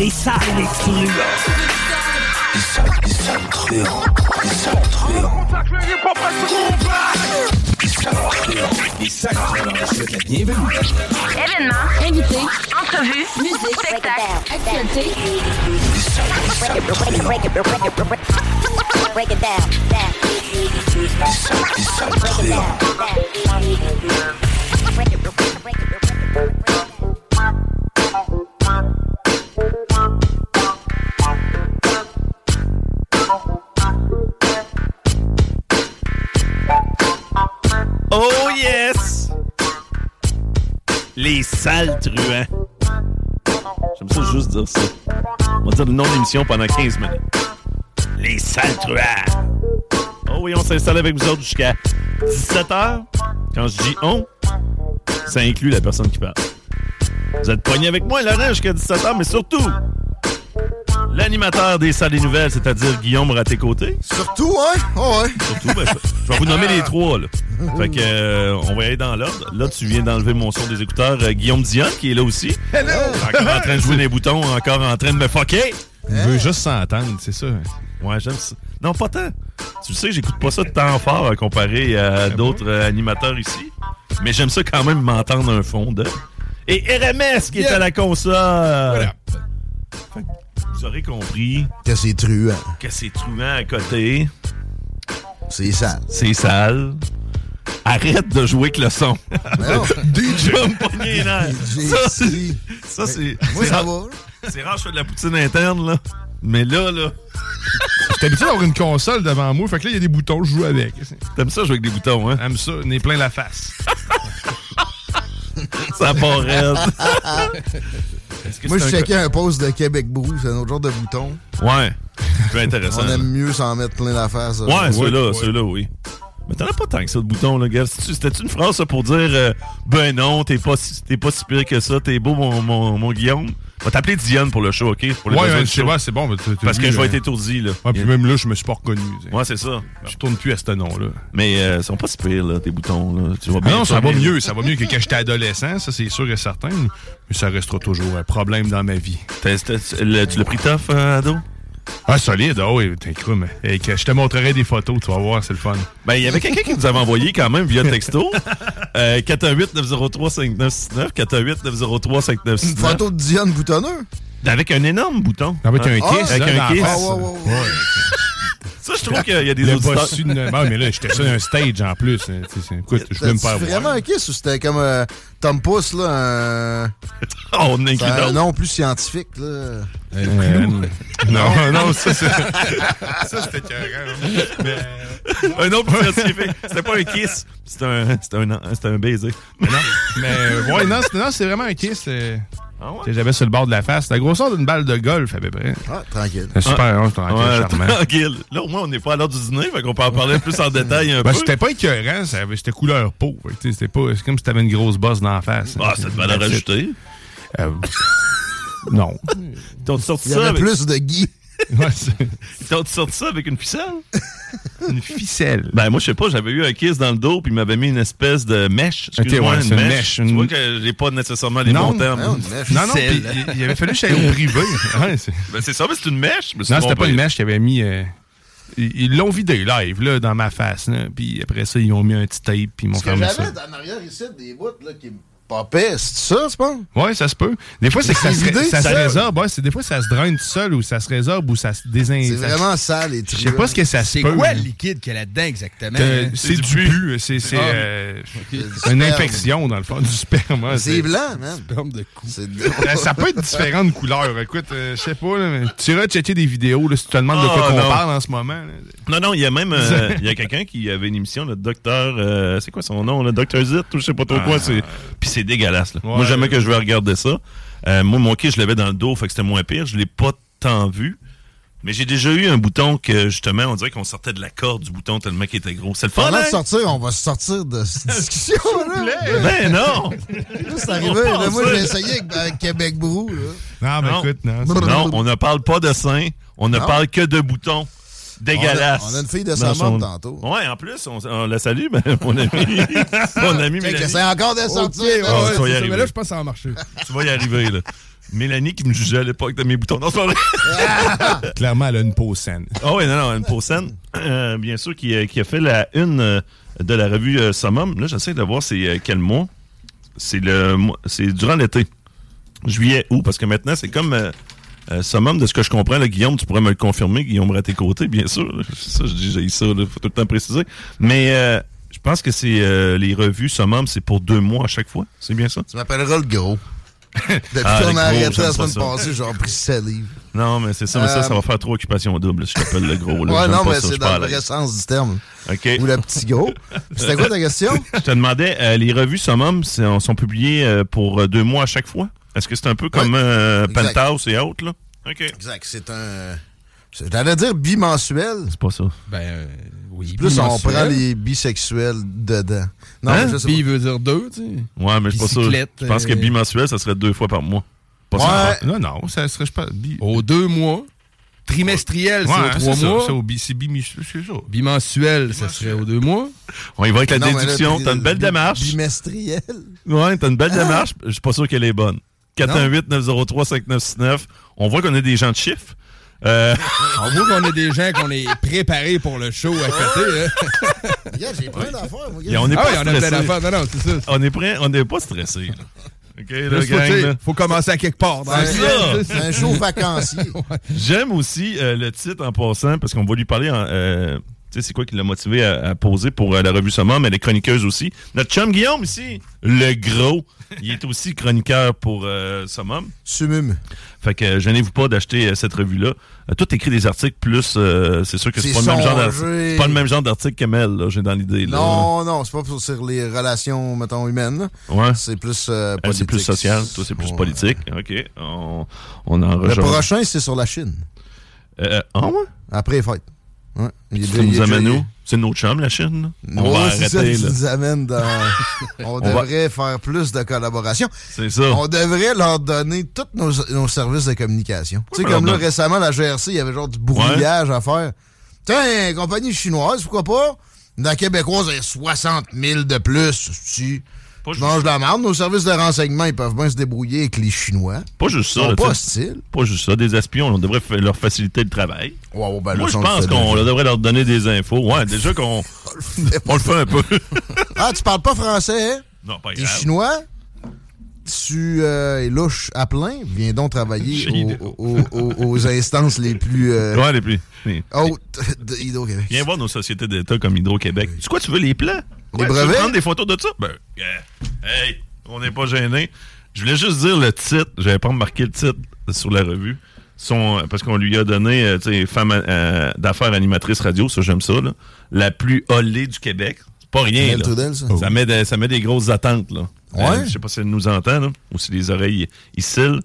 Les salles, les truands. Les salles, les salles truands. Les salles truands. Les salles truands. Les salles truands. Souhaite la bienvenue. Événements, invités, entrevues, musique, spectacle, actualité. Les salles, les salles truands. Les salles, les salles truands. Oh yes! Les sales truands. J'aime ça juste dire ça. On va dire le nom de l'émission pendant 15 minutes. Les sales truands. Oh oui, on s'installe avec vous autres jusqu'à 17h. Quand je dis on, ça inclut la personne qui parle. Vous êtes poignés avec moi, Laurent, jusqu'à 17h, mais surtout, l'animateur des salles des nouvelles, c'est-à-dire Guillaume à tes côtés. Surtout, hein? Oh, ouais. Surtout, ben, je, je vais vous nommer les trois, là. Fait que, euh, on va y aller dans l'ordre. Là, tu viens d'enlever mon son des écouteurs. Euh, Guillaume Dion, qui est là aussi. Hello! Encore en train de jouer des boutons, encore en train de me fucker. Il veut juste s'entendre, c'est ça. Ouais, j'aime ça. Non, pas tant. Tu le sais, j'écoute pas ça de temps fort euh, comparé à d'autres euh, animateurs ici. Mais j'aime ça quand même m'entendre un fond de. Et RMS qui est Yeah. à la console. Voilà. Fait que vous aurez compris Que c'est truand. que c'est truand à côté. C'est sale. C'est sale. Arrête de jouer avec le son. Non. DJ. Ça. Ça, c'est. Moi, c'est ça rare- va. C'est rare, je fais de la poutine interne, là. Mais là, là, J'étais habitué d'avoir une console devant moi, fait que là, il y a des boutons, je joue avec. t'aimes ça jouer avec des boutons, hein? J'aime ça, on est plein la face. Ça que Moi, je un checkais un post de Québec Brou, c'est un autre genre de bouton. Ouais. Plus intéressant. On aime mieux s'en mettre plein la face. Ouais, ceux-là, ouais. ceux-là, oui. Mais t'en as pas tant que ça de boutons, là, gars. C'était-tu c'était-tu une phrase, ça, pour dire euh, Ben non, t'es pas, si- t'es pas si pire que ça, t'es beau, mon, mon, mon Guillaume. On va t'appeler Diane pour le show, OK? Pour Ouais, c'est bon. mais t'as- t'as Parce que je vais euh, être étourdi, là. Ouais, puis même là, je me suis pas reconnu. Ouais, c'est ça. Je tourne plus à ce nom-là. Mais euh, ils sont pas si pires, là, tes boutons, là. Tu vois Ah bien. non, ça va mieux. Ça va mieux que quand j'étais adolescent, ça c'est sûr et certain. Mais ça restera toujours un problème dans ma vie. Le- tu l'as pris tough, euh, ado? Ah, solide. Ah oui, t'es cru, mais hey, que je te montrerai des photos, tu vas voir, c'est le fun. Ben, il y avait quelqu'un qui nous avait envoyé quand même via texto. Euh, 418-903-5969. 418-903-5969. Une photo de Diane boutonneux? Avec un énorme bouton. Avec un Ah, kiss, avec là, un kiss. Ça, je trouve qu'il y a des Le auditeurs. bossu de... Ah, mais là, j'étais sur un stage en plus. hein, Écoute, je voulais me faire C'était vraiment un kiss ou c'était comme euh, Tom Pouce, là, un, Oh, c'est un nom plus scientifique, là. Euh, non, non, ça, c'est... ça, c'était carré. Un autre plus scientifique. C'était pas un kiss. C'était un, c'était un, c'était un baiser. Mais non, mais ouais, non, c'est, non, c'est vraiment un kiss. Euh, Ah J'avais sur le bord de la face. La grosseur d'une balle de golf, à peu près. Ah, tranquille. C'est super, hein, tranquille, Ouais, charmant. tranquille. Là, au moins, on n'est pas à l'heure du dîner, fait qu'on peut en parler plus en détail un Ben, peu. c'était pas écœurant, c'était couleur peau. C'était pas, c'est comme si t'avais une grosse bosse dans la face. Ah, c'est de valeur ajoutée. Euh, non. T'as sorti Il y ça avait avec... plus de Guy. Ouais, T'as sorti ça avec une ficelle? une ficelle. Ben, moi, je sais pas, j'avais eu un kiss dans le dos, puis il m'avait mis une espèce de mèche. Excuse-moi, ouais, une mèche. Tu vois que j'ai pas nécessairement les Non, bons termes. non, une mèche. Non, non, puis il- il avait fallu que j'aille au privé. Ouais, c'est- Ben, c'est ça, mais c'est une mèche. non, c'était pas une mèche qu'ils avaient mis. euh, ils l'ont vidé live, là, dans ma face. Là, puis après ça, ils ont mis un petit tape, puis ils m'ont fermé ça. j'avais en arrière ici des bouts là, qui, Pas pire, c'est ça, tu penses? Ouais, ça se peut. Des fois, c'est que ça, C'est se, ça se résorbe. Ouais, c'est des fois, ça se draine tout seul ou ça se résorbe ou ça se désin. C'est vraiment sale, les Je sais pas ce que ça se C'est quoi le liquide qu'il y a là-dedans exactement? Que C'est du pu. C'est c'est, Ah. euh, une infection, dans le fond, du sperme. hein, C'est blanc, man. Sperme de cou. C'est Euh, ça peut être différentes couleurs. Écoute, euh, je sais pas, là, mais tu iras checker des vidéos là, si tu te demandes de Ah, quoi qu'on parle en ce moment. là. Non, non, il y a même euh, il y a quelqu'un qui avait une émission, le docteur, euh, c'est quoi son nom, le docteur Zit, ou je sais pas trop quoi. c'est Puis c'est dégueulasse. là. Moi, Ouais. jamais que je vais regarder ça. Euh, moi, mon kit, je l'avais dans le dos, fait que c'était moins pire. Je l'ai pas tant vu. Mais j'ai déjà eu un bouton que, justement, on dirait qu'on sortait de la corde du bouton tellement qu'il était gros. C'est le fun, de hein? sortir, on va sortir de cette discussion, là. Ben non! C'est arrivé. Là, moi, j'ai essayé avec, avec Québec Brou, là. Non, ben Non. écoute, non. c'est- Non, on ne parle pas de seins, on ne Non. parle que de boutons. Dégueulasse. On a- on a une fille de Dans sa son- tantôt. Ouais, en plus, on, on la salue, ben, mon ami. mon ami Mélanie. c'est encore de sortir. Ok, ouais, là. Ah, ouais, tu vas y c'est ça, arriver. mais là, je pense que ça va marcher. Tu vas y arriver, là. Mélanie qui me jugeait à l'époque de mes boutons. Non, c'est. Clairement, elle a une peau saine. Ah oui, non, non, une peau saine. Euh, bien sûr, qui, a- qui a fait la une euh, de la revue euh, Summum. Là, j'essaie de voir c'est euh, quel mois. C'est le mois- c'est durant l'été. Juillet, août, parce que maintenant, c'est comme euh, euh, Summum, de ce que je comprends, là, Guillaume, tu pourrais me le confirmer, Guillaume à tes côtés, bien sûr. là. Ça, je dis, j'ai ça, il faut tout le temps préciser. Mais euh, je pense que c'est euh, les revues Summum, c'est pour deux mois à chaque fois. C'est bien ça? Tu m'appelleras le gros. Depuis Ah, qu'on a arrêté la semaine passée, j'ai repris 7 livres. Non, mais c'est ça, mais ça, Euh, ça va faire trop occupation double, si je t'appelle le gros. Là. Ouais, non, mais c'est dans le vrai sens du terme. Ou le petit gros. C'était quoi ta question? Je te demandais, euh, les revues Summum c'est- sont publiées euh, pour euh, deux mois à chaque fois? Est-ce que c'est un peu comme euh, exact. Penthouse et autres, là? OK. Exact, c'est un... J'allais dire bimensuel. C'est pas ça. Ben, euh, oui. Plus on bimensuel. prend les bisexuels dedans. Non, Hein? mais je sais Bi veut dire deux, tu sais. Ouais, mais je suis pas sûr. Je pense que euh, bimensuel, ça serait deux fois par mois. Pas Ouais. Non, non, ça serait je pas. Bi... Aux deux mois. Trimestriel, Ouais, c'est aux trois ça, mois. c'est bi- c'est ça. Bimensuel, ça serait aux deux mois. On y va avec la Non, déduction. T'as une belle démarche. Bimestriel. Ouais, t'as une belle démarche. Je suis pas sûr qu'elle est bonne. 418-903-5969. On voit qu'on a des gens de chiffres. Euh, On voit qu'on a des gens qu'on est préparés pour le show à côté. hein. J'ai plein d'affaires, moi. on n'est Ah pas oui, on a plein stressé. d'affaires. Non, non, c'est ça. On est prêt, on n'est pas stressé. là. OK, Là, là, faut, commencer à quelque part. C'est ça. C'est un show vacancier. J'aime aussi euh, le titre en passant, parce qu'on va lui parler en. euh, tu sais, c'est quoi qui l'a motivé à, à poser pour euh, la revue Summum, elle est chroniqueuse aussi. Notre chum Guillaume ici, le gros, il est aussi chroniqueur pour euh, Summum. Sumum. Fait que euh, gênez-vous pas d'acheter euh, cette revue-là. Euh, tout écrit des articles, plus euh, c'est sûr que c'est pas, le même genre songé. d'article- c'est pas le même genre d'article que Mel, là, j'ai dans l'idée. Non, non, c'est pas pour- sur les relations, mettons, humaines. Ouais. C'est plus c'est plus social, toi c'est plus Ouais. politique. OK. On, on en Le prochain, c'est sur la Chine. Euh, ah ouais? Après les fêtes. Ouais. Il est- Ça il nous où? C'est nos chums, la Chine? là? On Ouais, va c'est ça arrêter, qui là. nous amène dans. On, va- devrait faire plus de collaboration. C'est ça. On devrait leur donner tous nos, nos services de communication. Tu sais, comme là, récemment, la GRC, il y avait genre du brouillage à faire. Tiens, compagnie chinoise, pourquoi pas? Dans la québécoise, il y a 60 000 de plus. Si Pas juste, mange de la merde, nos services de renseignement, ils peuvent bien se débrouiller avec les Chinois. pas juste Ils ça. sont là, pas hostiles. Pas juste ça. Des espions, on devrait leur faciliter le travail. Wow, ben Moi, je pense qu'on devrait leur donner des infos. Ouais, déjà qu'on on le fait un peu. Ah, tu parles pas français, hein? non, pas grave. chinois? Tu euh, es louche à plein? Viens donc travailler aux instances les plus euh, Ouais, les plus. les- hautes de Hydro-Québec. Viens voir nos sociétés d'État comme Hydro-Québec. Tu quoi, tu veux les plans? Les Ouais, tu brevets? prendre des photos de ça? Ben, euh, hey, on n'est pas gêné. Je voulais juste dire le titre. J'avais pas remarqué le titre sur la revue. Son, parce qu'on lui a donné, euh, tu sais, femme euh, d'affaires animatrice radio, ça j'aime ça, là. La plus hollée du Québec. C'est pas rien, Mel là. Trudel, ça? Ça, met des, ça met des grosses attentes, là. Ouais? Euh, je sais pas si elle nous entend, là, ou si les oreilles cillent.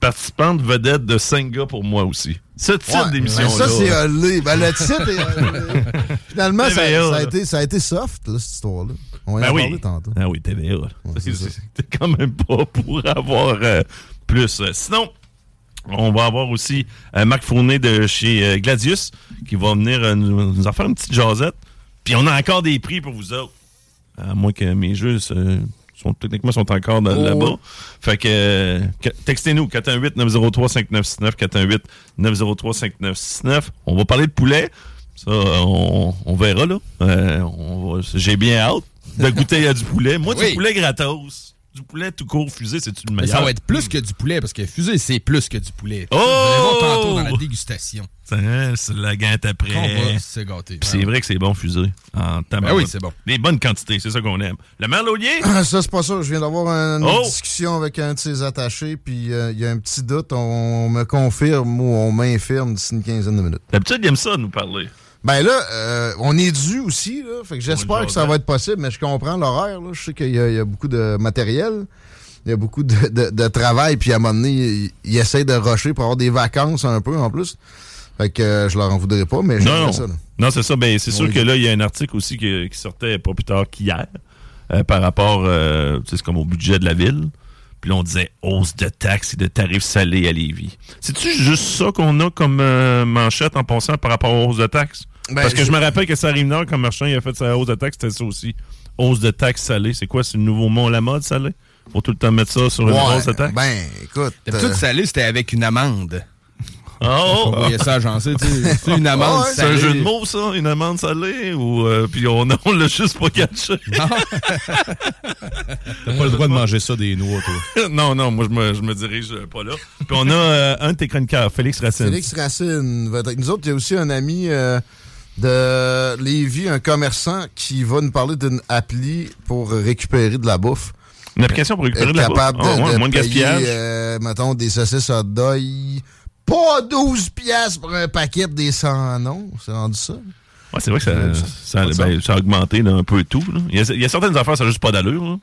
Participante vedette de 5 gars pour moi aussi. Ce type Ouais, d'émission-là. ben ça, c'est. Ben, le titre est olé. Finalement, ça, a été, ça a été soft, là, cette histoire-là. On Ben en oui. parler tantôt. Ah oui, TVA. c'est ça. C'était quand même pas pour avoir euh, plus. Euh, Sinon, on va avoir aussi euh, Marc Fournier de chez euh, Gladius qui va venir euh, nous, nous en faire une petite jasette. Puis on a encore des prix pour vous autres. À moins que mes jeux euh, sont, techniquement sont encore Oh, là-bas. Fait que, que- textez-nous 418-903-5969, 418-903-5969. On va parler de poulet. Ça, on, on verra là. Euh, J'ai bien hâte de goûter à du poulet. Moi, Oui. du poulet gratos. Du poulet tout court fusé, c'est-tu le Mais meilleur? ça va être plus que du poulet, parce que fusée, c'est plus que du poulet. Oh! Vous allez voir tantôt dans la dégustation. C'est la gante après. On va se gâter. Puis c'est vrai que c'est bon fusé. En. Ben oui, c'est bon. Les bonnes quantités, c'est ça qu'on aime. Le merlottier? Ah, Ça, c'est pas ça. Je viens d'avoir une Oh! discussion avec un de ses attachés, puis euh, il y a un petit doute. On me confirme ou on m'infirme d'ici une quinzaine de minutes. D'habitude, il aime ça nous parler. Ben là, euh, on est dû aussi, là. Fait que j'espère que ça va être possible, mais je comprends l'horaire, là. Je sais qu'il y, a- il y a beaucoup de matériel. Il y a beaucoup de, de- de travail, puis à un moment donné, il, il essaie de rusher pour avoir des vacances un peu en plus. Fait que euh, je leur en voudrais pas, mais Non, non. ça. là. Non, c'est ça. Ben, c'est sûr que là, il y a un article aussi qui, qui sortait pas plus tard qu'hier euh, par rapport, euh, c'est comme au budget de la ville. Puis là, on disait hausse de taxes et de tarifs salés à Lévis. C'est-tu juste ça qu'on a comme manchette en pensant par rapport aux hausses de taxes? Ben, Parce que je me rappelle que ça arrive nord, comme marchand, il a fait sa hausse de taxes, c'était ça aussi. Hausse de taxes salées. C'est quoi? C'est le nouveau mot à la mode, salé? Faut tout le temps mettre ça sur une Ouais, hausse de taxes? Ben, écoute. D'habitude, euh, salé, c'était avec une amende. Oh! On voyait ça agencé, tu sais. C'est une amende C'est un salée. jeu de mots, ça? Une amende salée? Ou, euh, puis on, on l'a juste pas catché? T'as pas le droit de manger ça des noix, toi. non, non, moi, je me, je me dirige euh, pas là. Puis on a euh, un de tes chroniqueurs, Félix Racine. Félix Racine va être avec nous autres. Il y a aussi un ami euh, de Lévis, un commerçant, qui va nous parler d'une appli pour récupérer de la bouffe. Une application pour récupérer de la bouffe? capable de, ouais, de moins de payer, gaspillage. euh, mettons, des saucisses hot dog. Pas 12 piastres pour un paquet des 100 non. C'est rendu ça? Ouais, c'est vrai que ça, Euh, ça, ben, ça a augmenté là, un peu tout. là. Il, y a, il y a certaines affaires, ça n'a juste pas d'allure.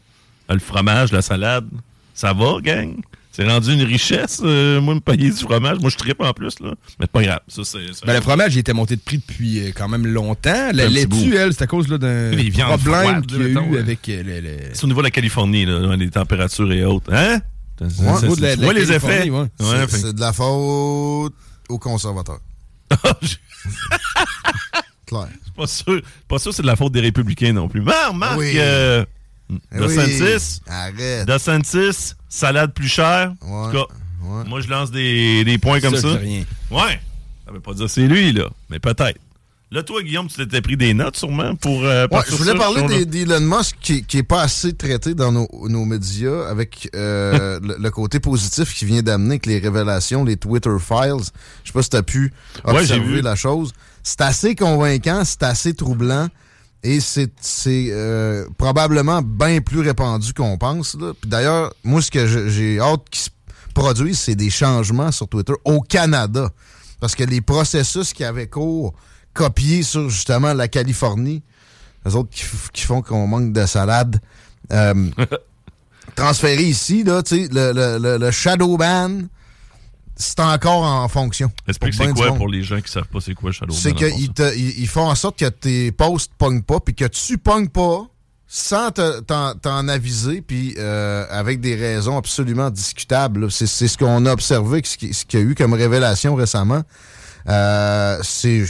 Le fromage, la salade, ça va, gang? C'est rendu une richesse, euh, moi, me payer du fromage. Moi, je tripe en plus, là. Mais c'est pas grave. Ça, c'est, ça- Ben, le fromage, il était monté de prix depuis euh, quand même longtemps. Petit laitue, elle, c'est à cause là, d'un problème qu'il y a eu ouais. avec euh, le... le- C'est au niveau de la Californie, là, les températures et autres. Hein? Ouais, C'est- au niveau de la- de la les effets. ouais. Ouais, C'est- de la faute aux conservateurs. Claire. C'est pas sûr, pas sûr que c'est de la faute des républicains non plus. Marc, Marc, Oui. euh, Eh oui, Arrête. DeSantis, salade plus chère? En tout cas, ouais. moi, je lance des, des points comme Ça, ça. rien. Ouais. Ça veut pas dire c'est lui, là. Mais peut-être. Là, toi, Guillaume, tu t'étais pris des notes sûrement pour. euh, Ouais, je voulais ça, parler d'Elon Musk qui, qui est pas assez traité dans nos, nos médias avec euh, le, le côté positif qu'il vient d'amener avec les révélations, les Twitter files. Je sais pas si tu as pu observer vu. la chose. C'est assez convaincant, c'est assez troublant et c'est euh, probablement bien plus répandu qu'on pense. là. Puis D'ailleurs, moi, ce que j'ai hâte qu'ils se produisent, c'est des changements sur Twitter au Canada. Parce que les processus qui avaient cours copiés sur justement la Californie, les autres qui, font qu'on manque de salade, euh, transférés ici, là, tu sais, le, le, le, le shadow ban, c'est encore en fonction. Explique c'est quoi pour les gens qui savent pas c'est quoi Shadow C'est qu'ils font en sorte que tes posts pognent pas, puis que tu pognes pas sans te- t'en aviser, puis euh, avec des raisons absolument discutables. C'est ce qu'on a observé, ce qui- ce qu'il y a eu comme révélation récemment. Euh, c'est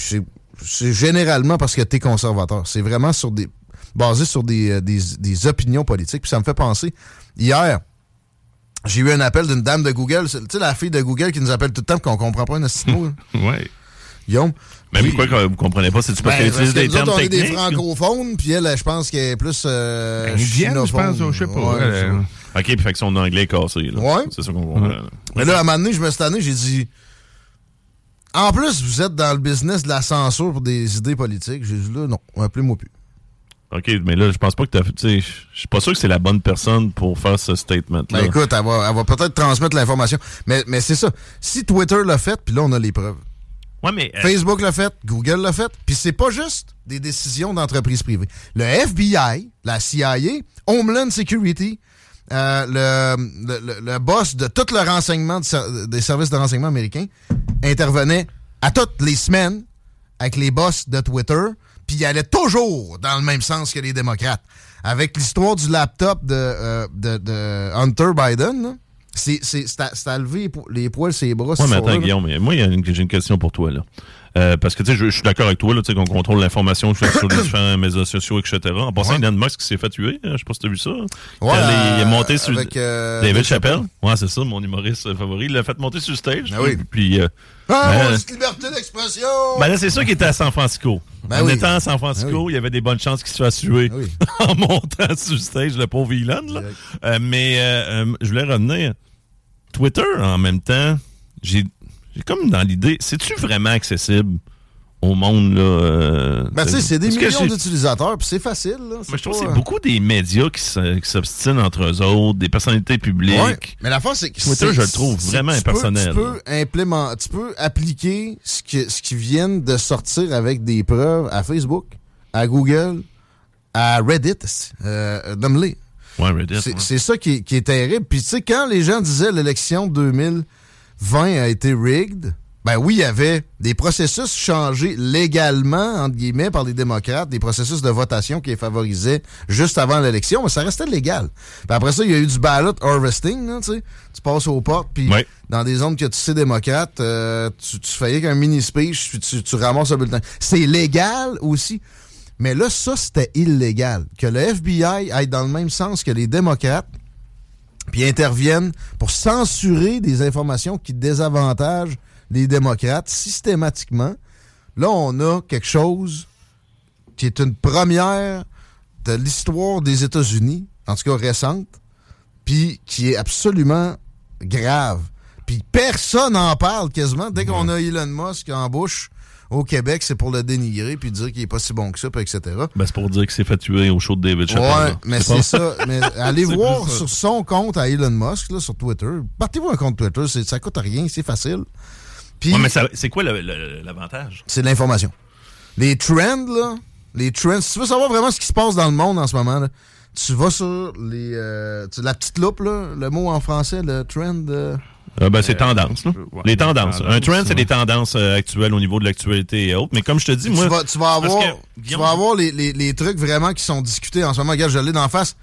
généralement parce que tu es conservateur. C'est vraiment sur des basé sur des, euh, des, des opinions politiques. Puis ça me fait penser, hier, j'ai eu un appel d'une dame de Google, tu sais, la fille de Google qui nous appelle tout le temps qu'on comprend pas un mot. Ouais. Guillaume? Mais Puis- pourquoi que vous comprenez pas? C'est-tu parce ben, qu'elle utilise des nous autres, termes on est des techniques? francophones, puis elle, je pense qu'elle est plus euh, Indienne, je pense, je sais pas. Ouais, euh. OK, puis fait que son anglais est cassé. là. Ouais. C'est ça qu'on comprend. là. Mais là, à un moment donné, je me suis tanné, j'ai dit... En plus, vous êtes dans le business de la censure pour des idées politiques. J'ai dit là, non, appelez-moi plus. OK, mais là, je pense pas que t'as fait. tu sais, Je suis pas sûr que c'est la bonne personne pour faire ce statement-là. Ben écoute, elle va, elle va peut-être transmettre l'information. Mais, mais c'est ça. Si Twitter l'a fait, puis là, on a les preuves. Ouais, mais. euh, Facebook l'a fait, Google l'a fait, puis c'est pas juste des décisions d'entreprises privées. Le FBI, la CIA, Homeland Security, euh, le, le- le- le boss de tout le renseignement des services de renseignement américains intervenait à toutes les semaines avec les boss de Twitter, puis il allait toujours dans le même sens que les démocrates. Avec l'histoire du laptop de, euh, de, de Hunter Biden, là, c'est à, lever les po- les poils, ses bras. Ouais, mais attends, là. Guillaume, moi, j'ai une question pour toi. là. Euh, parce que, tu sais, je, je suis d'accord avec toi, là, tu sais, qu'on contrôle l'information sur, les différents médias sociaux, etc. En passant, Elon Musk s'est fait tuer. hein, Je sais pas si t'as vu ça. Ouais, il est euh, monté sur avec, euh, David Chappelle. Ouais, c'est ça, mon humoriste euh, favori. Il l'a fait monter sur le stage. Ah oui. Puis, euh, Ah, ben, liberté d'expression! ben là, c'est sûr qu'il était à San Francisco. Ben en oui. étant à San Francisco, Ben oui. il y avait des bonnes chances qu'il se fasse tuer Ben oui. en montant sur le stage, le pauvre Elon. Là. Euh, mais euh, euh, je voulais revenir. Twitter, en même temps, j'ai j'ai comme dans l'idée, c'est-tu vraiment accessible au monde? là euh, Ben, tu sais, c'est des millions d'utilisateurs, puis c'est facile. Là. Moi, je trouve que c'est euh, beaucoup des médias qui s'obstinent entre eux autres, des personnalités publiques. Ouais, mais la force, c'est que Twitter, je le trouve vraiment tu peux- impersonnel. Tu peux, tu peux appliquer ce, que, ce qui viennent de sortir avec des preuves à Facebook, à Google, à Reddit. Euh, Nomme-les. Ouais, Reddit, C'est ouais. ça qui est, qui est terrible. Puis, tu sais, quand les gens disaient l'élection 2020 a été rigged, ben oui, il y avait des processus changés légalement, entre guillemets, par les démocrates, des processus de votation qui les favorisaient juste avant l'élection, mais ça restait légal. Puis après ça, il y a eu du ballot harvesting, tu sais. Tu passes aux portes, puis dans des zones que tu sais démocrates, euh, tu, tu fais qu'un mini speech, puis tu, tu ramasses le bulletin. C'est légal aussi. Mais là, ça, c'était illégal. Que le FBI aille dans le même sens que les démocrates, puis interviennent pour censurer des informations qui désavantagent les démocrates systématiquement. Là, on a quelque chose qui est une première de l'histoire des États-Unis, en tout cas récente, puis qui est absolument grave. Puis personne n'en parle quasiment. Dès qu'on a Elon Musk en bouche au Québec, c'est pour le dénigrer puis dire qu'il est pas si bon que ça, puis etc. Ben, c'est pour dire qu'il s'est fait tuer au show de David Chappelle. Ouais, mais c'est ça. Mais allez C'est voir sur son compte à Elon Musk, là, sur Twitter. Partez-vous un compte Twitter, c'est- ça coûte rien, c'est facile. Puis Ouais, mais c'est quoi l'avantage? c'est de l'information. Les trends, là, les trends, si tu veux savoir vraiment ce qui se passe dans le monde en ce moment, là, tu vas sur les euh, la petite loupe, là, le mot en français, le trend. euh, Euh, ben, c'est tendance, là. ouais, les tendances. tendance, Un trend, c'est les tendances euh, actuelles au niveau de l'actualité et autres. Mais comme je te dis, moi. tu, vas, tu vas avoir, que, tu vas avoir les, les- les trucs vraiment qui sont discutés en ce moment. Regarde, je l'ai d'en face.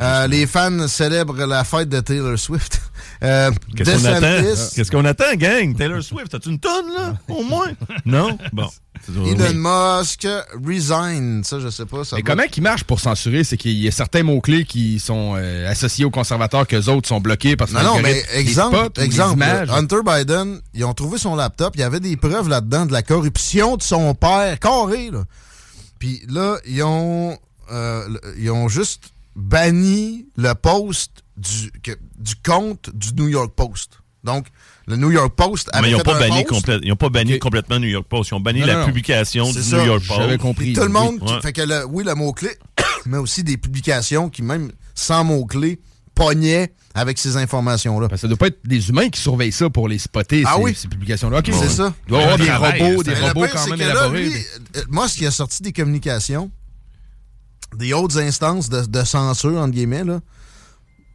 Euh, les fans célèbrent la fête de Taylor Swift. Euh, Qu'est-ce qu'on attend? DeSantis, Qu'est-ce qu'on attend, gang? Taylor Swift, as-tu une tonne, là? Au moins? Non? Bon. Elon Musk, resign. Ça, je sais pas. Ça Mais va- comment qu'il marche pour censurer? C'est qu'il y a certains mots-clés qui sont euh, associés aux conservateurs qu'eux autres sont bloqués parce que Non, non, mais les exemple, spots les exemple Hunter Biden, ils ont trouvé son laptop, il y avait des preuves là-dedans de la corruption de son père, carré, là. Puis là, ils ont, euh, ils ont juste banni le post du, que- du compte du New York Post. Donc, le New York Post avait Mais ils n'ont fait pas, banni post, complè- ils ont pas banni complètement New York Post. Ils ont banni Non, la non, publication du C'est New ça, York j'avais Post. compris. Tout le oui. monde, Ouais. fait que le- oui, le mot-clé, mais aussi des publications qui, même sans mot-clé, pognaient avec ces informations-là. Parce que ça doit pas être des humains qui surveillent ça pour les spotter, Ah ces, oui. ces publications-là. OK. C'est ça. Il doit y avoir des travail, robots, des robots pire, quand même là, élaborés. lui, euh, moi, ce qui a sorti des communications, des hautes instances de, censure, entre guillemets, là,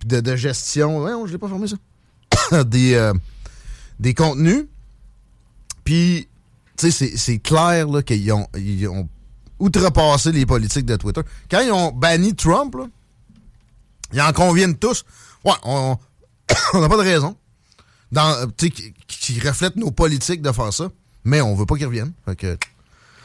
de, gestion. Ouais, je l'ai pas formé ça. des, euh, des contenus. Puis, tu sais, c'est- clair qu'ils ont, ils ont outrepassé les politiques de Twitter. Quand ils ont banni Trump, là, ils en conviennent tous. Ouais, on n'a pas de raison. Dans, qui, qui reflète nos politiques de faire ça. Mais on veut pas qu'ils reviennent. Fait que,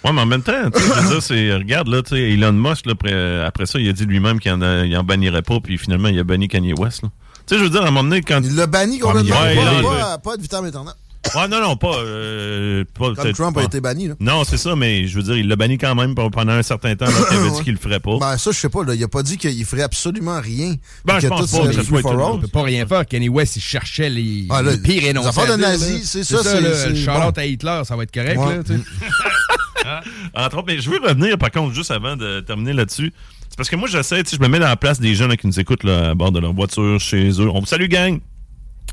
Ouais, mais en même temps, tu sais, je veux dire, c'est, regarde, là, tu sais, Elon Musk, là, après, après ça, il a dit lui-même qu'il en, il en bannirait pas, puis finalement, il a banni Kanye West, là. Tu sais, je veux dire, à un moment donné, quand. il l'a banni complètement. Ouais, pas, il pas, pas de vitam Internet. Ouais, non, non, pas. euh, pas Comme Trump a été banni. Là. Non, c'est ça, mais je veux dire, il l'a banni quand même pendant un certain temps, qu'il avait dit qu'il le ferait pas. Ben, ça, je sais pas. Là. Il a pas dit qu'il ferait absolument rien. Ben, je pense pas. Il peut pas rien faire. Kenny West, il cherchait les, Ah, là, les pires énoncés. affaires de nazis, c'est ça, ça, le Charlotte bon. à Hitler, ça va être correct. Ouais. Là, tu sais. Entre autres, mais je veux revenir, par contre, juste avant de terminer là-dessus. C'est parce que moi, j'essaie, tu sais, je me mets dans la place des gens là, qui nous écoutent là, à bord de leur voiture, chez eux. On vous salue, gang!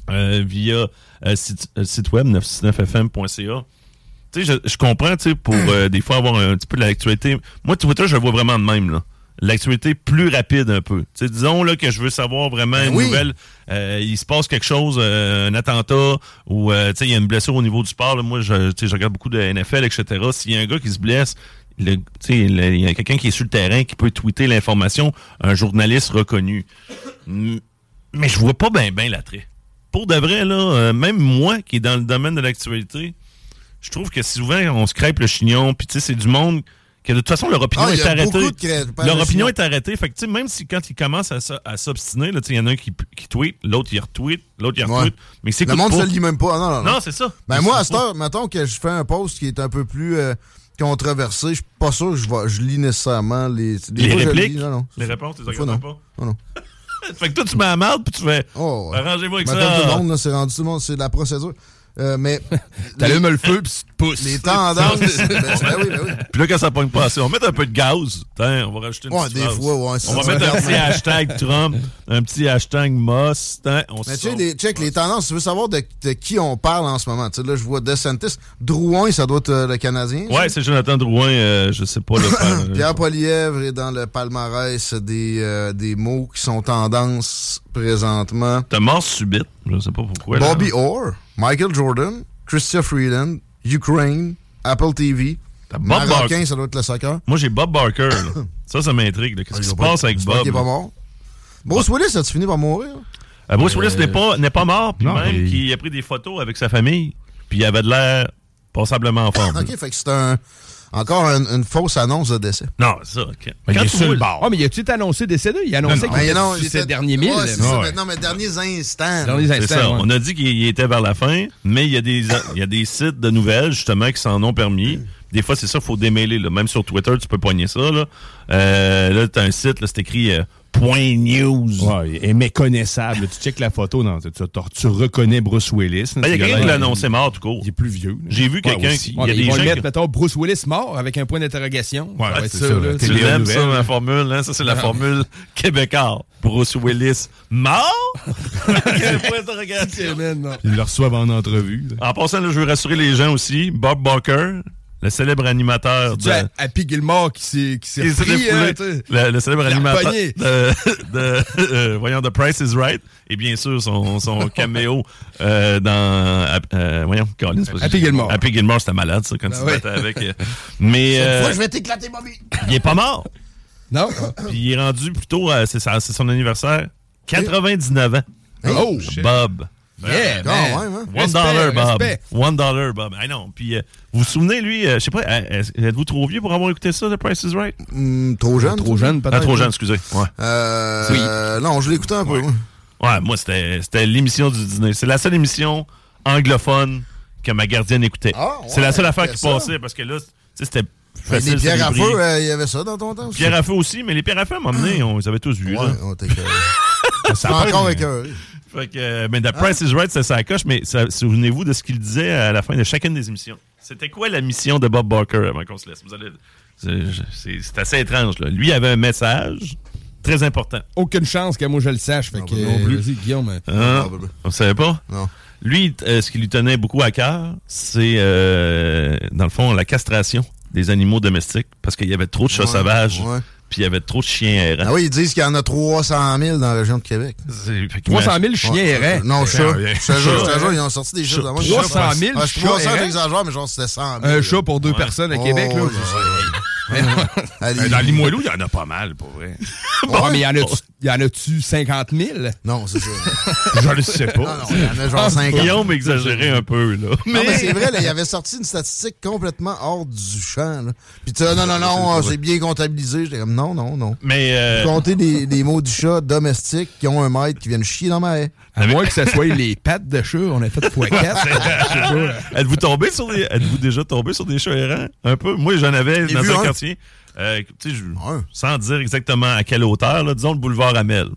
Euh, via euh, site, euh, site web 969fm.ca. Tu sais, je, je comprends, tu sais, pour euh, des fois avoir un petit peu de l'actualité. Moi, Twitter, je le vois vraiment de même, là. L'actualité plus rapide un peu. Tu sais, disons là que je veux savoir vraiment Ben une oui. nouvelle. euh, il se passe quelque chose, un attentat, ou tu sais, il y a une blessure au niveau du sport. là. Moi, je, tu sais, je regarde beaucoup de NFL, etc. S'il y a un gars qui se blesse, il y a quelqu'un qui est sur le terrain qui peut tweeter l'information, un journaliste reconnu. Mais je vois pas bien ben l'attrait. Pour de vrai, là, euh, même moi qui est dans le domaine de l'actualité, je trouve que souvent, on se crêpe le chignon, puis tu sais, c'est du monde que de toute façon, leur opinion Ah, est arrêtée. Leur le opinion est arrêtée. Fait que, tu sais, même si quand ils commencent à, s'obstiner, là, il y en a un qui, qui tweet, l'autre, il retweet, l'autre, il Ouais. retweet. Mais c'est Le monde se le lit même pas. Non, non, non. Non, c'est ça. Ben moi, à cette heure, mettons que je fais un post qui est un peu plus euh, controversé, je suis pas sûr que je, lis nécessairement les. Les fois, je le répliques? lis, non, non, Les réponses, tu les regardes pas? Non, non. fait que toi, tu mets la marde, puis tu fais. Oh, ouais. Arrangez-vous avec ça. tout le monde, là, c'est rendu tout le monde, c'est de la procédure. Euh, mais. T'allumes le feu, puis Les tendances. ben, ben oui, ben oui. Puis là, quand ça pogne pas assez, on va mettre un peu de gaz. Tiens, on va rajouter une Ouais, petite des phrase. fois, ouais, On va ça mettre un petit hashtag Trump, un petit hashtag Moss. Tiens, on Mais tu sais, check les tendances, tu veux savoir de, de qui on parle en ce moment? Tu sais, là, je vois DeSantis. Drouin, ça doit être euh, le Canadien. Ouais, c'est Jonathan Drouin, euh, je sais pas. Le Pierre Polièvre est dans le palmarès des, euh, des mots qui sont tendance présentement. T'as mort subite, je sais pas pourquoi. là. Bobby Orr, Michael Jordan, Christian Freeland, Ukraine, Apple TV. Bob Marocain, Barker. ça doit être le soccer. Moi, j'ai Bob Barker. là. ça, ça m'intrigue. là. Qu'est-ce qui se passe avec Bob? qu'il est pas là? mort. Bruce Willis, as-tu fini par mourir? Euh, Bruce Willis n'est pas, n'est pas mort, puis Non, même il- qu'il a pris des photos avec sa famille, puis il avait de l'air passablement en forme. OK, fait que c'est un, encore un- une fausse annonce de décès. Non, c'est ça. ok. Mais Quand il est tu sur vois le bord. Ah, mais y a-tu annoncé décédé? Il a annoncé qu'il était non, sur il ses était- derniers mille. Non, mais derniers instants. Derniers C'est instants, ça. ouais. On a dit qu'il était vers la fin, mais il y, a des, il y a des sites de nouvelles, justement, qui s'en ont permis. Des fois, c'est ça, il faut démêler. Là. Même sur Twitter, tu peux poigner ça. Là, euh, là tu as un site, là, c'est écrit euh, Point News. Ouais, et méconnaissable. tu checkes la photo, non, tu, tu- tu reconnais Bruce Willis. Ben, Il y a quelqu'un qui l'a annoncé mort, tout court. Il est plus vieux. J'ai vu quelqu'un Ouais, qui. aussi. Il y a Ouais, des gens mettre, mettons, Bruce Willis mort avec un point d'interrogation. Ouais, c'est ça, ça. Tu l'aimes, ça, ma formule, hein? Ça, c'est la formule québécoise. Bruce Willis mort? Quel point d'interrogation. Ils le reçoivent en entrevue. En passant, là, je veux rassurer les gens aussi. Bob Barker, le célèbre animateur de... Happy Gilmore qui s'est qui s'est hein, le, le célèbre Il animateur de, de- euh, voyons, The Price is Right et bien sûr son, son caméo euh, dans euh, voyons Colin, Happy. Gilmore. Happy Gilmore c'était malade ça quand Ben tu te oui. avec euh, mais euh, je vais t'éclater, Bobby. il est pas mort Non? puis il est rendu plutôt c'est son anniversaire 99 ans Oh! Bob Yeah, Quand man. même, hein? One Respect, dollar, Bob. respect. One dollar, Bob. Ah non. Puis, euh, vous vous souvenez, lui, euh, je sais pas, euh, êtes-vous trop vieux pour avoir écouté ça, The Price is Right? Hmm, trop jeune. Trop jeune, peut-être. Ah, trop jeune, excusez. Ouais. Euh, Oui. euh, non, je l'ai écouté un peu. Ouais, moi, c'était c'était l'émission du dîner. C'est la seule émission anglophone que ma gardienne écoutait. Ah, ouais, c'est la seule affaire qui ça. passait parce que là, tu sais, c'était Ben, facile. les pierres à feu, euh, il y avait ça dans ton temps? aussi? Pierre à feu aussi, mais les pierres à feu, à un moment donné, on les avait tous vus. Ouais, là. on. Ça encore écœuré. Fait que, euh, mais The Price is Right, c'est sa coche, mais souvenez-vous de ce qu'il disait à la fin de chacune des émissions. C'était quoi la mission de Bob Barker avant qu'on se laisse? Vous allez- c'est- assez étrange. Là. Lui avait un message très important. Aucune chance que moi je le sache. Fait que, ben non plus. Guillaume. Hein? Ah, ben, ben. Vous savez pas? Non. Lui, euh, ce qui lui tenait beaucoup à cœur, c'est, euh, dans le fond, la castration des animaux domestiques, parce qu'il y avait trop de chats Ouais, sauvages, ouais. Puis il y avait trop de chiens errants. Ah oui, ils disent qu'il y en a 300 000 dans la région de Québec. C'est- fait que 300 000 chiens Ouais. errants. Non, Chat. jure, ils ont sorti des chiffres. de moi. 300 000 Ah, je suis chats 300, errants? j'exagère, mais genre, c'était 100 000. Un chat pour deux personnes à Oh, Québec, là. Euh, Dans Limoilou, il y en a pas mal, pour vrai. Ouais, mais y en a-tu- y en a-tu 50 000? Non, c'est ça. Je le sais Non, pas. non, il y en a genre 50. Guillaume exagérait un peu, là. Non, mais c'est vrai, là, il avait sorti une statistique complètement hors du champ. Là. Puis tu sais, non, non, non, c'est bien comptabilisé. J'étais comme, non, non, non. Mais, euh, Comptez des, des mots du chat domestiques qui ont un maître qui viennent chier dans ma haie. À moins que ce soit les pattes de chat, on a fait x4. êtes-vous tombé sur des, êtes-vous déjà tombé sur des chats errants? Un peu. Moi, j'en avais dans un un. quartier. Euh, je- sans dire exactement à quelle hauteur, là, disons le boulevard Amel.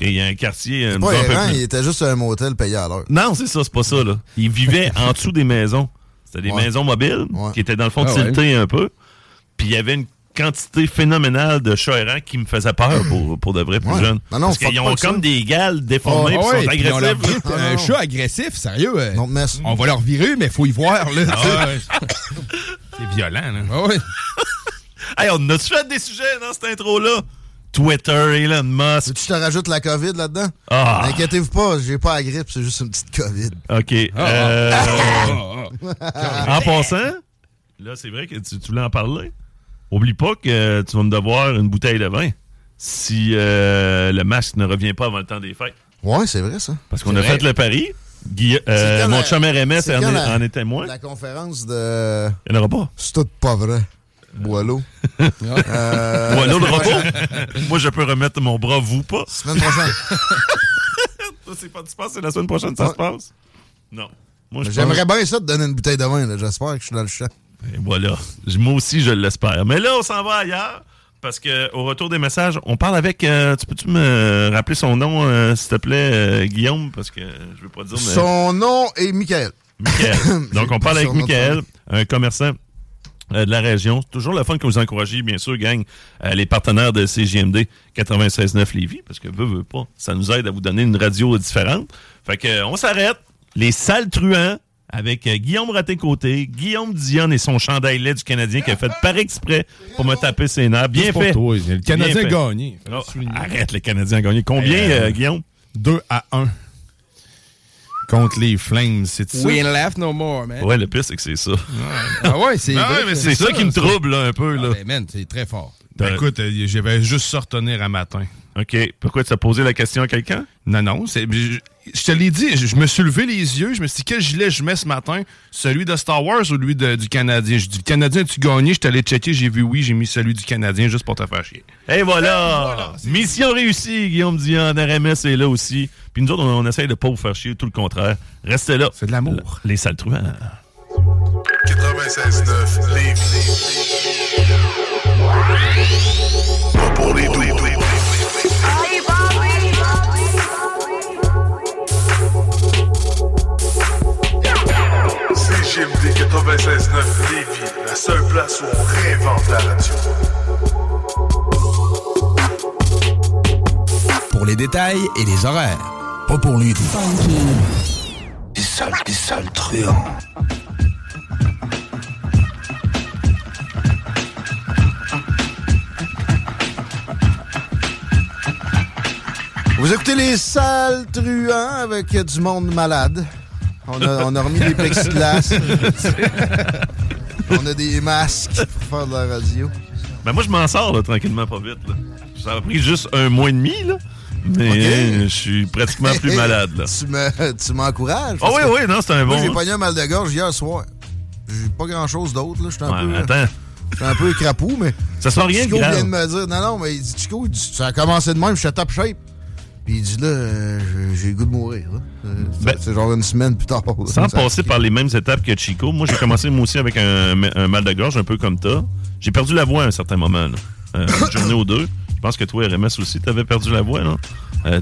Il y a un quartier Pas un peu errant, il était juste un motel payé à l'heure. Non, c'est ça, c'est pas ça. Là. Ils vivaient en dessous des maisons. C'était des Ouais. maisons mobiles Ouais. qui étaient dans le fond Ah tiltées un peu. Puis il y avait une quantité phénoménale de chats errants qui me faisait peur pour, pour de vrai plus Ouais. jeunes. Non, non, Parce qu'ils ont ça. comme des gales déformées Ah ouais, sont leur agressifs. là. Un chat agressif, sérieux. euh, Non, on va leur virer, mais faut y voir, là. tu. Ah. C'est violent, là. Ah ouais. Hey, on a-tu fait des sujets dans cette intro-là? Twitter, Elon Musk. Je te rajoute la COVID là-dedans? Ah. Inquiétez-vous pas, j'ai pas la grippe, c'est juste une petite COVID. OK. Ah, euh, ah, en passant, là, c'est vrai que tu, tu voulais en parler? Oublie pas que tu vas me devoir une bouteille de vin si euh, le masque ne revient pas avant le temps des fêtes. Ouais, c'est vrai ça. Parce qu'on a vrai. fait le pari. Guilla- euh, mon la- chum RMS en, est- la- en est témoin. La conférence de. Il n'y en aura pas. C'est tout pas vrai. Boileau. Euh, Boileau le prochaine. Moi, je peux remettre mon bras, vous pas. Semaine prochaine. C'est pas, tu penses que c'est la semaine prochaine que ça Ouais. se passe? Non. J'aimerais bien ça te donner une bouteille de vin. J'espère que je suis dans le champ. Et voilà. Moi aussi, je l'espère. Mais là, on s'en va ailleurs. Parce que au retour des messages, on parle avec. euh, tu peux-tu me rappeler son nom, euh, s'il te plaît, euh, Guillaume? Parce que je veux pas dire. Mais... Son nom est Michael. Michael. Donc, on parle avec Michael, un commerçant de la région. C'est toujours le fun que vous encouragez, bien sûr, gang, les partenaires de CGMD 96.9 Lévis, parce que veut, veut pas, ça nous aide à vous donner une radio différente. Fait que, on s'arrête. Les sales truands avec euh, Guillaume Raté-Côté, Guillaume Dionne et son chandail lait du Canadien qui a fait par exprès pour me taper ses nerfs. Bien Juste pour fait. toi. Le Canadien a gagné. Oh, arrête, le Canadien a gagné. Combien, Euh, euh, Guillaume? 2 à 1. Contre les Flames, c'est ça? We ain't laugh no more, man. Ouais, le pire, c'est que c'est ça. Ah ouais, c'est Ah ouais, mais C'est ça qui me trouble, là, un peu. Là. Ah, ben, man, c'est très fort. Ben, écoute, j'avais juste ça retenir à matin. OK. Pourquoi tu as posé la question à quelqu'un? Non, non. Je, te l'ai dit, je, me suis levé les yeux, je me suis dit, quel gilet je mets ce matin? Celui de Star Wars ou lui de- du Canadien? Je dis, le Canadien, as-tu gagné? Je suis allé checker, j'ai vu oui, j'ai mis celui du Canadien juste pour te faire chier. Et voilà! Mission réussie, Guillaume Dion, RMS est là aussi. Puis nous autres, on, on essaye de pas vous faire chier, tout le contraire. Restez là. C'est de l'amour. Les sales truands. 96.9 Lévis. Pas pour les doux. CGMD 96.9 Lévis, la seule place où on réinvente la radio. Pour les détails et les horaires. Pas pour les doux. Des sales, des sales truands. Vous écoutez les sales truands avec du monde malade. On a, on a remis des plexiglas. on a des masques pour faire de la radio. Ben moi, je m'en sors, là, tranquillement, pas vite. Là. Ça a pris juste un mois et demi, là. Mais je suis pratiquement plus malade, là. Tu me- tu m'encourages. Ah parce oui, oui, non, c'est un Moi, bon. j'ai pogné un mal de gorge hier soir. J'ai pas grand-chose d'autre, là. J'étais un Ouais, peu... attends. J'étais un peu crapou, mais... Ça sent rien Chico grave. vient de me dire... Non, non, mais il dit, Chico, ça a commencé de même, je suis top shape. Puis il dit, là, euh, j'ai- le goût de mourir. Euh, c'est- Ben, c'est genre une semaine plus tard. là. Sans passer par les mêmes étapes que Chico, moi j'ai commencé moi aussi avec un, un mal de gorge un peu comme toi. J'ai perdu la voix à un certain moment, là. Euh, une journée ou deux. Je pense que toi, RMS aussi, t'avais perdu la voix,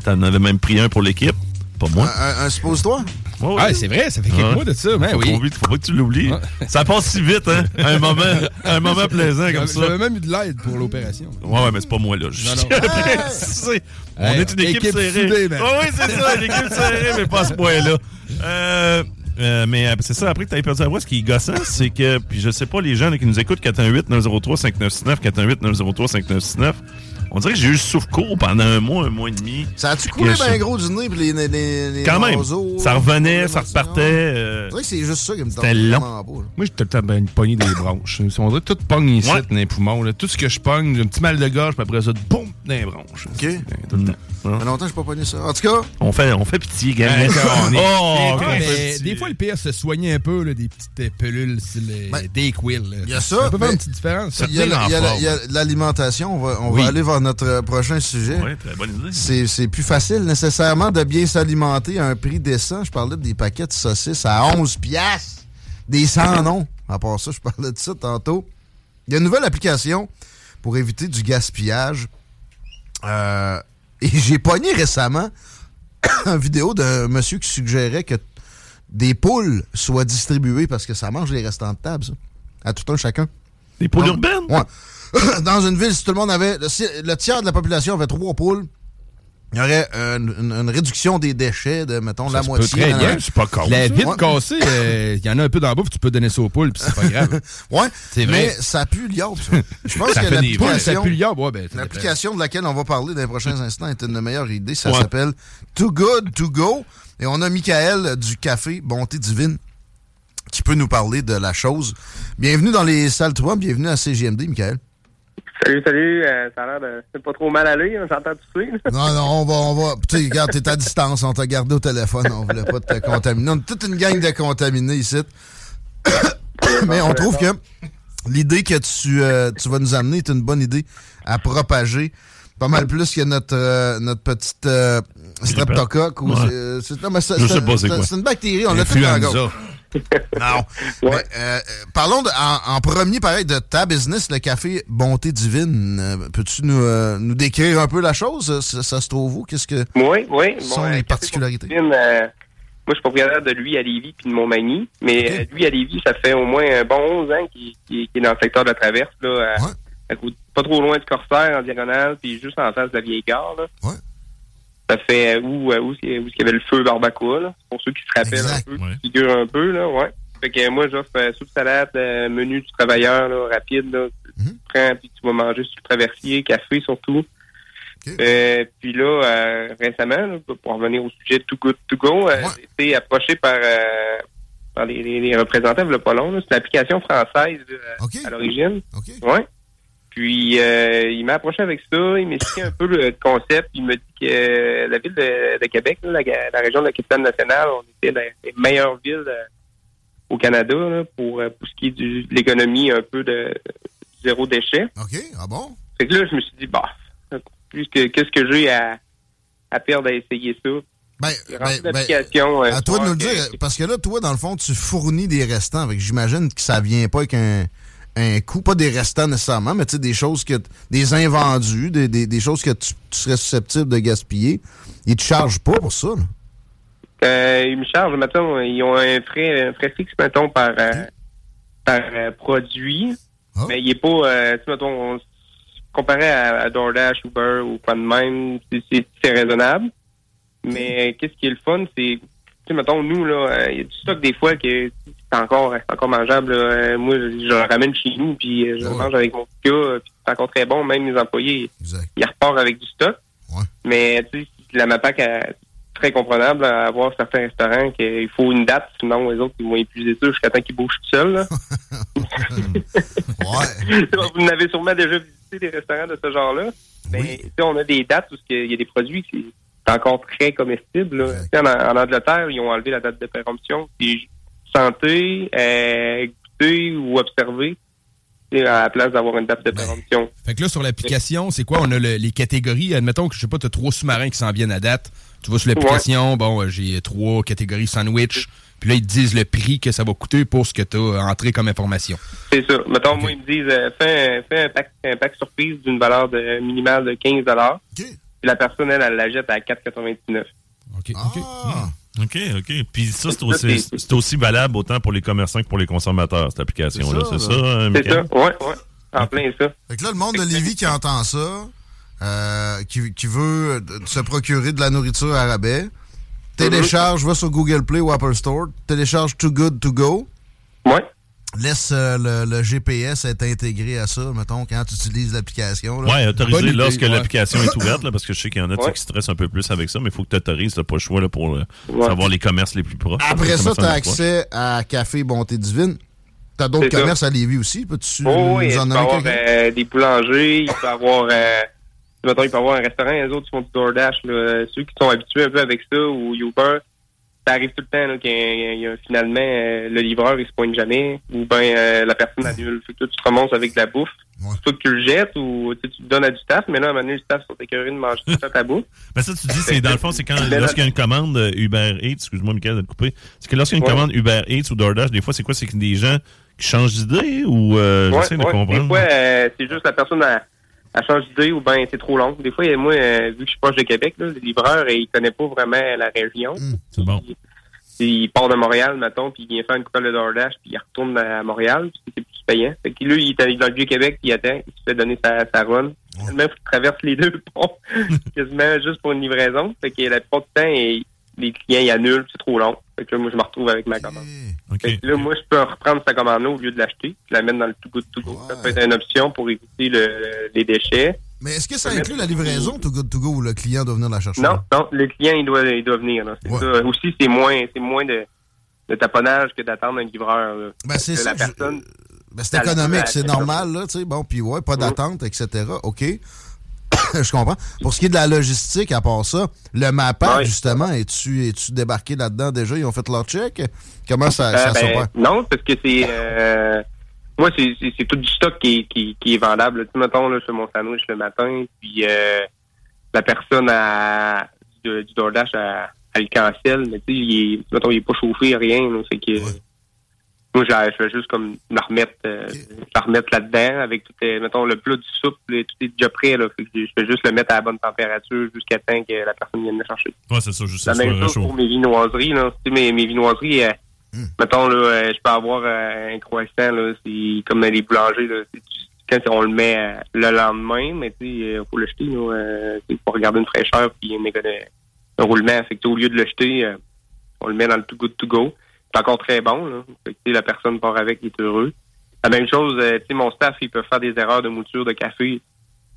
T'en avais même pris un pour l'équipe. Pas moi. Un, un, un suppose-toi? Ouais, Ah, c'est vrai, ça fait quelques mois de ça. Ben oui. faut pas que tu l'oublies. Ça passe si vite, hein? Un moment, un moment plaisant comme ça. J'avais même eu de l'aide pour l'opération. Ouais, ouais, mais c'est pas moi, là. Non, préciser. On est une équipe, équipe serrée. soudée, oui, c'est ça, une équipe serrée, mais pas à ce point-là. Euh, euh, mais euh, c'est ça, après que tu perdu la voix, ce qui est gossant, c'est que, puis je sais pas, les gens là, qui nous écoutent, 418-903-5969, 418-903-5969, on dirait que j'ai eu le souffle court pendant un mois, un mois et demi. Ça a-tu coulé bien gros du nez pis les, les, les, les Quand même. Ça revenait, ça repartait. euh, C'est vrai que c'est juste ça qui me tente C'était long. pas. Moi, j'ai tout le temps ben, une poignée des bronches. On dirait que tout pogne ici Ouais. dans les poumons. là. Tout ce que je pogne, j'ai un petit mal de gorge, puis après ça, boum, dans les bronches. OK? Tout le temps. Ça fait longtemps que je pas pogné ça. En tout cas, On fait, on fait pitié, gars. Ouais, on est- oh, on on Mais des fois, le pire, se soigner un peu, là, des petites euh, pelules, sur les Ben, Dayquil. là. il y a ça, Ça peut faire une petite différence. il y a, l'alimentation. On, on va aller vers notre euh, prochain sujet. Ouais, très bonne idée. C'est c'est plus facile nécessairement de bien s'alimenter à un prix décent. Je parlais des paquets de saucisses à 11 piastres. Des sans noms. À part ça, je parlais de ça tantôt. Il y a une nouvelle application pour éviter du gaspillage. Euh, et j'ai pogné récemment une vidéo d'un monsieur qui suggérait que des poules soient distribuées parce que ça mange les restants de table, ça. À tout un chacun. Des poules Donc, urbaines? Ouais. Dans une ville, si tout le monde avait. Le, si- le tiers de la population avait trois poules, il y aurait une, une- une réduction des déchets de, mettons, la se peut moitié. très bien. C'est pas con. La ça. vite Ouais. cassée, euh, il y en a un peu dans la bouffe, tu peux donner ça aux poules, puis c'est pas grave. Ouais, C'est mais ça pue l'iode. Je pense Ça que l'application. ouais, ben. L'application de laquelle on va parler dans les prochains instants est une meilleure idée. Ça Ouais. s'appelle Too Good To Go. Et on a Michael du café Bonté Divine qui peut nous parler de la chose. Bienvenue dans les salles 3, bienvenue à CGMD, Michael. Salut, salut. euh, ça a l'air de. C'est pas trop mal aller, hein, j'entends tousser. là. Non, non, on va, on va. Tu sais, regarde, t'es à distance, on t'a gardé au téléphone, on voulait pas te contaminer. On est toute une gang de contaminés ici. Mais on trouve que l'idée que tu, euh, tu vas nous amener est une bonne idée à propager. Pas mal plus que notre, euh, notre petite euh, streptocoque. ou Ouais. c'est- c'est- non, mais c'est- Je c'est- sais pas c'est c'est- quoi. C'est une bactérie, on l'a tout dans Non. Mais, euh, euh, parlons de- en, en premier, pareil, de ta business, le café Bonté Divine. Euh, Peux-tu nous, euh, nous décrire un peu la chose? Ça, ça se trouve où? Qu'est-ce que Oui, oui. sont Bon, les particularités? Euh, moi, je suis propriétaire de lui à Lévis puis de Montmagny. Mais lui à Lévis, ça fait au moins un bon 11 ans qu'il est dans le secteur de la traverse, là, à- à côté- pas trop loin du Corsaire en diagonale, puis juste en face de la vieille gare. Là. Ça fait euh, où, euh, où, il y a- où il y avait le feu barbacoa, là? Pour ceux qui se rappellent un peu, qui figurent un peu, là, ouais. Fait que moi, j'offre euh, soupe salade, euh, menu du travailleur, là, rapide, là. Tu prends, puis tu vas manger sur le traversier, café surtout. Euh, puis là, euh, récemment, là, pour revenir au sujet de Too Good To Go, j'ai été approché par, euh, par les, les- les représentants de pas long. là. C'est une application française à l'origine. Ouais. Puis euh, il m'a approché avec ça, il m'a expliqué un peu le concept. Il m'a dit que euh, la ville de, de Québec, là, la, la région de la capitale nationale, on était dans les meilleures villes euh, au Canada là, pour, euh, pour ce qui est du- de l'économie un peu de zéro déchet. OK, ah bon? Fait que là, je me suis dit, bah, plus que qu'est-ce que j'ai à, à perdre à essayer ça? Ben, ben, l'application, euh, à toi de nous le dire, parce que là, toi, dans le fond, tu fournis des restants. J'imagine que ça vient pas avec un, coût, pas des restants nécessairement, mais tu sais, des choses que. des invendus, des, des, des choses que tu, tu serais susceptible de gaspiller. Ils te chargent pas pour ça, là. Euh, ils me chargent, mettons, ils ont un frais, un frais fixe, mettons, par, euh, par euh, produit. Ah. Mais il est pas, tu mettons, on- comparé à, à DoorDash, Uber ou quoi de même, c'est- raisonnable. Mais qu'est-ce qui est le fun, c'est, tu sais, mettons, nous, là, il y a du stock des fois que c'est encore, c'est encore mangeable. là. Euh, moi, je, je le ramène chez nous, puis euh, je le mange avec mon gars, puis c'est encore très bon. Même les employés, ils repartent avec du stock. Mais, tu sais, la MAPAC est très comprenable à avoir certains restaurants qu'il faut une date, sinon les autres, ils vont épuiser ça jusqu'à temps qu'ils bougent tout seuls. Vous en avez sûrement déjà visité des restaurants de ce genre-là. Mais tu sais, on a des dates où il y a des produits qui sont encore très comestibles. là. En, en Angleterre, ils ont enlevé la date de péremption. Puis santé, euh, goûter ou observer à la place d'avoir une date de péremption. Fait que là, sur l'application, c'est quoi? On a le- les catégories. Admettons que, je sais pas, tu as trois sous-marins qui s'en viennent à date. Tu vas sur l'application, bon, euh, j'ai trois catégories sandwich. Puis là, ils te disent le prix que ça va coûter pour ce que tu as entré comme information. C'est ça. Mettons, moi, ils me disent, euh, fais, un- fais un, pack, un pack surprise d'une valeur de, minimale de 15 Puis la personne, elle, elle la jette à 4,99 OK. OK, OK. Puis ça, c'est aussi, c'est aussi valable autant pour les commerçants que pour les consommateurs, cette application-là. C'est ça, hein, C'est ça, Michael? ouais, ouais. En plein ça. Fait que là, le monde de Lévis qui entend ça, euh, qui, qui veut euh, se procurer de la nourriture à rabais, télécharge, va sur Google Play ou Apple Store, télécharge Too Good To Go. Ouais. Laisse euh, le, le GPS être intégré à ça, mettons, quand tu utilises l'application. Bonne idée, lorsque ouais. l'application est ouverte, là, parce que je sais qu'il y en a Ouais. qui stressent un peu plus avec ça, mais il faut que tu autorises, t'as pas le choix là, pour euh, Ouais. savoir les commerces les plus proches. Après ça, tu as accès à Café Bonté Divine. Tu as d'autres ça. commerces à Lévis aussi. Peux-tu Oh, oui, nous il en peut nommer avoir euh, des boulangers, il peut avoir euh, mettons, il peut avoir un restaurant, les autres qui font du DoorDash, là, ceux qui sont habitués un peu avec ça, ou Uber, ça arrive tout le temps là, qu'il y a, finalement euh, le livreur il se pointe jamais, ou ben euh, la personne annule. Fait que toi, tu te remontes avec de la bouffe. Soit que tu le jettes ou tu sais, tu le donnes à du staff, mais là, à un moment donné, le staff sont écœurés de manger tout ça ta bouffe. Ben ça, tu dis, c'est dans le fond, c'est quand lorsqu'il y a une commande euh, Uber Eats, excuse-moi, Michael, de te couper, c'est que lorsqu'il y a une Ouais. commande Uber Eats ou DoorDash, des fois, c'est quoi? C'est que des gens qui changent d'idée ou euh, Ouais, j'essaie de ouais. comprendre? Des fois, c'est juste la personne a, a change d'idée ou ben c'est trop long. Des fois, moi, euh, vu que je suis proche de Québec, là, le livreur, il connaît pas vraiment la région. c'est bon. Il, il part de Montréal, mettons, puis il vient faire une coupe de DoorDash, puis il retourne à Montréal, puis c'est plus payant. Fait que lui, il est allé dans le Vieux-Québec, puis il attend, il se fait donner sa, sa run. Même faut qu'il traverse les deux ponts, quasiment juste pour une livraison. Fait que la plupart du temps, il- les clients, ils annulent, c'est trop long. Fait que là, moi, je me retrouve avec ma commande. Fait que là, moi, je peux reprendre sa commande-là au lieu de l'acheter, puis la mettre dans le Too Good To Go. Ça peut être une option pour éviter le- les déchets. Mais est-ce que ça inclut la livraison Too Good To Go ou le client doit venir la chercher? Non, non, le client, il doit, il doit venir. là. C'est ça. Aussi, c'est moins, c'est moins de, de taponnage que d'attendre un livreur. là. Ben, c'est ça La je- Ben, c'est économique, c'est normal, là, tu sais. Bon, puis ouais, pas d'attente, etc. OK. Je comprends. Pour ce qui est de la logistique, à part ça, le MAPA, Ouais. justement, es-tu es débarqué là-dedans déjà? Ils ont fait leur check? Comment ça, Euh, ça ben, s'opère? Non, parce que c'est. Euh, moi, c'est- c'est c'est tout du stock qui est, qui, qui est vendable. Tu mettons, là, je fais mon sandwich le matin, puis euh, la personne à, du, du DoorDash, elle, elle le cancelle, mais tu sais, il est, mettons, il est pas chauffé, rien. Fait que, Moi, je je fais juste comme la remettre, euh, la remettre là-dedans avec tout, euh, mettons, le plat du soupe, tout est déjà prêt. Là, fait que je fais juste le mettre à la bonne température jusqu'à temps que la personne vienne le chercher. Ouais, c'est ça, juste La même chose pour mes viennoiseries. Là. Tu sais, mes, mes viennoiseries, euh, mettons, là, euh, je peux avoir euh, un croissant, là, c'est comme dans les boulangers. Là, c'est- quand on le met euh, le lendemain, mais tu sais, il faut le jeter. Là, euh, c'est pour garder une fraîcheur puis un, un roulement. Fait que, au lieu de le jeter, euh, on le met dans le Too Good To Go. C'est encore très bon. Là. Fait que, la personne part avec, il est heureux. La même chose, euh, tu sais, mon staff, ils peuvent faire des erreurs de mouture de café.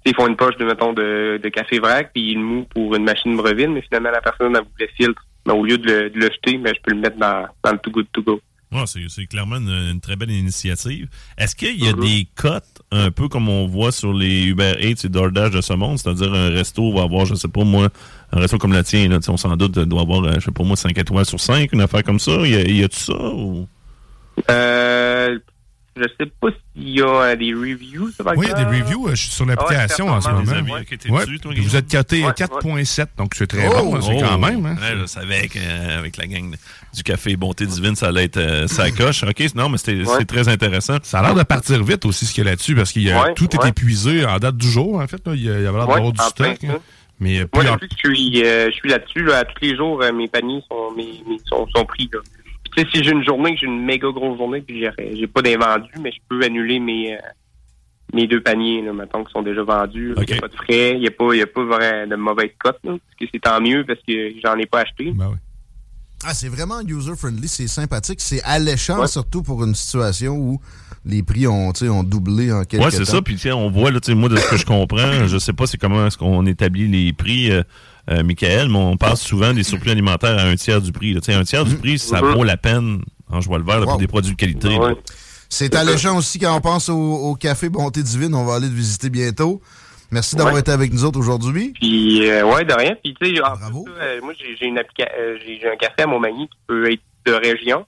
Ils font une poche de, mettons, de, de café vrac, puis ils le mouent pour une machine brevine, mais finalement, la personne, elle voulait filtre. Mais au lieu de le, de le jeter, mais je peux le mettre dans, dans le Too Good To Go. Ouais, c'est clairement une, une très belle initiative. Est-ce qu'il y a des cotes, un peu comme on voit sur les Uber Eats et DoorDash de ce monde? C'est-à-dire, un resto va avoir, je sais pas moi, un resto comme le tien, là, on s'en doute, doit avoir, euh, je sais pas moi, 5 étoiles sur 5, une affaire comme ça. Y a- y a-tu ça? Ou... Euh, je sais pas s'il y a euh, des reviews, par Oui, il y a des reviews. euh, Je suis sur l'application Ah ouais, en ce moment. amis, Ouais, toi, vous êtes coté Ouais, 4.7, donc c'est très Oh, bon. C'est oh. quand même. hein. Ouais, je savais qu'avec la gang du café Bonté Divine, ça allait être euh, ça coche. OK, non, mais c'était c'est très intéressant. Ça a l'air de partir vite aussi, ce qu'il y a là-dessus, parce que Ouais, tout est épuisé en date du jour, en fait. là. Il y a- avait l'air Ouais, d'avoir du stock. hein. Mais euh, Moi, plus en- que je suis, euh, je suis là-dessus, là, à tous les jours, euh, mes paniers sont, mes, mes- sont, sont pris. Là. Puis, si j'ai une journée, que j'ai une méga grosse journée, puis j'ai, pas d'invendu, mais je peux annuler mes, euh, mes deux paniers, là, mettons, qui sont déjà vendus. Il n'y a pas de frais, il n'y a pas, il y a pas vraiment de mauvaise cote, parce que c'est tant mieux parce que j'en ai pas acheté. Ben Ah, c'est vraiment user-friendly, c'est sympathique, c'est alléchant, Ouais. surtout pour une situation où les prix ont, tu sais, ont doublé en quelques Ouais, c'est temps. ça. Puis, tu sais, on voit, là, moi, de ce que je comprends, je sais pas c'est comment est-ce qu'on établit les prix, euh, euh, Michael, mais on passe souvent des surplus alimentaires à un tiers du prix. là. Un tiers du prix, ça Mhm. vaut la peine, en joie le vert, là, pour Wow. des produits de qualité. C'est alléchant aussi quand on pense au, au café Bonté Divine. On va aller le visiter bientôt. Merci d'avoir Ouais. été avec nous autres aujourd'hui. Puis, euh, ouais, de rien. Puis, tu sais, en plus, là, euh, moi, j'ai, une euh, j'ai, j'ai un café à Montmagny qui peut être de région.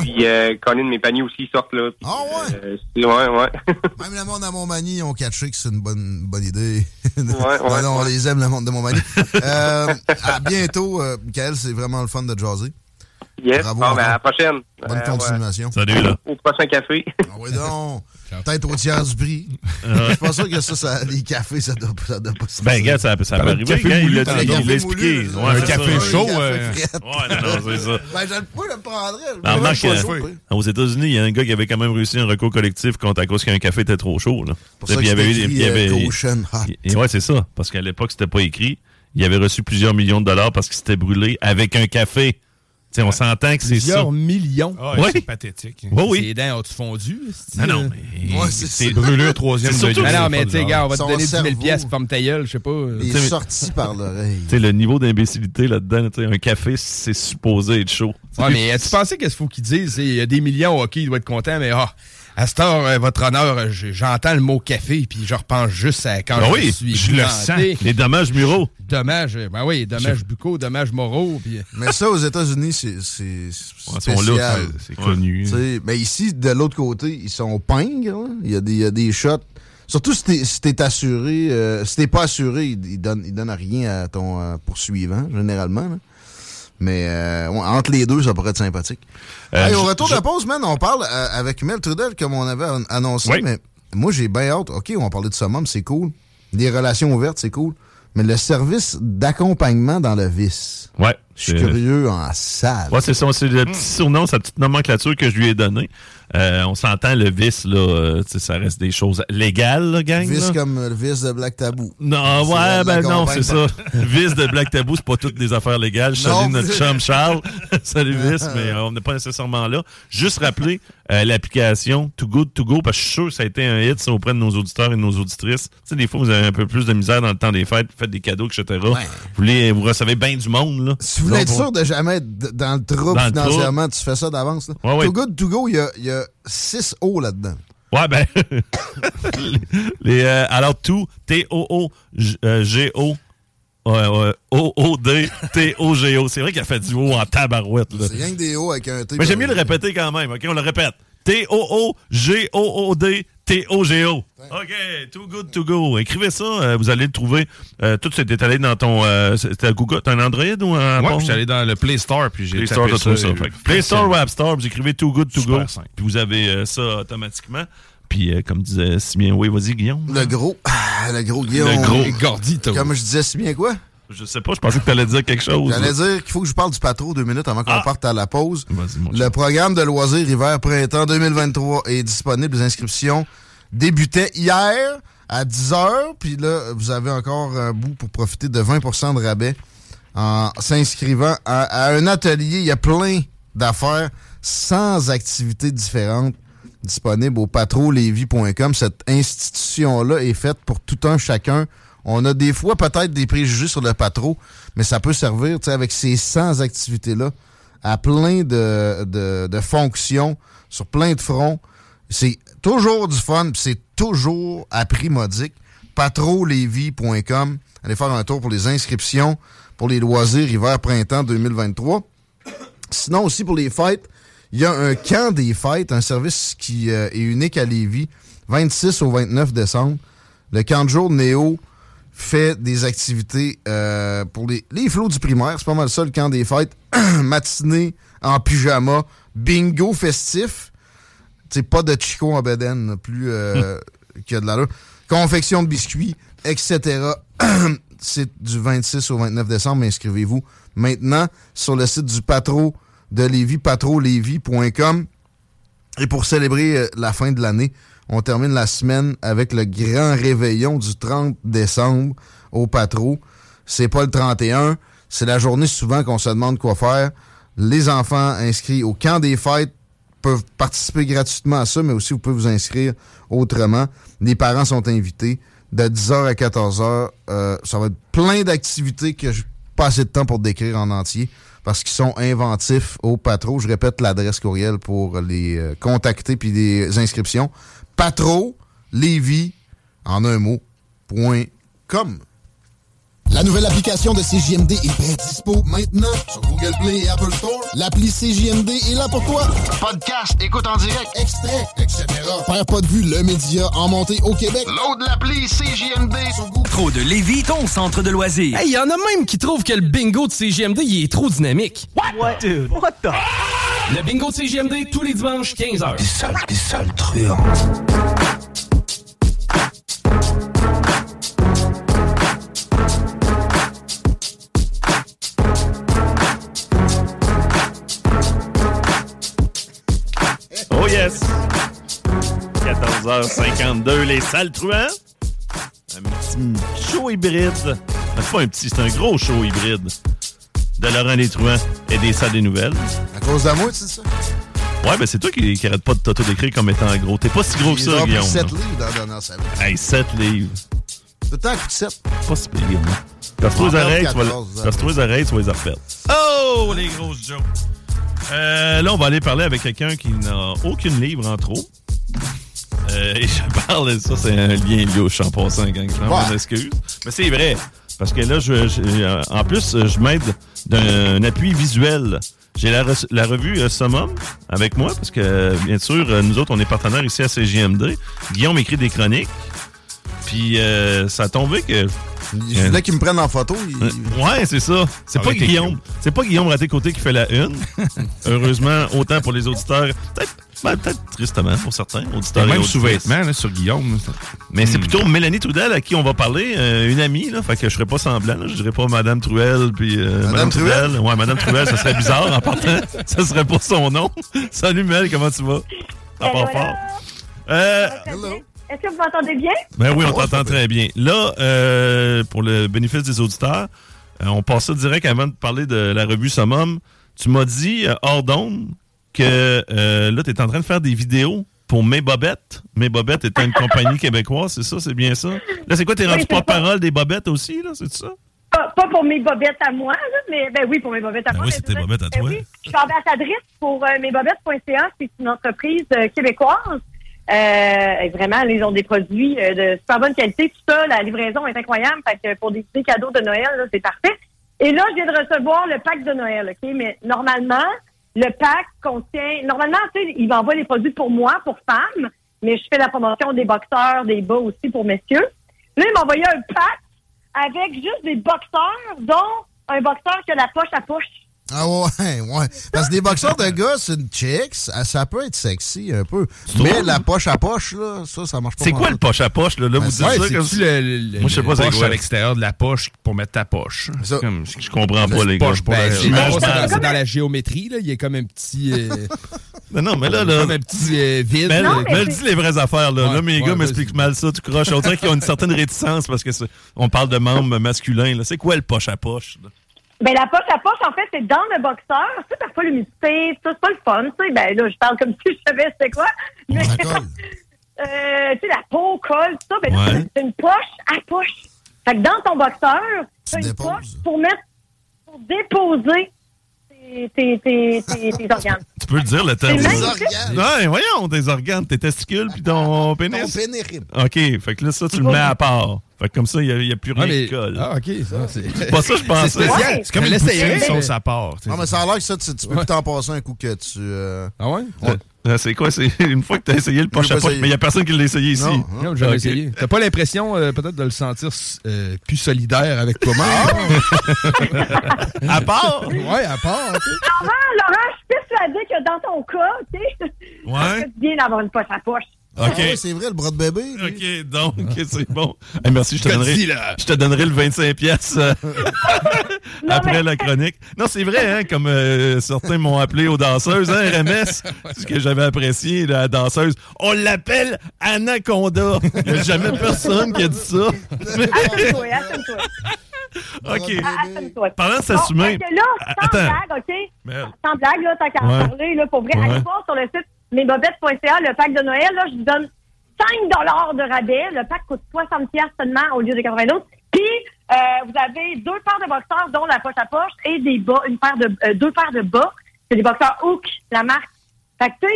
Puis, euh, Colin, mes paniers aussi sortent là. Puis, ah ouais? c'est, ouais, ouais. Même le monde à Montmagny ont catché que c'est une bonne, bonne idée. ouais, non, non, on ouais. les aime, le monde de Montmagny. euh, à bientôt, euh, Michael. C'est vraiment le fun de jaser. Yes. Bravo bon, ben, à la prochaine. Bonne Euh, continuation. Salut, là. Au prochain café. Ah oui, donc. Peut-être au tiers du prix. Je suis pas sûr que ça, ça les cafés, ça doit, ça doit pas se Ben, gars, ça, ça peut arriver. café gars, il l'a raison. il l'a expliqué. un café ça. chaud, Ouais, euh, Ouais, non, non, c'est ça. Ben, je le, le prendrais. Ben, le remarque, prendrais euh, chaud, aux États-Unis, il y a un gars qui avait quand même réussi un recours collectif contre à cause qu'un café était trop chaud. Là. Pour ça il y avait eu- écrit, il y avait- Goshen Hot. Et ouais, c'est ça. Parce qu'à l'époque, c'était pas écrit. Il avait reçu plusieurs millions de dollars parce qu'il s'était brûlé avec un café. On s'entend que c'est ça. Plusieurs millions. Ah. C'est pathétique. Oui, oui. Ses dents ont-tu fondu? Non, non. mais- Ouais, c'est brûlé au troisième degré. Non, non, mais tu sais, gars, on va te donner 10 000 cerveau. piastres, ferme ta gueule, je sais pas. Il est sorti par l'oreille. Tu sais, le niveau d'imbécilité là-dedans, un café, c'est supposé être chaud. Ouais, mais tu pensais qu'est-ce qu'il faut qu'ils disent? Il y a des millions, OK, il doit être content, mais ah, à cette heure, euh, votre honneur, euh, je- j'entends le mot café, puis je repense juste à quand Ben je oui, suis je le sens. Les dommages muraux. Dommages, euh, ben oui, dommages buccaux, dommages moraux. Puis... Mais ça, aux États-Unis, c'est c'est Ouais, connu. Mais ici, de l'autre côté, ils sont pingres. là. Il y, a des- il y a des shots. Surtout si t'es si t'es assuré. euh, si t'es pas assuré, ils ils donnent, ils donnent rien à ton euh, poursuivant, généralement. là. Mais euh, entre les deux, ça pourrait être sympathique. Euh, au retour je- de la pause, man, on parle euh, avec Mel Trudel, comme on avait an- annoncé. Oui. Mais moi, j'ai bien hâte. OK, on parlait de summum, c'est cool. Les relations ouvertes, c'est cool. Mais le service d'accompagnement dans le vice. Ouais. Je suis curieux en salle. Ouais, c'est ça. C'est le petit surnom, sa petite nomenclature que je lui ai donnée. Euh, on s'entend, le vice, là, euh, ça reste des choses légales, là, gang. Vice là. comme le vice de Black Tabou. Non, ouais, la- ben la non, c'est ça. Vice de Black Tabou, c'est pas toutes des affaires légales. Salue notre chum Charles. Salut Vice, mais euh, on n'est pas nécessairement là. Juste rappeler euh, l'application Too Good To Go, parce que je suis sûr que ça a été un hit ça, auprès de nos auditeurs et de nos auditrices. Tu sais, des fois, vous avez un peu plus de misère dans le temps des fêtes, vous faites des cadeaux, etc. Vous, voulez, vous recevez bien du monde, là. Si voulais être pour- sûr de jamais être dans le trouble Dans le financièrement, tu fais ça d'avance. Ouais, ouais. Too Good To Go, il y a, il y a 6 O là-dedans. Ouais, ben. les, les, euh, alors, tout, T-O-O-G-O. Ouais, ouais, O-O-D, T-O-G-O. C'est vrai qu'il a fait du O en tabarouette. C'est rien que des O avec un T. Mais j'aime mieux le répéter quand même. OK, on le répète. T-O-O-G-O-O-D, T-O-G-O. OK, too good to go. Écrivez ça, euh, vous allez le trouver. Euh, tout s'est étalé dans ton. Euh, C'était Google. T'as un Android ou un. Ouais, puis j'étais allé dans le Play Store, puis j'ai Play tapé Store, ça, ça. Fait que Play Store ou App Store, vous écrivez Too Good To Go. Simple. Puis vous avez euh, ça automatiquement. Puis, euh, comme disait si bien, oui, vas-y, Guillaume. Le gros. Ah, Le gros Guillaume. Le gros. Gordito. Comme je disais si bien quoi? Je sais pas, je pensais que t'allais dire quelque chose. J'allais dire qu'il faut que je parle du patro deux minutes avant qu'on Ah. parte à la pause. Le programme de loisirs hiver-printemps 2023 est disponible. Les inscriptions débutaient hier à 10h. Puis là, vous avez encore un bout pour profiter de 20% de rabais en s'inscrivant à, à un atelier. Il y a plein d'affaires sans activités différentes disponibles au patrolevy.com. Cette institution-là est faite pour tout un chacun. On a des fois peut-être des préjugés sur le patro, mais ça peut servir avec ces 100 activités-là à plein de, fonctions, sur plein de fronts. C'est toujours du fun, c'est toujours à prix modique. patrolevy.com. Allez faire un tour pour les inscriptions pour les loisirs hiver-printemps 2023. Sinon, aussi pour les fêtes, il y a un camp des fêtes, un service qui euh, est unique à Lévis, 26 au 29 décembre. Le camp de jour Néo fait des activités euh, pour les, les flots du primaire. C'est pas mal ça, le camp des fêtes. Matinée en pyjama, bingo festif. C'est pas de Chico en là, plus euh, qu'il y a de l'allure. Confection de biscuits, etc. C'est du 26 au 29 décembre. Inscrivez-vous maintenant sur le site du Patro de Lévis, patrolevy.com. Et pour célébrer euh, la fin de l'année, on termine la semaine avec le grand réveillon du 30 décembre au Patro. C'est pas le 31, c'est la journée souvent qu'on se demande quoi faire. Les enfants inscrits au camp des fêtes peuvent participer gratuitement à ça, mais aussi vous pouvez vous inscrire autrement. Les parents sont invités de 10h à 14h. Euh, ça va être plein d'activités que je pas assez de temps pour décrire en entier parce qu'ils sont inventifs au patro. Je répète l'adresse courriel pour les euh, contacter puis les inscriptions. Patro, Lévis, en un mot, point com. La nouvelle application de CJMD est bien dispo maintenant sur Google Play et Apple Store. L'appli CJMD est là pour toi. Podcast, écoute en direct, extrait, etc. Père pas de vue, le média en montée au Québec. Load l'appli CJMD sur Google. Trop de Lévis, ton centre de loisirs. Hey, y en a même qui trouvent que le bingo de CGMD il est trop dynamique. What? Dude, what the? Le bingo de CGMD tous les dimanches 15h. Des sales, des sales truands. Oh yes! 14h52, les sales truands. Un petit show hybride. C'est pas un petit, c'est un gros show hybride. De Laurent Les Truands et des salles des nouvelles. À cause de moi, c'est ça? Ouais, ben c'est toi qui, qui arrête pas de t'auto-décrire comme étant gros. T'es pas si gros que ça, Guillaume. 7 là. livres dans la dernière semaine. Hey, 7 livres. Tout le temps, coup de 7. Pas si pire, moi. Casse-toi On les en oreilles, perd tu vas 14, le- casse-toi les oreilles, tu vas les. Oh, les grosses jokes. Euh, là, on va aller parler avec quelqu'un qui n'a aucune livre en trop. Euh, et je parle, ça, c'est un lien lié au champ passant, gang. Je m'en excuse. Mais c'est vrai. Parce que là, je, je- euh, en plus, je m'aide d'un appui visuel. J'ai la, la revue euh, Summum avec moi, parce que, bien sûr, euh, nous autres, on est partenaires ici à CGMD. Guillaume écrit des chroniques. Puis, euh, ça a tombé que Je voulais qu'ils me prennent en photo. il- euh, Ouais, c'est ça. C'est Ça pas Guillaume. C'est pas Guillaume Raté-Côté qui fait la une. Heureusement, autant pour les auditeurs. Peut-être ben, peut-être tristement pour certains auditeurs. Même et sous-vêtements, auditrices. sur Guillaume. Mais c'est plutôt Mélanie Trudel à qui on va parler, euh, une amie, là. Fait que je serais pas semblant, là. Je dirais pas Madame Truel, puis euh, Madame, Truel? Ouais, Madame Truel, ça serait bizarre en partant. Ça serait pas son nom. Salut Mel, comment tu vas? Ça part fort. Euh, Est-ce que vous m'entendez bien? ben oui, on t'entend très bien. Là, euh, pour le bénéfice des auditeurs, euh, on passe ça direct avant de parler de la revue Summum. Tu m'as dit, euh, hors d'onde, que euh, là, tu es en train de faire des vidéos pour Mes Bobettes. Mes Bobettes est une compagnie québécoise, c'est ça? C'est bien ça? Là, c'est quoi? T'es Oui, rendu porte-parole des Bobettes aussi, là? C'est ça? Pas, pas pour mes bobettes à moi, là, mais ben oui, pour mes bobettes à moi. oui, c'est tes bobettes à ben toi. oui, je suis ambassadrice pour euh, mesbobettes.ca. C'est une entreprise euh, québécoise. Euh, vraiment, ils ont des produits euh, de super bonne qualité. Tout ça, la livraison est incroyable. Fait que pour des petits cadeaux de Noël, c'est parfait. Et là, je viens de recevoir le pack de Noël, OK? Mais normalement, le pack contient... Normalement, tu sais, il m'envoie les produits pour moi, pour femmes, mais je fais la promotion des boxeurs, des bas aussi pour messieurs. Là, il m'a envoyé un pack avec juste des boxeurs, dont un boxeur qui a la poche à poche. Ah ouais, ouais. Parce que des boxeurs de gars, c'est une chicks, ça, ça peut être sexy un peu. Mais la poche à poche, là, ça, ça marche pas. C'est quoi le poche à poche, là? là Ben, vous c'est- dites ouais, ça comme si- le- le- Moi, je sais pas c'est poche quoi. à l'extérieur de la poche pour mettre ta poche. Ça. Comme- Je comprends pas, les gars. poche Ben, c'est dans, la géométrie, là. Il y a comme un petit. euh, Mais non, mais là, là. Comme un petit euh, vide. Mais, mais dis les vraies affaires, là. Ouais, là, mes ouais, gars m'expliquent mal ça, tu croches. On dirait qu'ils ont une certaine réticence parce que on parle de membres masculins, là. C'est quoi le poche à poche, là? Ben, la poche à poche, en fait, c'est dans le boxeur. Tu sais, parfois, l'humidité, ça, c'est pas le fun, tu sais. Ben, là, je parle comme si je savais c'était quoi. Mais, euh, tu sais, la peau colle, tout ça. Ben, Ouais. c'est une poche à poche. Fait que dans ton boxeur, t'as une poche pour mettre, pour déposer tes, tes, tes, tes, tes organes. Tu peux le dire, le terme. Des magnifique. Ouais, voyons, tes organes, tes testicules puis ton pénis. Ton pénérime. OK, fait que là, ça, tu le mets à part. Fait que comme ça, il n'y a, plus rien Ouais, mais- qui colle. Ah, OK, ça, c'est. C'est pas ça, je pensais. C'est spécial. Ouais. C'est comme une poutine sauce à part. Non, mais ça a l'air que ça, tu, tu peux plus t'en passer un coup que tu. euh, Ah ouais? Euh, C'est quoi? C'est une fois que tu as essayé le poche à poche, mais il n'y a personne qui l'a essayé ici. Non, Non, j'ai jamais Ok. essayé. T'as pas l'impression, euh, peut-être, de le sentir euh, plus solidaire avec toi-même? à part? Ouais, à part. tu sais. Laurent, Laurent, je suis persuadée que dans ton cas, tu sais, Ouais. bien d'avoir une poche à poche. OK. Ah ouais, c'est vrai, le bras de bébé. OK, donc, c'est bon. Hey, merci, je te, donnerai, je te donnerai le 25 pièces euh, après mais- la chronique. Non, c'est vrai, hein, comme euh, certains m'ont appelé aux danseuses, hein, RMS, ce que j'avais apprécié, la danseuse. On l'appelle Anaconda. Il n'y a jamais personne qui a dit ça. Assume-toi, assume-toi. OK. Assume-toi. Parlant de s'assumer- Bon, là, sans Attends. blague, OK? Merde. Sans blague, là, tant qu'à en Ouais. parler, là, pour vrai, Ouais. allez voir sur le site mesbobettes.ca, le pack de Noël, là, je vous donne 5 de rabais. Le pack coûte 60 pièces seulement au lieu de 92. Puis, euh, vous avez deux paires de boxeurs, dont la poche à poche, et des bas, une paire de, euh, deux paires de bas. C'est des boxeurs Hook, la marque. Fait que,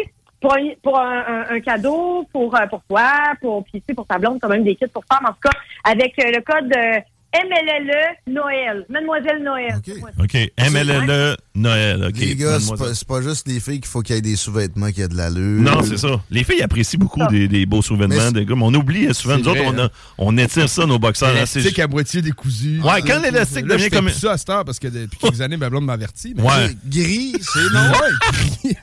pour, un, pour un, un- cadeau, pour, euh, pour toi, pour, puis, pour ta blonde, t'as même des kits pour femmes, en tout cas, avec euh, le code euh, MLLE Noël. Mademoiselle Noël. OK, MLLE Noël. OK. Les gars, c'est pas, pas juste les filles qu'il faut qu'il y ait des sous-vêtements qui a de l'allure. Non, c'est ça. Les filles apprécient beaucoup des, des beaux sous-vêtements. Mais des gars, mais on oublie euh, souvent, nous autres, on, a- hein. on étire ça, nos boxeurs. hein, c'est- L'élastique à moitié décousu. Ouais, quand l'élastique Là, devient je comme- plus ça à cette heure parce que depuis quelques années, ma blonde m'a averti. mais- Ouais. Gris, c'est non. Ouais,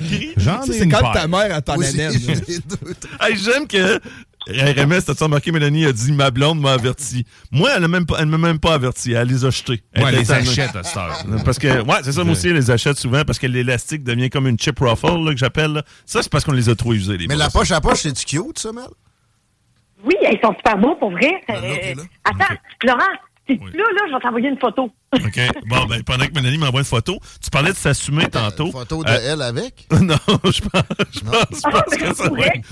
gris. J'en ai encore. C'est paire. ta mère deux, Hey, J'aime que RMS, t'as-tu remarqué, Mélanie a dit ma blonde m'a averti. Moi, elle ne même pas, elle m'a même pas averti. Elle les a jetés. Elle Ouais, les achète à cette heure. Parce que, ouais, c'est ça, moi aussi, elle les achète souvent parce que l'élastique devient comme une chip ruffle, là, que j'appelle. Ça, c'est parce qu'on les a trop usés, les Mais la poche à poche, c'est-tu cute, ça, Mel? Oui, ils sont super beaux, pour vrai. Ben là, Euh, attends, Laurent, là, là, je vais t'envoyer une photo. OK. Bon, ben, pendant que Mélanie m'envoie une photo, tu parlais de s'assumer tantôt. Une photo de Euh, elle avec? non, je pense, je pense Ah, pas mais que ça ça pourrait.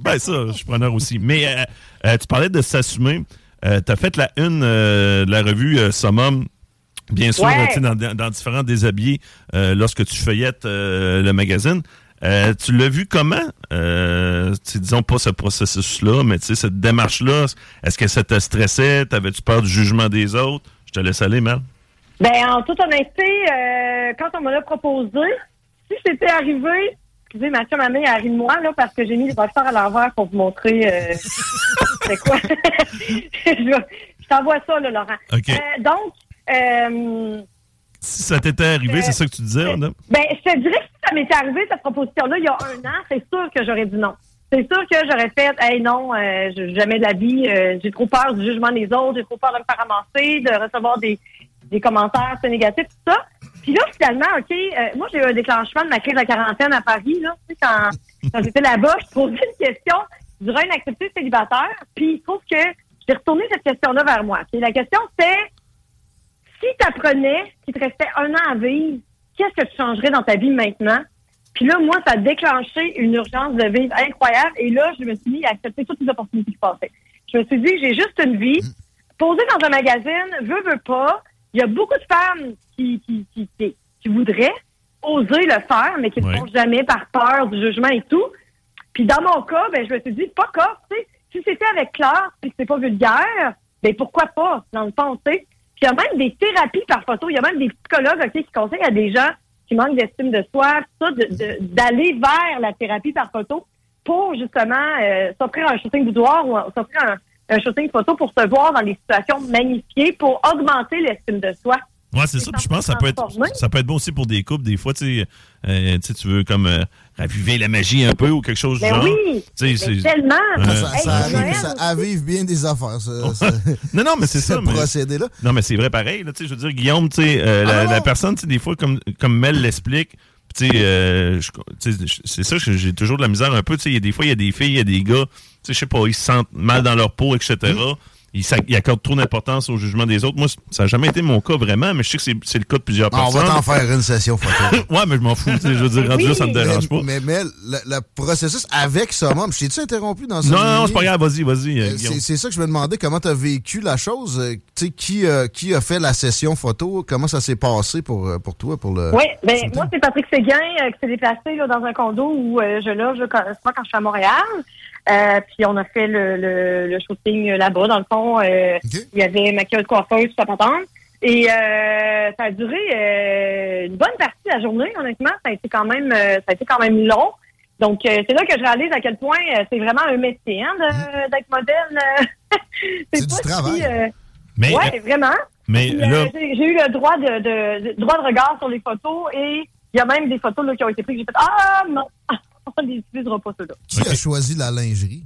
Ben ça, je suis preneur aussi. Mais euh, euh, tu parlais de s'assumer. Euh, tu as fait la une euh, de la revue euh, Summum, bien sûr, Ouais. tu sais, dans, dans différents déshabillés euh, lorsque tu feuillettes euh, le magazine. Euh, tu l'as vu comment? Euh, disons pas ce processus-là, mais tu sais, cette démarche-là, est-ce que ça te stressait? T'avais-tu peur du jugement des autres? Je te laisse aller, Mel. Ben, en toute honnêteté, euh, quand on me l'a proposé, si c'était arrivé, excusez, Mathieu, ma mère a ri de moi, là, parce que j'ai mis les boxeurs à l'envers pour vous montrer euh, c'est quoi? je je t'envoie ça, là, Laurent. Donc, euh, Si ça t'était arrivé, c'est ça que tu disais, madame? Ben, je te dirais que si ça m'était arrivé, cette proposition-là, il y a un an, c'est sûr que j'aurais dit non. C'est sûr que j'aurais fait, hey, non, euh, jamais de la vie, euh, j'ai trop peur du jugement des autres, j'ai trop peur de me faire ramasser, de recevoir des, des commentaires c'est négatifs, tout ça. Puis là, finalement, OK, euh, moi, j'ai eu un déclenchement de ma crise de la quarantaine à Paris, là. Tu sais, quand, quand j'étais là-bas, je posais une question durant une activité célibataire, puis il se trouve que j'ai retourné cette question-là vers moi. Puis la question, c'est si tu apprenais qu'il te restait un an à vivre, qu'est-ce que tu changerais dans ta vie maintenant? Puis là, moi, ça a déclenché une urgence de vivre incroyable. Et là, je me suis mis à accepter toutes les opportunités qui passaient. Je me suis dit, j'ai juste une vie. poser dans un magazine, veut, veut pas. Il y a beaucoup de femmes qui, qui, qui, qui, qui voudraient oser le faire, mais qui ne le font jamais par peur du jugement et tout. Puis dans mon cas, ben, je me suis dit, pas off, tu sais. Si c'était avec classe et que c'est pas vulgaire, ben pourquoi pas, dans le fond, tu sais. Il y a même des thérapies par photo. Il y a même des psychologues qui conseillent à des gens qui manquent d'estime de soi, ça, d'aller vers la thérapie par photo pour justement euh, s'offrir un shooting boudoir ou s'offrir un, un shooting photo pour se voir dans des situations magnifiées pour augmenter l'estime de soi. Ouais, c'est ça. Puis je pense que ça peut être ça peut être bon aussi pour des couples. Des fois, tu sais, euh, tu sais, tu veux comme euh, raviver la magie un peu ou quelque chose du Ben genre. oui, Tu sais, mais c'est- tellement. Euh, Ça, ça Hey, arrive, ça avive bien des affaires, ça. ça- non, non, mais c'est ce ça. mais- procédé-là. Non, mais c'est vrai pareil. Là, je veux dire, Guillaume, tu sais, euh, la, Ah, la personne, tu sais, des fois, comme, comme Mel l'explique, tu sais, euh, c'est ça, que j'ai toujours de la misère un peu. Tu sais, il y a des fois, il y a des filles, il y a des gars, tu sais, je sais pas, ils se sentent mal dans leur peau, etc. Ils accordent trop d'importance au jugement des autres. Moi, ça n'a jamais été mon cas vraiment, mais je sais que c'est- le cas de plusieurs Ah, on personnes. va t'en faire une session photo. ouais, mais je m'en fous. Je veux dire, rendu là, ça me dérange pas. Mais, mais, le, le processus avec Summum, je t'ai-tu interrompu dans ce Non, non, non, c'est pas grave, vas-y, vas-y. euh, Euh. C'est ça que je me demandais, comment tu as vécu la chose? Euh, tu sais, qui, euh, qui a fait la session photo? Comment ça s'est passé pour, pour toi? Pour le... Oui, ben moi, c'est Patrick Séguin euh, qui s'est déplacé là, dans un condo où euh, je loge souvent quand je suis à Montréal. Euh, puis on a fait le, le, le shooting là-bas. Dans le fond, euh, il y avait maquilleuse coiffeuse, tout ça patente. Et euh, ça a duré euh, une bonne partie de la journée, honnêtement. Ça a été quand même euh, ça a été quand même long. Donc, euh, c'est là que je réalise à quel point euh, c'est vraiment un métier hein, de- d'être modèle. c'est du travail. si, Mais- ouais, vraiment. mais là- j'ai j'ai eu le droit de, de- de- droit de regard sur les photos et il y a même des photos là, qui ont été prises. J'ai fait Ah non, on les utilisera pas ceux-là. Qui a choisi la lingerie?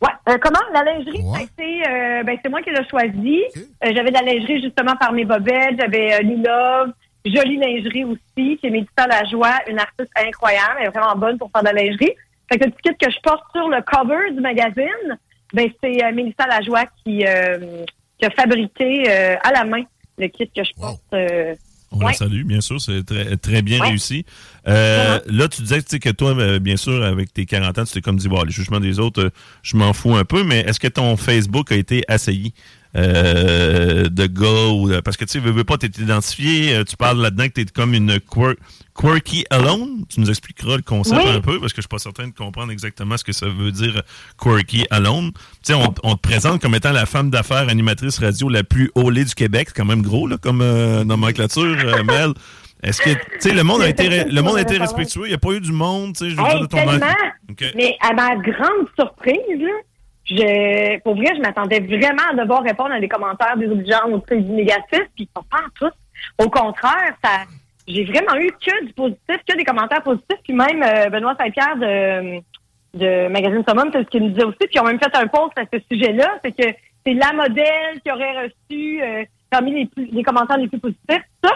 Ouais. Euh, comment? La lingerie, ben, c'est euh, ben, c'est moi qui l'ai choisi. Euh, j'avais de la lingerie justement par mes bobettes. J'avais euh, Love, jolie lingerie aussi, qui est Médita La Joie, une artiste incroyable. Elle est vraiment bonne pour faire de la lingerie. Fait que le petit kit que je porte sur le cover du magazine, ben, c'est euh, Mélissa Lajoie qui, euh, qui a fabriqué euh, à la main le kit que je porte. euh, On la ouais. salue, bien sûr, c'est très, très bien Ouais. réussi. Euh, Là, tu disais tu sais, que toi, euh, bien sûr, avec tes 40 ans, tu t'es comme dit, bon, les jugements des autres, euh, je m'en fous un peu, mais est-ce que ton Facebook a été assailli? Euh, de gars ou de- parce que tu sais, veux, veux pas t'être identifié, euh, tu parles là-dedans que t'es comme une quir- quirky alone. Tu nous expliqueras le concept Oui. un peu parce que je suis pas certain de comprendre exactement ce que ça veut dire quirky alone. Tu sais, on, on te présente comme étant la femme d'affaires animatrice radio la plus haulée du Québec, c'est quand même gros là comme euh, nomenclature, euh, Mel. Est-ce que tu sais le monde a été le monde a été respectueux, il n'y a pas eu du monde, tu sais, je veux Hey, dire de ton tellement. Mais à ma grande surprise, là, je, pour vrai, je m'attendais vraiment à devoir répondre à des commentaires désobligeants ou très négatifs, puis pas en tout. Au contraire, ça, j'ai vraiment eu que du positif, que des commentaires positifs, puis même euh, Benoît Saint-Pierre de, de Magazine Summum, c'est ce qu'il nous disait aussi, puis ils ont même fait un post à ce sujet-là, c'est que c'est la modèle qui aurait reçu euh, parmi les, plus, les commentaires les plus positifs, ça,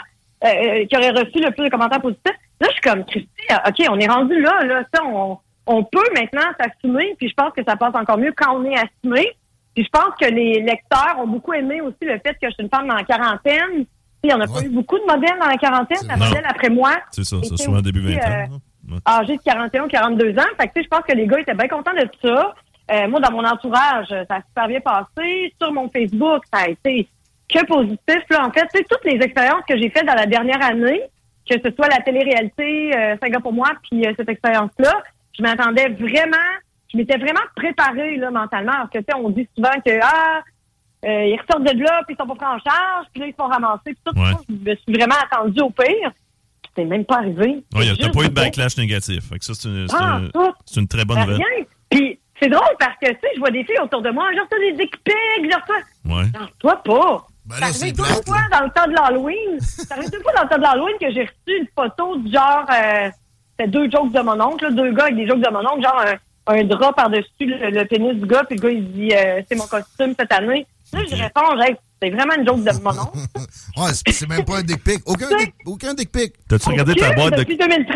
euh, euh, qui aurait reçu le plus de commentaires positifs. Là, je suis comme, Christy, OK, on est rendu là, là, ça, on, on peut maintenant s'assumer, puis je pense que ça passe encore mieux quand on est assumé. Puis je pense que les lecteurs ont beaucoup aimé aussi le fait que je suis une femme dans la quarantaine. Il n'y en a pas eu beaucoup de modèles dans la quarantaine. La modèle après moi. C'est ça, c'est souvent début aussi, 20 ans. euh. Ouais. âgé de 41, 42 ans. Fait que, je pense que les gars étaient bien contents de ça. Euh, moi, dans mon entourage, ça a super bien passé. Sur mon Facebook, ça a été que positif. Là, en fait, toutes les expériences que j'ai faites dans la dernière année, que ce soit la télé-réalité, euh, 5 gars pour moi, puis euh, cette expérience-là, je m'attendais vraiment, je m'étais vraiment préparée là, mentalement. Parce que, tu sais, on dit souvent que, ah, euh, ils ressortent de là, puis ils sont pas pris en charge, puis là, ils se font ramasser. Puis tout Ouais. ça, je me suis vraiment attendue au pire. C'est même pas arrivé. Ouais, y a- C'est t'as pas eu de backlash négatif. Fait que ça, c'est une, c'est Ah, une- très bonne nouvelle. Rien. Puis c'est drôle parce que, tu sais, je vois des filles autour de moi, genre, t'as des dick genre, toi. Ouais. Genre, toi, pas. Ben ça là, arrive c'est deux plate, fois dans le temps de l'Halloween. ça arrive deux fois dans le temps de l'Halloween que j'ai reçu une photo du genre, euh, c'était deux jokes de mon oncle, là, deux gars avec des jokes de mon oncle, genre un, un drap par-dessus le, le pénis du gars, puis le gars, il dit, euh, c'est mon costume cette année. Là, je réponds, hey, c'est vraiment une joke de mon oncle. Ouais, c'est même pas un dick pic. Aucun dick, aucun dick pic. T'as-tu regardé ta boîte de. Depuis 2013.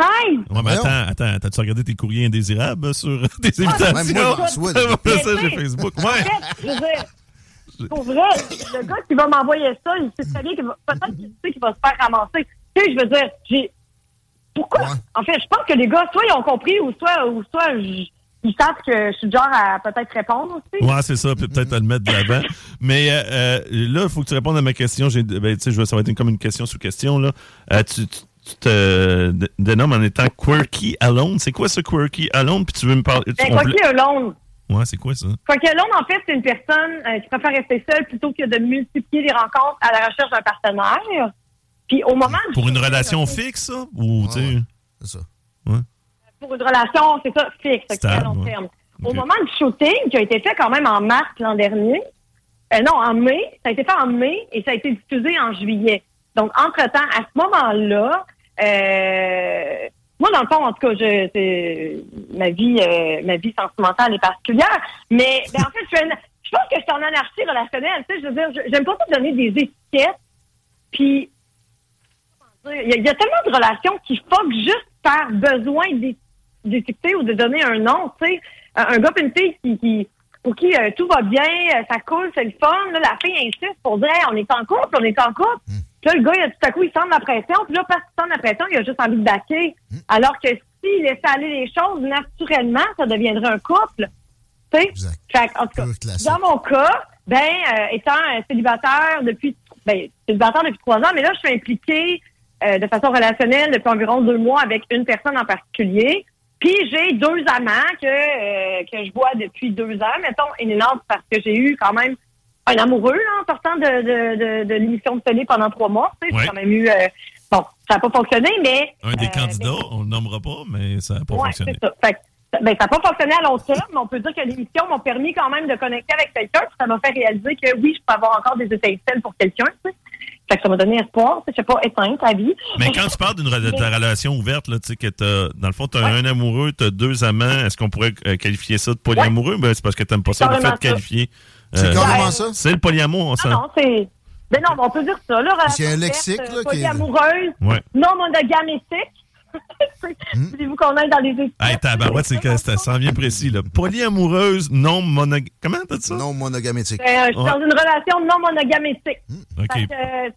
Ouais, mais attends, attends, t'as-tu regardé tes courriers indésirables sur des Ah, invitations? même moi, j'en reçois ça, j'ai Facebook. En Ouais. fait, je veux dire, pour vrai, le gars qui va m'envoyer ça, il sait très bien qu'il va, peut-être qu'il sait qu'il va se faire ramasser. Tu sais, je veux dire, j'ai, pourquoi? En fait, je pense que les gars, soit ils ont compris, ou soit, ou soit, ils savent que je suis genre à peut-être répondre aussi. Ouais, c'est ça, puis peut-être à le mettre de l'avant. Mais euh, euh, là, il faut que tu répondes à ma question. J'ai, ben, tu sais, je- ça va être comme une question sous question. Là. Euh, tu, tu- tu te dénommes en étant quirky alone. C'est quoi ce quirky alone? Puis tu veux me parler. Ben, on quoi peut- qu'il y ait alone. Ouais, c'est quoi ça? Quoi qu'il y ait alone, en fait, c'est une personne euh, qui préfère rester seule plutôt que de multiplier les rencontres à la recherche d'un partenaire. Puis au moment Pour une relation fixe, ça? Ou, tu sais? C'est ça. pour une relation, c'est ça, fixe, qui est à long ouais. terme. Au moment du shooting, qui a été fait quand même en mars l'an dernier, euh, non, en mai, ça a été fait en mai et ça a été diffusé en juillet. Donc, entre-temps, à ce moment-là, euh, moi, dans le fond, en tout cas, je, c'est- ma vie euh, ma vie sentimentale est particulière, mais ben, en fait, je, suis une- je pense que je suis en anarchie relationnelle. Tu sais, je veux dire, je- j'aime pas ça donner des étiquettes, puis il y, a- il y a tellement de relations qui fuck juste par besoin d'é- d'étiqueter ou de donner un nom, tu sais. Un, gars et une fille qui, qui- pour qui euh, tout va bien, euh, ça coule, c'est le fun, là, la fille insiste pour dire Hey, on est en couple, on est en couple. Puis là, le gars, il a, tout à coup, il sent la pression, puis là, parce qu'il sent la pression, il a juste envie de baquer. Alors que s'il laissait aller les choses naturellement, ça deviendrait un couple. Tu sais? Fait en tout cas, dans mon cas, ben, euh, étant célibataire depuis, ben, célibataire depuis trois ans, mais là, je suis impliquée euh, de façon relationnelle depuis environ deux mois avec une personne en particulier. Puis j'ai deux amants que, euh, que je vois depuis deux ans, mettons, énorme parce que j'ai eu quand même un amoureux là, en sortant de, de, de, de l'émission de télé pendant trois mois. Tu sais, Ouais. J'ai quand même eu... euh, bon, ça n'a pas fonctionné, mais... Un des euh, candidats, on le nommera pas, mais ça n'a pas Ouais, fonctionné. ça. Fait que, ben, ça n'a pas fonctionné à long terme, mais on peut dire que l'émission m'a permis quand même de connecter avec quelqu'un, puis ça m'a fait réaliser que oui, je peux avoir encore des étincelles pour quelqu'un, tu sais. Fait que ça m'a donné espoir, je sais pas, éteindre ta vie. Mais quand tu parles d'une re- de ta relation ouverte, là, tu sais, que t'as, dans le fond, tu as un amoureux, tu as deux amants, est-ce qu'on pourrait euh, qualifier ça de polyamoureux? Ben, c'est parce que tu pas ça, le fait de qualifier. C'est carrément ça? C'est le polyamour, on Non, s'en- non, c'est... Ben non, on peut dire ça, là. A un lexique, là, euh, qui est- Polyamoureuse, Ouais. non monogamétique. Voulez-vous qu'on aille dans les études? Hey, tabarouette, c'est que ça s'en vient précis, là. Polyamoureuse, non monog... Comment t'as dit ça? Non monogamétique. Euh, je suis dans une relation non monogamétique. Que,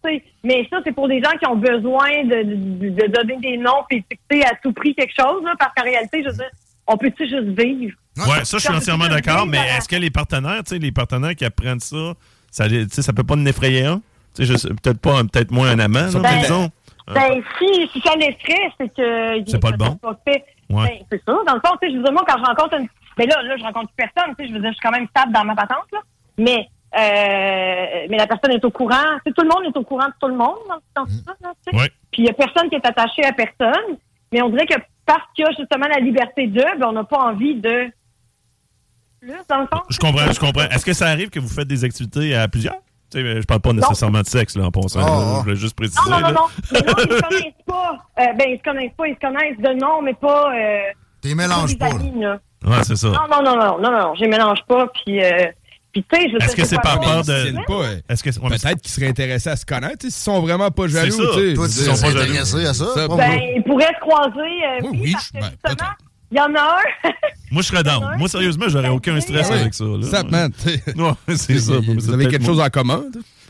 sais, mais ça, c'est pour des gens qui ont besoin de, de, de donner des noms et fixer à tout prix quelque chose, là, parce qu'en réalité, je veux dire, on peut-tu juste vivre? Ouais, ça, je suis entièrement d'accord, mais est-ce que les partenaires, tu sais, les partenaires qui apprennent ça, ça, les- tu sais, ça peut pas en effrayer un? Peut-être peut-être moins un amant, Ben, disons. Ben, si, si ça l'effraie, c'est que. C'est pas le bon? Ouais. Ben, c'est ça. Dans le fond, tu sais, je veux dire, moi, quand je rencontre une. Ben là, là, je rencontre plus personne, tu sais, je veux dire, je suis quand même stable dans ma patente, là. Mais, euh, mais la personne est au courant. Tu sais, tout le monde est au courant de tout le monde dans, dans tout ça, là, tu sais. Ouais. Puis il y a personne qui est attaché à personne. Mais on dirait que parce qu'il y a justement la liberté d'eux, ben, on n'a pas envie de. Plus, dans le fond. Je comprends, je comprends. Est-ce que ça arrive que vous faites des activités à plusieurs? Tu sais, je parle pas nécessairement de sexe, là, en passant. Ah, là. ah. Je voulais juste préciser. Non, non, non, non. Mais non, ils se connaissent pas. Euh, ben, ils se connaissent pas. Ils se connaissent de nom, mais pas. Euh, T'es mélanges pas. amis, là. Ouais, c'est ça. Non, non, non, non, non, non, je les mélange pas. Puis, euh, puis tu sais, je Est-ce dire, que c'est pas par peur de. Est-ce que ouais, Peut-être qu'ils seraient intéressés à se connaître. S'ils sont vraiment pas jaloux, ça. tu sais. Toi, tu Ils sont pas jaloux. intéressé à ça? Ben, ils pourraient se croiser. Euh, Oui, oui, parce je- que ben, justement, il y en a un. Moi, je serais down. Moi, sérieusement, j'aurais aucun stress Ouais. avec ça. Là. Ça, man. Ouais, c'est ça. Vous avez quelque chose en commun?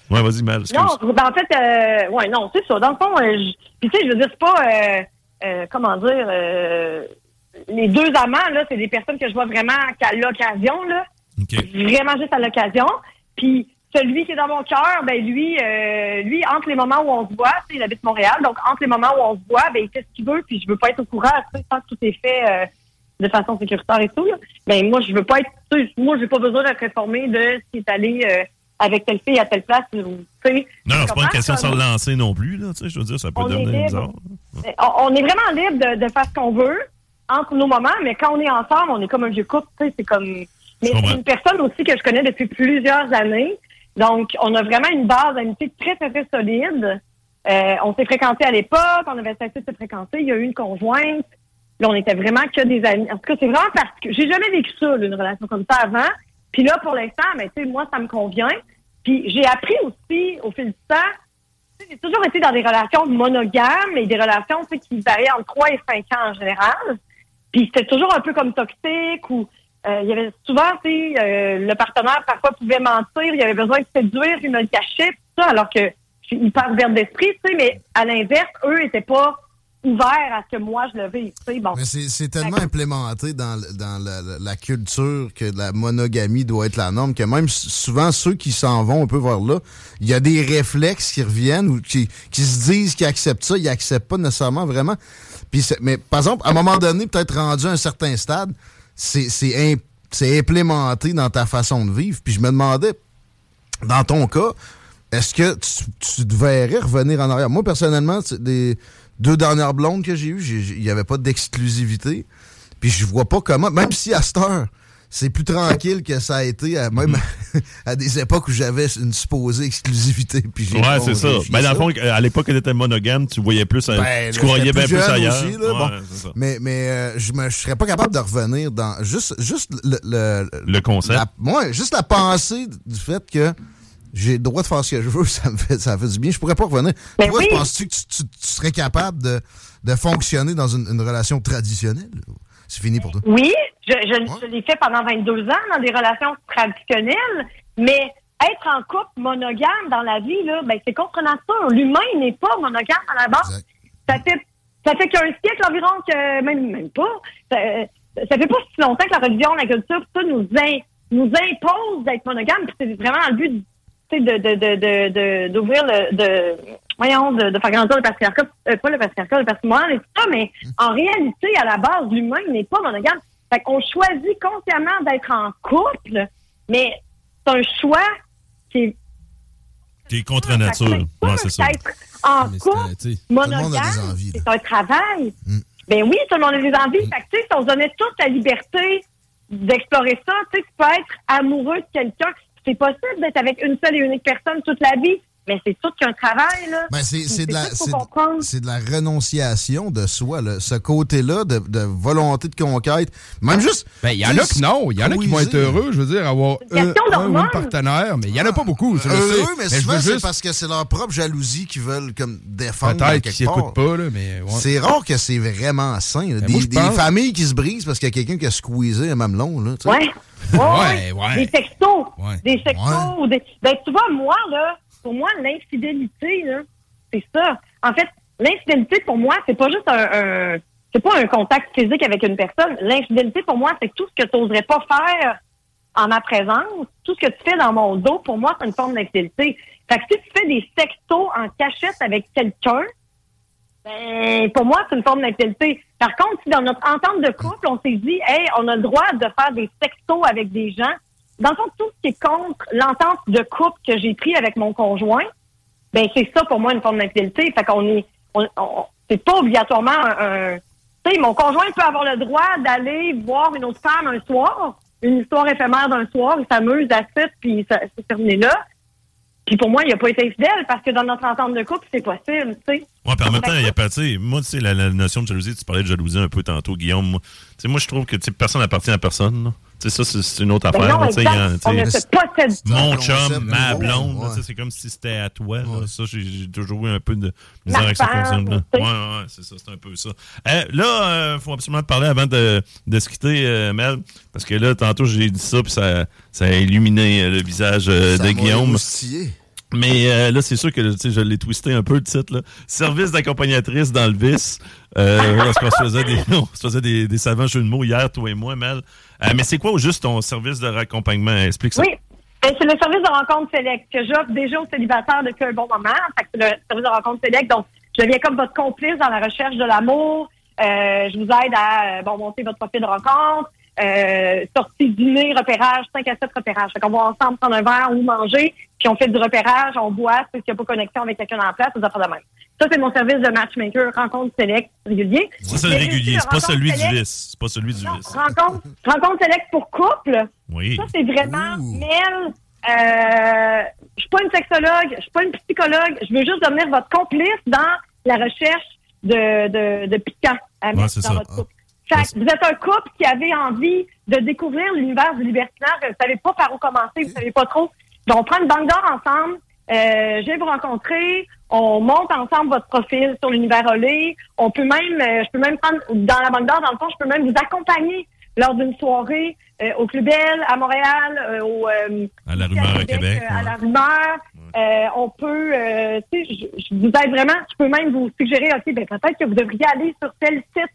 Ouais, vas-y, Mal. Non, ben, en fait, euh, ouais, non, c'est ça. Dans le fond, euh, je- puis tu sais, je veux dire, c'est pas, euh, euh, comment dire, euh, les deux amants, là, c'est des personnes que je vois vraiment qu'à l'occasion, là. Vraiment juste à l'occasion. Puis celui qui est dans mon cœur, ben lui, euh, lui, entre les moments où on se voit, il habite Montréal, donc entre les moments où on se voit, ben il fait ce qu'il veut, puis je veux pas être au courant, sais, tant que tout est fait euh, de façon sécuritaire et tout. Là. Ben moi, je veux pas être, moi, j'ai pas besoin d'être informé de ce qui est allé euh, avec telle fille à telle place. Non, c'est pas une question de se relancer non plus, là. Tu sais, je veux dire, ça peut On est devenir bizarre. on, on est vraiment libre de, de faire ce qu'on veut entre nos moments, mais quand on est ensemble, on est comme un vieux couple, tu sais, c'est comme... Mais c'est une personne aussi que je connais depuis plusieurs années. Donc, on a vraiment une base d'amitié très, très, très solide. Euh, on s'est fréquenté à l'époque, on avait cessé de se fréquenter, il y a eu une conjointe. Là, on était vraiment que des amis. En tout cas, c'est vraiment parce que j'ai jamais vécu ça, là, une relation comme ça avant. Puis là, pour l'instant, ben, tu sais, moi, ça me convient. Puis j'ai appris aussi, au fil du temps, j'ai toujours été dans des relations monogames et des relations qui variaient entre 3 et 5 ans en général. Puis c'était toujours un peu comme toxique ou euh, il y avait souvent, tu sais, euh, le partenaire parfois pouvait mentir, il avait besoin de séduire, il me le cachait, tout ça, alors que je suis hyper ouverte d'esprit, tu sais, mais à l'inverse, eux étaient pas ouvert à ce que moi je le vive. tu sais, Bon. Mais c'est tellement implémenté dans, la, la- la culture que la monogamie doit être la norme que même souvent ceux qui s'en vont un peu vers là, il y a des réflexes qui reviennent ou qui, qui se disent qu'ils acceptent ça, ils acceptent pas nécessairement vraiment. Puis c'est- mais par exemple, à un moment donné, peut-être rendu à un certain stade, c'est c'est im- c'est implémenté dans ta façon de vivre. Puis je me demandais, dans ton cas, est-ce que tu, tu te verrais revenir en arrière? Moi, personnellement, des deux dernières blondes que j'ai eues, il n'y avait pas d'exclusivité. Puis je vois pas comment, même si à cette heure, c'est plus tranquille que ça a été à, même à des époques où j'avais une supposée exclusivité. Puis j'ai Ouais, c'est ça. Ben, dans le fond, à l'époque, quand t'étais monogame, tu voyais plus, à- Ben, tu croyais bien plus ailleurs. aussi, là, bon. Ouais, c'est ça. Mais, mais euh, je ne serais pas capable de revenir dans juste, juste le, le, Le concept. la- ouais, juste la pensée du fait que j'ai le droit de faire ce que je veux, ça me fait, ça fait du bien. Je pourrais pas revenir. Ben Toi, oui. penses-tu que tu, tu- tu serais capable de, de fonctionner dans une, une relation traditionnelle? C'est fini pour toi? Oui, je, je, je l'ai fait pendant 22 ans dans des relations traditionnelles, mais être en couple monogame dans la vie, là, ben, c'est contre nature. L'humain n'est pas monogame à la base. Ça fait, ça fait qu'un siècle environ que, même, même pas, ça, ça fait pas si longtemps que la religion, la culture, tout ça nous, in- nous impose d'être monogame, puis c'est vraiment le but tu sais, de, de, de, de, de- d'ouvrir le, de, voyons, de, de faire grandir le patriarcat, euh, pas le patriarcat, le patrimoine et tout ça, mais en réalité, à la base, l'humain n'est pas monogame. Fait qu'on choisit consciemment d'être en couple, mais c'est un choix qui est T'es contre nature. Ouais, c'est ça. être en couple le monde a des monogame, c'est un travail. Ben oui, tout le monde a des envies. Fait que, tu sais, si on se donnait toute la liberté d'explorer ça, tu sais, tu peux être amoureux de quelqu'un. C'est possible d'être avec une seule et unique personne toute la vie, mais c'est tout qu'un travail, là. Ben, c'est c'est de, de la renonciation de soi, là. ce côté-là de, de volonté de conquête. Même juste. Ben, il y en a que non. Il y en a qui vont être heureux, je veux dire, avoir C'est une un, partenaire, mais il y en a pas beaucoup. je le sais. Heureux, mais souvent, c'est juste- parce que c'est leur propre jalousie qu'ils veulent comme défendre. Peut-être qu'ils s'écoutent pas, là, mais. ouais. C'est rare que c'est vraiment sain. là. Ben, Des, moi, je des pense- familles qui se brisent parce qu'il y a quelqu'un qui a squeezé un mamelon. Là, tu sais. Ouais. Ouais, ouais. Des textos. Ouais. Des textos. Des... Ben, tu vois, moi, là, pour moi, l'infidélité, c'est ça. En fait, l'infidélité, pour moi, c'est pas juste un, un- c'est pas un contact physique avec une personne. L'infidélité, pour moi, c'est tout ce que tu n'oserais pas faire en ma présence. Tout ce que tu fais dans mon dos, pour moi, c'est une forme d'infidélité. Fait que si tu fais des sextos en cachette avec quelqu'un, ben, pour moi, c'est une forme d'infidélité. Par contre, si dans notre entente de couple, on s'est dit, hey, on a le droit de faire des sextos avec des gens, dans le fond, tout ce qui est contre l'entente de couple que j'ai pris avec mon conjoint, ben, c'est ça pour moi une forme d'infidélité. Fait qu'on est, on, on- c'est pas obligatoirement un, un- tu sais, mon conjoint peut avoir le droit d'aller voir une autre femme un soir, une histoire éphémère d'un soir, il s'amuse à ça, puis ça, c'est terminé là. Puis pour moi, il a pas été fidèle parce que dans notre entente de couple, c'est possible, tu sais. Ouais, puis en même temps, il y a pas, tu sais, moi, tu sais, la, la notion de jalousie, tu parlais de jalousie un peu tantôt, Guillaume. Moi, tu sais, moi, je trouve que, tu personne n'appartient à personne, là. Tu sais, ça, c'est- une autre Ben affaire, non, exact. On ne se possède. Mon chum, ma blonde, ouais. c'est comme si c'était à toi, là. Ça, j'ai toujours eu un peu de misère avec ce concept-là. Ouais, c'est ça, c'est un peu ça. Euh, là, il faut absolument te parler avant de, de se quitter, euh, Mel, parce que là, tantôt, j'ai dit ça, puis ça, ça a illuminé euh, le visage euh, de Guillaume. Mais euh, là, c'est sûr que tu sais, je l'ai twisté un peu le titre. Là. Service d'accompagnatrice dans le vice. Euh, lorsqu'on se faisait, des, on se faisait des, des savants jeux de mots hier, toi et moi, Mel. Euh, mais c'est quoi au juste ton service de raccompagnement? Explique ça. Oui. Ben, c'est le service de rencontre Select que j'offre déjà aux célibataires depuis un bon moment. C'est le service de rencontre Select. Donc, je deviens comme votre complice dans la recherche de l'amour. Euh, je vous aide à euh, bon, monter votre profil de rencontre. Sortie dîner, repérage, 5 à 7 repérages. Fait qu'on va ensemble prendre un verre ou manger, puis on fait du repérage, on boit, c'est qu'il n'y a pas connexion avec quelqu'un en place, ça affaires de même. Ça, c'est mon service de matchmaker, rencontre select régulier. Ça, c'est le Mais régulier. C'est pas celui du vice. C'est pas celui du vice. Rencontre, rencontre select pour couple. Oui. Ça, c'est vraiment, Mel, euh, je suis pas une sexologue, je suis pas une psychologue, je veux juste devenir votre complice dans la recherche de, de, de piquant à Ouais, mettre c'est dans ça. votre couple. Fait que vous êtes un couple qui avait envie de découvrir l'univers du libertinaire, vous savez pas par où commencer, vous savez pas trop. Donc, on prend une banque d'or ensemble, euh, je vais vous rencontrer, on monte ensemble votre profil sur l'univers Olé, on peut même, euh, je peux même prendre, dans la banque d'or, dans le fond, je peux même vous accompagner lors d'une soirée euh, au Club Bell, à Montréal, euh, au... euh, À la rumeur à Québec, Québec. euh, à la rumeur. Euh, on peut, euh, tu sais, je, je vous aide vraiment. Je peux même vous suggérer, OK, ben peut-être que vous devriez aller sur tel site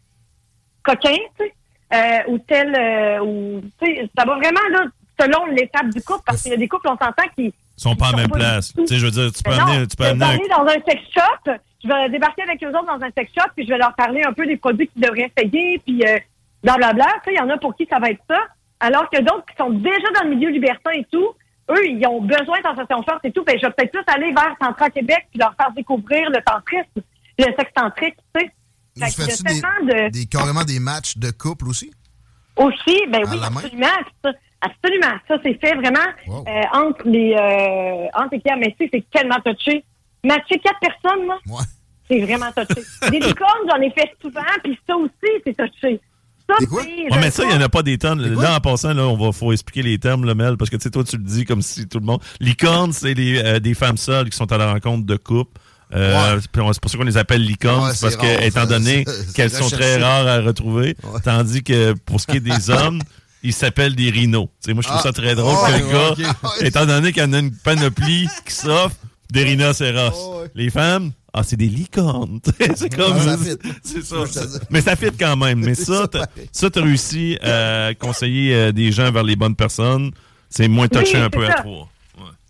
coquin, tu sais, euh, ou tel, euh, ou, tu sais, ça va vraiment, là, selon l'étape du couple, parce qu'il y a des couples, on s'entend, qui Ils sont pas en même place. Tu sais, je veux dire, tu peux amener, non, tu peux je vais amener un- aller dans un sex shop, je vais débarquer avec eux autres dans un sex shop, puis je vais leur parler un peu des produits qu'ils devraient essayer, puis euh, blablabla. Tu sais, il y en a pour qui ça va être ça. Alors que d'autres qui sont déjà dans le milieu libertin et tout, eux, ils ont besoin de sensation forte et tout. Ben, je vais peut-être plus aller vers Tantra Québec puis leur faire découvrir le tantrisme, le sexe tantrique, tu sais. Vous Fait qu'il y a faites-tu des, tellement de... des- carrément des matchs de couple aussi? Aussi, ben À oui, absolument. Absolument. Ça, c'est fait vraiment euh, entre les euh, entre les. Mais tu sais, c'est tellement touché. Matcher quatre personnes, là, c'est vraiment touché. Des licornes, j'en ai fait souvent, puis ça aussi, c'est touché. Ça, c'est... Ouais, mais ça, il n'y en a pas des tonnes. Là, en passant, là, on va faut expliquer les termes, là, Mel, parce que tu sais, toi, tu le dis comme si tout le monde. Licorne, c'est les, euh, des femmes seules qui sont à la rencontre de couples. Euh, C'est pour ça qu'on les appelle licornes, Ouais, parce que, rare, étant donné c'est- qu'elles sont très rares à retrouver, tandis que pour ce qui est des hommes, ils s'appellent des rhinos. Moi, je trouve Ah. ça très drôle Oh, que ouais, le gars, étant donné qu'il y en a une panoplie qui s'offre, des rhinocéros. Les femmes, ah, c'est des licornes. c'est comme Ah, ça. C'est. Mais ça fit quand même. Mais ça, ça, t'as- réussi à conseiller euh, des gens vers les bonnes personnes. C'est moins touché Oui, un peu à trois.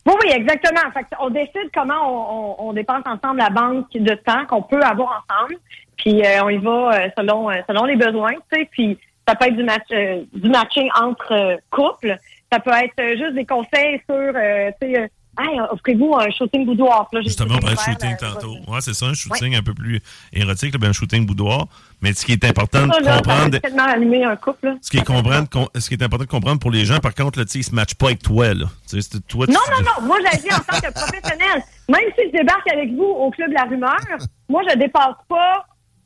Oui, oui, exactement. Fait on décide comment on, on, on dépense ensemble la banque de temps qu'on peut avoir ensemble. Puis euh, on y va euh, selon euh, selon les besoins. Puis ça peut être du match euh, du matching entre euh, couples. Ça peut être euh, juste des conseils sur tu sais Hey, offrez-vous un shooting boudoir. Là, Justement, on parlait de shooting tantôt. Ouais, c'est ça, un shooting un peu plus érotique, là, ben, un shooting boudoir. Mais ce qui est important de là, comprendre, tellement allumer un couple. là. ce qui est comprendre, ce qui est important de comprendre pour les gens, par contre, là, ils se matchent pas avec toi, là. Toi, Non, non, non. Moi, j'agis en tant que professionnel. Même si je débarque avec vous au club La Rumeur, moi, je dépasse pas.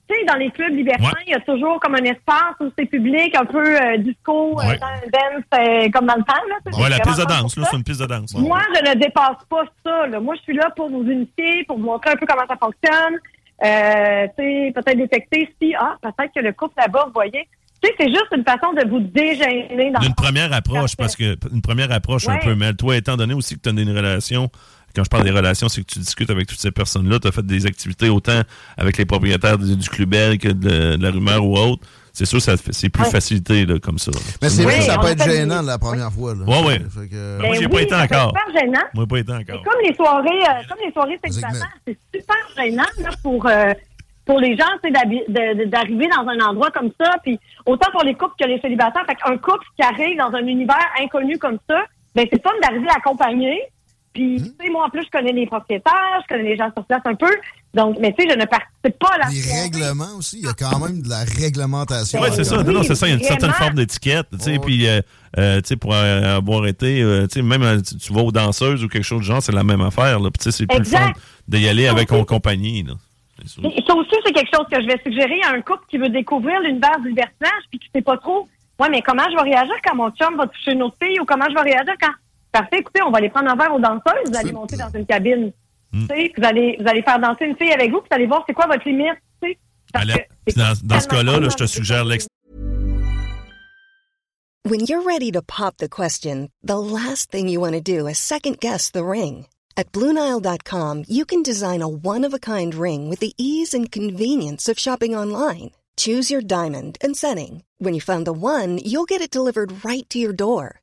Tu sais, dans les clubs libertins, il y a toujours comme un espace où c'est public, un peu euh, disco, euh, dans un dance, euh, comme dans le temps. Là, Ouais, la piste de danse, là, c'est une piste de danse. Moi, je ne dépasse pas ça. Là. Moi, je suis là pour vous initier, pour vous montrer un peu comment ça fonctionne. Euh, tu sais, peut-être détecter si, ah, peut-être que le couple là-bas, vous voyez. Tu sais, c'est juste une façon de vous dégêner dans D'une première approche, parce que une première approche un peu mal. Toi, étant donné aussi que tu as une relation, quand je parle des relations, c'est que tu discutes avec toutes ces personnes-là, tu as fait des activités autant avec les propriétaires du, du Club Bell que de, de la rumeur ou autre. C'est sûr, ça c'est plus Ouais. facilité là, comme ça. là. Mais c'est vrai que ça peut être gênant la première fois. Là. Ouais, ouais. Fait que- Ben, moi, j'y ai Ben pas oui, été encore. super gênant. Moi, j'ai pas été C'est encore. comme les soirées, euh, comme les soirées célibataires, c'est super gênant là, pour euh, pour les gens, de- d'arriver dans un endroit comme ça, puis autant pour les couples que les célibataires. Fait qu'un couple qui arrive dans un univers inconnu comme ça, ben c'est fun d'arriver accompagné. Puis, Mmh. tu sais, moi, en plus, je connais les propriétaires, je connais les gens sur place un peu. Donc, mais tu sais, je ne participe pas à la Les soirée. règlements aussi, il y a quand même de la réglementation. Oui, c'est ça. Oui, Non, non, c'est ça. Il y a une certaine forme d'étiquette. Tu sais, puis, euh, euh, tu sais, pour euh, avoir été, euh, tu sais, même tu, tu vas aux danseuses ou quelque chose de genre, c'est la même affaire. Là. Puis, tu sais, c'est plus le fun d'y aller avec ton compagnie. Là. Ça aussi, c'est quelque chose que je vais suggérer à un couple qui veut découvrir l'univers du libertinage puis qui sait pas trop. Ouais, mais comment je vais réagir quand mon chum va toucher une autre fille ou comment je vais réagir quand. Parfait, écoutez, on va aller prendre un verre aux danseuses, vous allez monter dans une cabine. Hmm. Tu sais, vous allez, vous allez faire danser une fille avec vous, puis vous allez voir c'est quoi votre limite. Tu sais. Parce Allez, dans, dans ce cas-là, là, je te suggère l'ex. When you're ready to pop the question, the last thing you want to do is second guess the ring. At Bluenile.com, you can design a one of a kind ring with the ease and convenience of shopping online. Choose your diamond and setting. When you find the one, you'll get it delivered right to your door.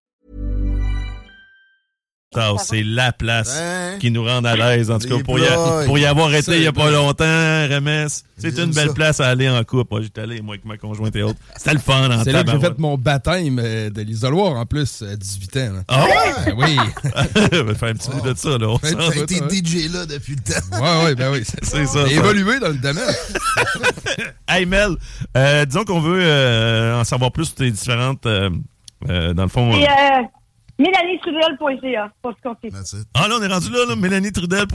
C'est la place Ben. qui nous rend à l'aise. En tout cas, pour y, pour y avoir été il n'y a pas longtemps, RMS, c'est une belle ça. place à aller en couple. Moi, j'étais allé, moi, avec ma conjointe et autres. C'était le fun en C'est là que j'ai fait mon baptême euh, de l'isoloir, en plus, à 18 ans. Ah Ben oui. On va faire un petit bout de ça, là. On Fait- s'en fait- va. T'es DJ là depuis le temps. Ouais, ouais, ben oui. C'est ça. Ça. évolué dans le domaine. Hey Mel, euh, disons qu'on veut euh, en savoir plus sur tes différentes, euh, euh, dans le fond. Et MélanieTrudel.ca, pas fait. Ah là, on est rendu là, là mélanietrudel.ca.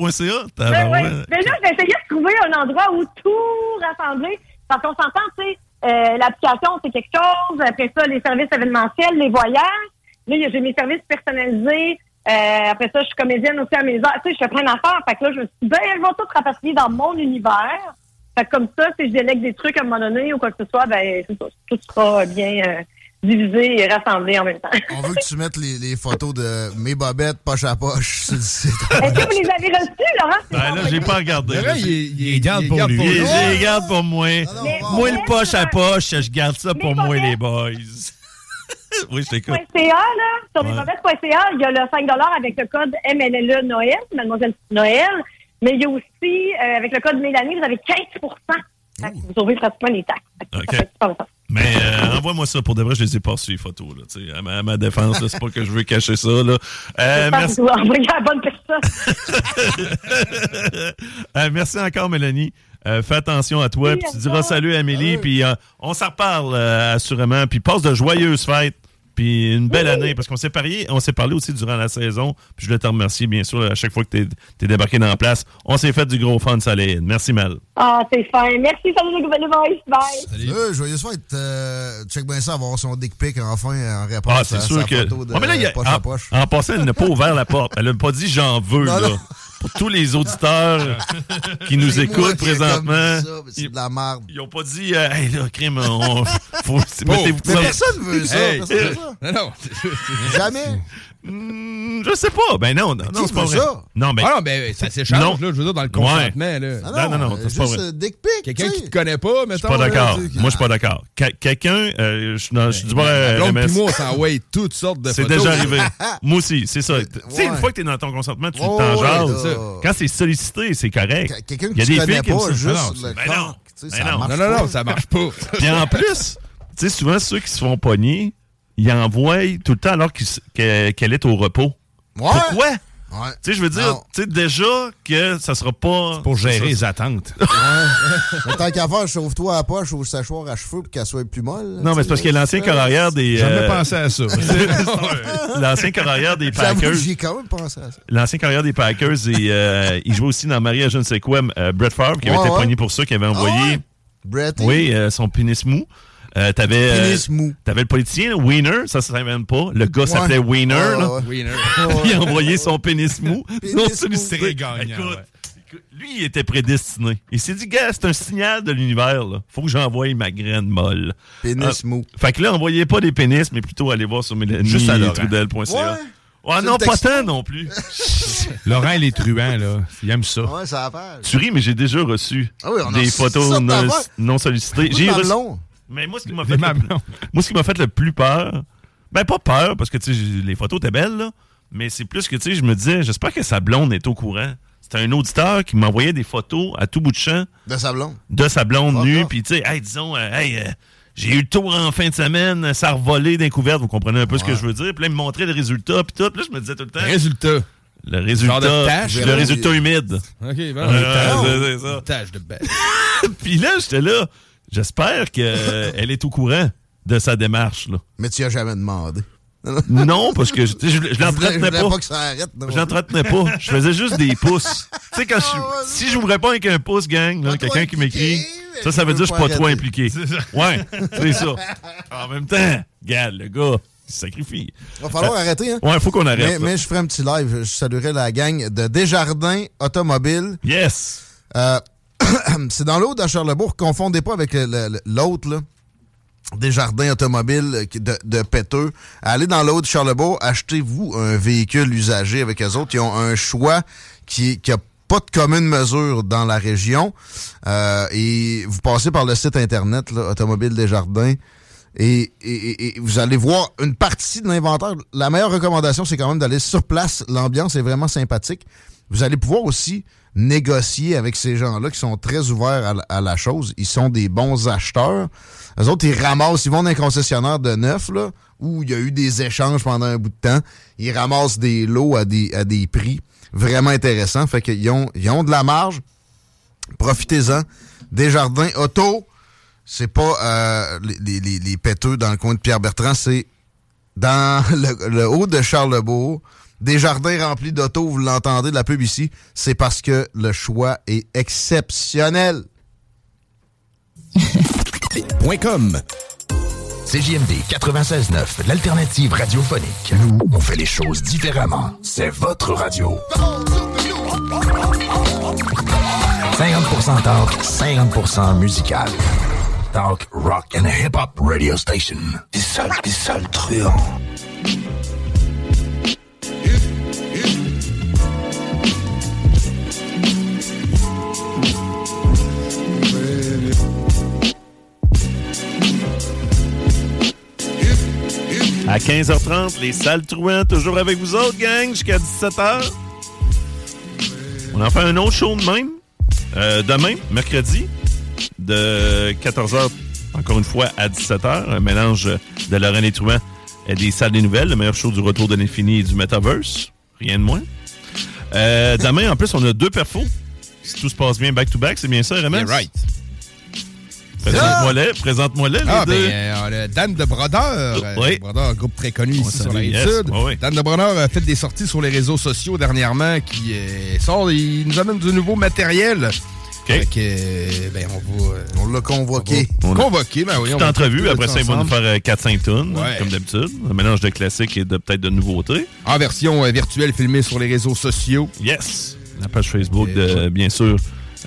Ben Tabarouette. oui. Mais là, j'ai essayé de trouver un endroit où tout rassembler. Parce qu'on s'entend, tu sais, euh, l'application, c'est quelque chose. Après ça, les services événementiels, les voyages. Là, j'ai mes services personnalisés. Euh, après ça, je suis comédienne aussi à mes heures. Tu sais, je fais plein d'affaires. Fait que là, je me suis dit, ben, elles vont toutes rapatrier dans mon univers. Fait que comme ça, si je délègue des trucs à un moment donné ou quoi que ce soit, ben, tout sera bien euh, divisé et rassemblé en même temps. On veut que tu mettes les, les photos de mes bobettes poche à poche sur le site. Est-ce que vous les avez reçus, Laurent? Ben là, j'ai pas regardé. Là. il, il, Il garde pour lui. Les garde pour moi. Mais- Moi, le poche à poche, je garde ça pour moi, les boys. oui, je t'écoute. .ca, là, sur Ouais. lesmauvaises.ca, il y a le 5 avec le code MLLE Noël, Mademoiselle Noël, mais il y a aussi, euh, avec le code Mélanie, vous avez 15 Fait que Vous sauvez pratiquement les taxes. Fait Mais euh, envoie-moi ça pour de vrai, je les ai pas les photos. Là, tu sais, à, ma, à ma défense, c'est pas que je veux cacher ça. Là. Euh, merci. la bonne personne. Euh, merci encore, Mélanie. Euh, fais attention à toi. Oui, puis tu diras salut à Amélie. Puis euh, on s'en reparle euh, assurément. Puis passe de joyeuses fêtes. Puis une belle année. Parce qu'on s'est parlé, on s'est parlé aussi durant la saison. Puis je voulais te remercier, bien sûr, à chaque fois que tu es, débarqué dans la place. On s'est fait du gros fun solide. Merci, Mel. Ah, c'est fin. Merci, salut les nouvelles boys. Bye. Euh, joyeuse fête. Euh, check bien ça, avoir son dick pic enfin en réponse Ah, à c'est sa sûr que. photo de Ouais, mais là, il y a- poche à en, poche. en passant, elle n'a pas ouvert la porte. Elle n'a pas dit j'en veux, Non, là. non. Pour tous les auditeurs qui nous écoutent présentement. mais C'est de la merde. Ils n'ont pas dit, euh, hey, là, crime, on. Faut, mettez-vous mais ça. personne veut ça. Hey, personne veut euh, ça. Non, non. Jamais. Hmm, je sais pas. Ben non, non, non, c'est pas vrai. ça? Non, ben. Ah non, ben ça s'échange, Non. là, je veux dire, dans le Ouais. consentement. Là. Ah Non, non, non, euh, c'est pas juste vrai. dick pic. Quelqu'un qui te connaît pas, Je mettons. suis pas là, d'accord. Moi, je suis pas d'accord. Que- Quelqu'un, euh, je je RMS. puis moi, on s'envoie toutes sortes de C'est photos. déjà arrivé. moi aussi, c'est ça. Tu sais, une Ouais. fois que t'es dans ton consentement, tu Ouais, t'en ouais, jases. Quand c'est sollicité, c'est correct. Qu- Quelqu'un Il y a que tu des connais filles qui aiment pas, ça. juste Ben non, le ben corps, non. Ben ça non. marche Non, non, non, pas. ça marche pas. Puis en plus, tu sais, souvent, ceux qui se font pogner, ils envoient tout le temps alors qu'elle est au repos. Ouais. Pourquoi? Ouais. Tu sais, je veux dire, tu sais, déjà que ça sera pas. Pour gérer les attentes. Tant qu'à faire, chauffe-toi à la poche au séchoir à cheveux pour qu'elle soit plus molle. Non, mais c'est parce que l'ancien corps arrière des. Jamais euh, pensé à ça. L'ancien corps arrière des Packers. j'y ai quand même pensé à ça. L'ancien carrière des Packers, et, euh, il jouait aussi dans Maria, je ne sais quoi, euh, Brett Favre, qui avait Ouais, été ouais. pogné pour ça, qui avait envoyé, Ah ouais? Brett. oui, euh, son pénis mou. Euh, t'avais, euh, Pénis mou. t'avais le politicien, Wiener, ça, ça s'invente pas. Le gars Ouais. s'appelait Wiener, Ouais, là. Winner. il a envoyé son pénis mou. Non, sollicité. Gagnant, Écoute, ouais. écoute, lui, il était prédestiné. Il s'est dit, gars, c'est un signal de l'univers, là. Faut que j'envoie ma graine molle. Pénis Ah, mou. Fait que là, envoyez pas des pénis, mais plutôt allez voir sur Juste à Laurent. trudel.ca. Ouais. Ouais, C'est non, pas tant non plus. Laurent, il est truand, là. Il aime ça. Ouais, ça va Tu ris, mais j'ai déjà reçu Ah oui, on a des photos non, sollicitées. J'ai J'ai reçu- long. Mais moi, ce qui m'a fait, le... mamelons. moi, ce qui m'a fait le plus peur, ben pas peur, parce que les photos étaient belles, là, mais c'est plus que tu sais, je me disais, j'espère que sa blonde est au courant. C'était un auditeur qui m'envoyait des photos à tout bout de champ De sa blonde. de sa blonde nue, puis tu sais, hey, disons, euh, hey, euh, j'ai eu le tour en fin de semaine, ça a revolé d'un couvert, vous comprenez un peu ce que je veux dire. Puis là, il me montrait le résultat, puis tout. Puis là, je me disais tout le temps, Résultat. le résultat, Genre de tache, le résultat humide. OK, bon. Euh, c'est ça. Tâche de bête. Puis là, j'étais là. J'espère qu'elle est au courant de sa démarche. Là. Mais tu as jamais demandé. Non, parce que je, je, je l'entretenais pas. pas que ça arrête. non. Je l'entretenais pas. Je faisais juste des pouces. Tu sais, quand je, Ah si je vous réponds avec un pouce, gang, Pas quelqu'un qui m'écrit, ça, ça veut dire que je suis pas pas trop arrêter. impliqué. Ouais, c'est ça. En même temps, regarde, le gars, il se sacrifie. Va falloir arrêter, hein? Ouais, faut qu'on arrête. Mais, mais je ferai un petit live. Je saluerai la gang de Desjardins Automobile. Yes! Euh, c'est dans l'autre à Charlebourg. Confondez pas avec l'autre, là. Desjardins Automobile euh, qui- de, de Péteux. Allez dans l'autre Charlebourg, achetez-vous un véhicule usagé avec eux autres. Ils ont un choix qui, qui a pas de commune mesure dans la région. Euh, et vous passez par le site internet, là, Automobile et- et- et vous allez voir une partie de l'inventaire. La meilleure recommandation, c'est quand même d'aller sur place. L'ambiance est vraiment sympathique. Vous allez pouvoir aussi négocier avec ces gens-là qui sont très ouverts à, la- chose. Ils sont des bons acheteurs. Les autres, ils ramassent, ils vont dans un concessionnaire de neuf, là, où il y a eu des échanges pendant un bout de temps. Ils ramassent des lots à des, des prix vraiment intéressants. Fait qu'ils ont, ils ont de la marge. Profitez-en. Desjardins Auto, c'est pas euh, les, les- dans le coin de Pierre-Bertrand, c'est dans le, le haut de Charlebourg. Des jardins remplis d'auto, vous l'entendez de la pub ici, c'est parce que le choix est exceptionnel. .com. CJMD 96.9, l'alternative radiophonique. Nous, on fait les choses différemment. C'est votre radio. 50% talk, 50% musical. Talk, rock and hip-hop radio station. Des sales, des. À 15h30, les salles truands, toujours avec vous autres, gang, jusqu'à 17h. On en fait un autre show de même. euh, demain, mercredi, de 14h, encore une fois, à 17h. Un mélange de Lorraine et Truand et des salles des nouvelles. Le meilleur show du retour de l'infini et du metaverse. Rien de moins. Euh, demain, en plus, on a deux perfos. Si tout se passe bien back-to-back, c'est bien ça, RMS? Right. Présente-moi les, présente-moi les, les Ah, deux. ben, euh, le Dan de Brodeur. euh, Oui. Brodeur, groupe très connu ici sur la rive sud. Oui. Dan de Brodeur a fait des sorties sur les réseaux sociaux dernièrement qui euh, sort, il nous amène du nouveau matériel. Fait que, euh, ben, on va. On l'a convoqué. On va convoqué, ben oui. Petite entrevue, après ça, ils vont nous faire euh, 4-5 tonnes, Ouais. comme d'habitude. Un mélange de classiques et de peut-être de nouveautés. En version euh, virtuelle filmée sur les réseaux sociaux. Yes! La page Facebook, de, bien sûr,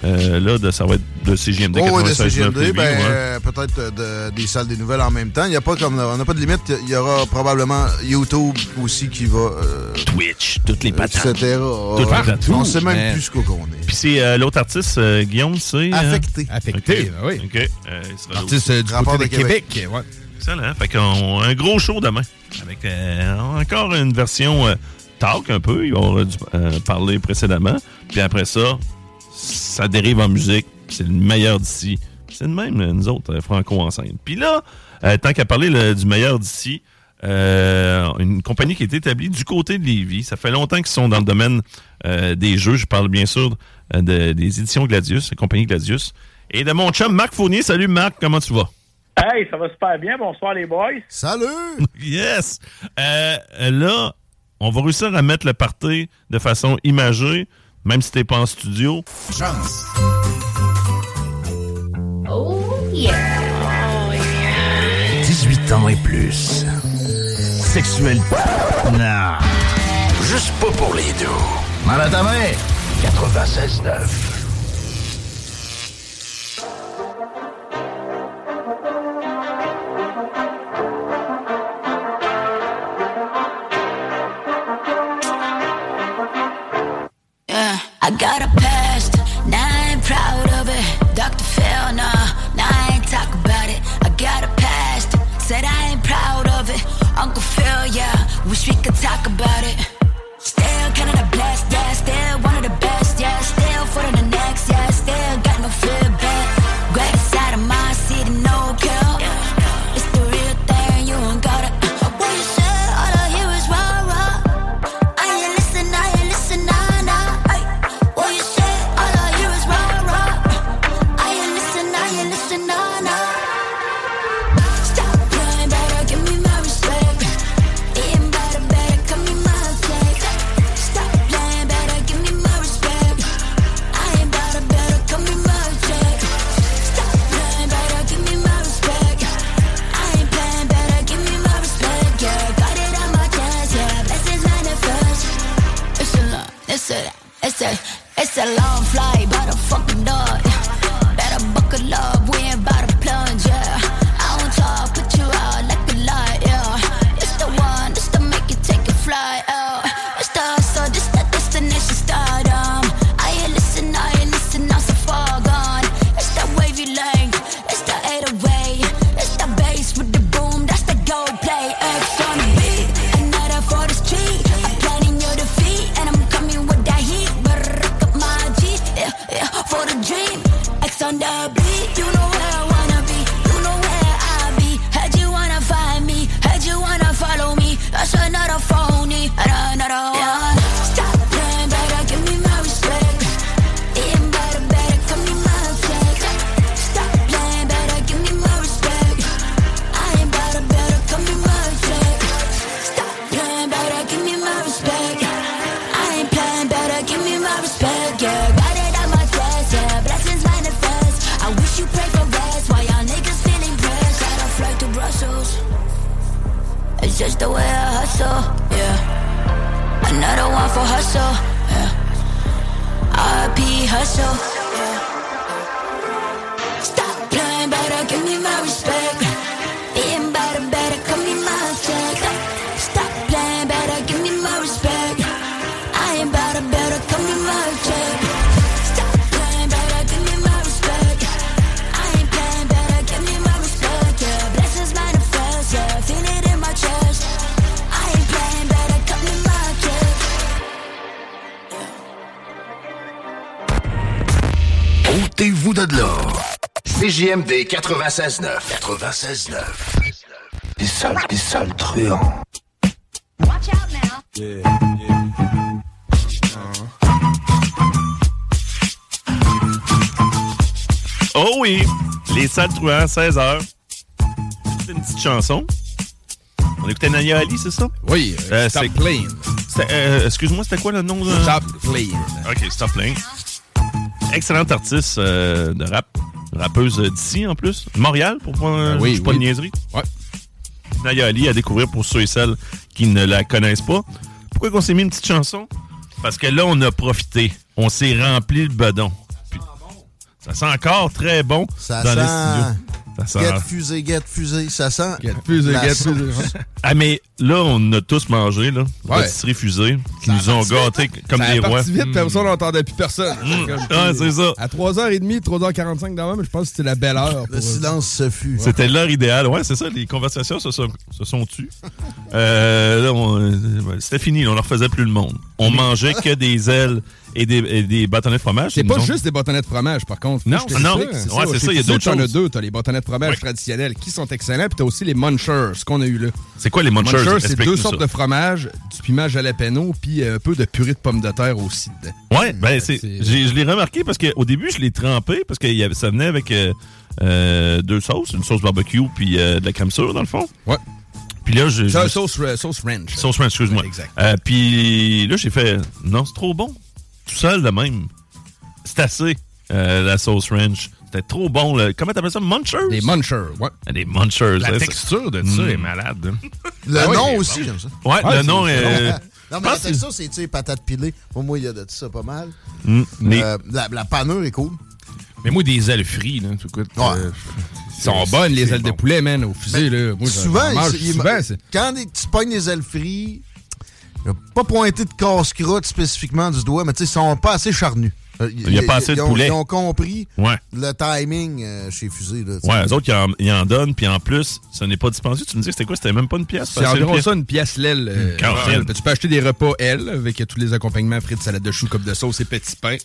euh, là, de, ça va être de CGMD Oh, oui, de 96.9 CGMD, ben, ouais. euh, peut-être de- des salles des nouvelles en même temps. Il y a pas comme on n'a pas de limite. Il y aura probablement YouTube aussi qui va. euh, Twitch, toutes les patates. Etc. Toutes les Ouais. patates. On sait même plus ce qu'on est. Puis c'est euh, l'autre artiste, euh, Guillaume, c'est... Affecté. Affecté, OK. ben oui. OK. Euh, Artiste euh, du côté de Québec. ouais. Excellent. Fait qu'on un gros show demain. Avec euh, encore une version euh, talk un peu. Il aura dû euh, parler précédemment. Puis après ça, ça dérive en musique. C'est le meilleur d'ici. C'est le même, nous autres, euh, franco enceinte. Puis là, euh, tant qu'à parler du meilleur d'ici, euh, une compagnie qui est établie du côté de Lévis. Ça fait longtemps qu'ils sont dans le domaine euh, des jeux. Je parle bien sûr de- des éditions Gladius, la compagnie Gladius. Et de mon chum Marc Fournier. Salut Marc, comment tu vas? Hey, ça va super bien. Bonsoir, les boys. Salut! Yes! Euh, là, on va réussir à mettre le party de façon imagée, même si t'es pas en studio. Chance. Oh yeah. 18 ans et plus. Sexuel. Non. Juste pas pour les deux. Mal à ta main. 96.9. I got a 96.9. 96.9. Des sales, des sales truands. Oh oui, les salles truands, 16h. C'est une petite chanson. On écoutait Naya Ali, c'est ça? Oui, euh, Stop c'est- Playing. c'est- euh, Excuse-moi, c'était quoi le nom? de- Stop Playing. OK, Stop Playing. Excellente artiste euh, de rap. Rappeuse d'ici, en plus. Montréal, pour pas, Ben oui, je suis pas oui. de niaiserie. Ouais. Naya Ali à découvrir pour ceux et celles qui ne la connaissent pas. Pourquoi qu'on s'est mis une petite chanson? Parce que là, on a profité. On s'est rempli le bedon. Puis, ça sent encore très bon Ça dans sent... les studios. Ça sent... Get fusée, get fusée. Ça sent... Get fusée, get fusée. Ah, mais là, on a tous mangé, là. Ouais. Pâtisserie fusée, qui nous ont gâtés comme ça des rois. parti vite, puis après ça, on n'entendait plus personne. Comme, Ah, c'est ça. À 3h30, 3h45 dans même, je pense que c'était la belle heure. Le silence se fut. C'était l'heure idéale. Ouais, c'est ça. Les conversations se sont, se sont tues. Euh, euh, c'était fini. on leur faisait plus le monde. On mangeait que des ailes et des, et des bâtonnets de fromage. C'est pas ont- juste des bâtonnets de fromage, par contre. Non, non. Ouais, c'est ça, il y a d'autres T'en as choses. deux. T'as les bâtonnets de fromage traditionnels qui sont excellents, puis t'as aussi les munchers, ce qu'on a eu là. C'est quoi les munchers? c'est Explique-nous deux sortes ça. de fromage, du piment jalapeno, puis euh, un peu de purée de pommes de terre aussi dedans. Ouais, ben c'est, j'ai- je l'ai remarqué parce qu'au début, je l'ai trempé parce que il y avait- ça venait avec euh, euh, deux sauces, une sauce barbecue puis euh, de la crème sûre dans le fond. Ouais. Puis là, je, sauce, sauce ranch. sauce ranch, excuse-moi. Exact. Euh, puis là, j'ai fait non, c'est trop bon, tout seul de même. C'est assez euh, la sauce ranch. C'était trop bon. là. Comment t'appelles ça, munchers? Des munchers, ouais. Des munchers. La hein, texture de ça Mm. est malade. Le Ah oui, nom bon. aussi, j'aime ça. Ouais, le nom est. Non, mais la texture, c'est, tu sais, patates pilées. Pour moi, il y a de ça pas mal. Mm, mais- Euh, la, la panure est cool. Mais moi, des ailes frites, là, tu écoutes. euh, Ils sont bonnes, les ailes de poulet, man, au fusée, là. Moi, j'en- souvent, mange il- souvent, quand tu pognes des ailes frites, il a pas pointé de casse-croûte spécifiquement du doigt, mais tu sais, ils sont pas assez charnus. Euh, Il y a pas assez de ils ont- poulet. Ils ont compris Ouais. le timing euh, chez Fusée. Là. Ouais, eux autres, ils en, ils en donnent, puis en plus, ça n'est pas dispensé. Tu me dis que c'était quoi? C'était même pas une pièce? C'est environ une pièce- ça, une pièce l'aile. euh. Tu peux acheter des repas L avec tous les accompagnements, frites, salade de choux, coupe de sauce et petits pains.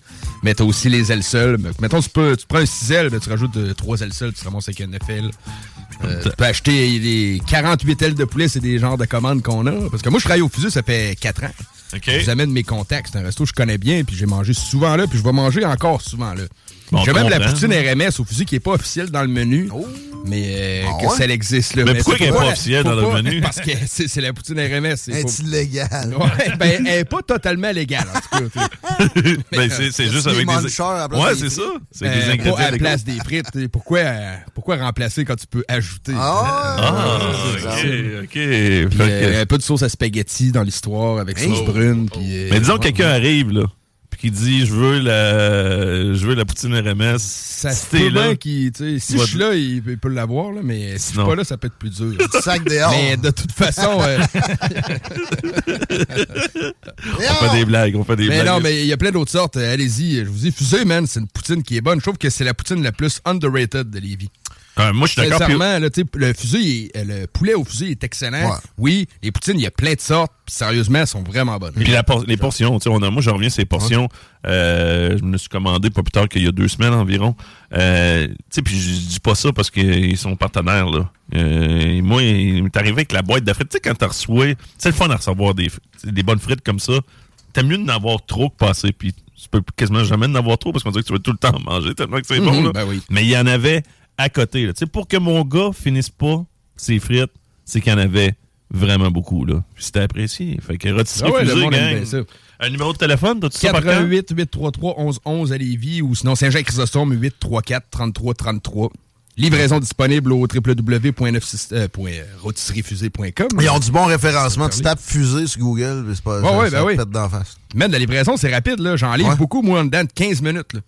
Mais t'as aussi les ailes seules. Mettons, tu, peux, tu prends un 6 ailes, tu rajoutes euh, trois ailes seules, tu te ramasses avec un 9 ailes. Euh, tu peux acheter les 48 ailes de poulet, c'est des genres de commandes qu'on a. Parce que moi, je travaille au fusil, ça fait 4 ans. Je vous amène mes contacts. C'est un resto que je connais bien, puis j'ai mangé souvent là, puis je vais manger encore souvent là. Bon, j'ai même la poutine RMS au fusil qui est pas officielle dans le menu, mais euh, Ah que ça existe là. Mais pourquoi c'est qu'elle est faut pas officielle dans le menu? Parce que c'est la poutine RMS. c'est- faut- Est illégal? Ouais, ben, elle est pas totalement légale, en tout cas. Ben, c'est, juste des avec des. Ouais, des c'est frites? ça. C'est Euh, des ingrédients. à la place des frites. Pourquoi, euh, pourquoi remplacer quand tu peux ajouter? Ah, Ah, ok, ok. Euh, un peu de sauce à spaghetti dans l'histoire avec sauce Oh. brune. Puis, euh, Mais disons que quelqu'un arrive, là, puis qui dit Je veux la, je veux la poutine RMS. Ça si se t'es là. sais, Si je suis là, il, peut- il peut l'avoir, là, mais si je suis pas là, ça peut être plus dur. Sac dehors. Mais de toute façon. euh, On fait des blagues, on fait des mais blagues. non, mais il y a plein d'autres sortes. Euh, Allez-y, je vous dis, fusée, man, c'est une poutine qui est bonne. Je trouve que c'est la poutine la plus underrated de Lévis. Euh, moi, je suis d'accord. le fusil, euh, le poulet au fusil est excellent. Ouais. Oui, les poutines, il y a plein de sortes. Puis sérieusement, elles sont vraiment bonnes. Puis la por- les portions, on a, moi je reviens les portions. Euh, je me suis commandé pas plus tard qu'il y a deux semaines environ. Euh, tu sais, puis je dis pas ça parce qu'ils sont partenaires là. Euh, moi, il m'est arrivé avec la boîte de frites. Tu sais, quand tu reçois, c'est le fun à recevoir des, des bonnes frites comme ça. T'aimes mieux d'en avoir trop que passer. Puis tu peux quasiment jamais en avoir trop parce qu'on dirait que tu vas tout le temps en manger tellement que c'est bon. Mhm, Là. ben oui. Mais il y en avait à côté. là. Tu pour que mon gars finisse pas ses frites, c'est qu'il y en avait vraiment beaucoup. là. Puis c'était apprécié. Fait que rôtisserie Ah ouais, fusée, gang. ça. Un numéro de téléphone, tout ça par cœur? 88 833 11 11 à Lévis ou sinon Saint-Jean-Chrysostome 834 33 33. Livraison disponible au www.rotisseriefusée.com. Ils ont du bon référencement. Tu tapes fusée sur Google, c'est pas Ouais, ça, ouais, ben oui. pète d'en face. Man, la livraison, c'est rapide, là. J'en livre Ouais. beaucoup, moi, en dedans de 15 minutes, là.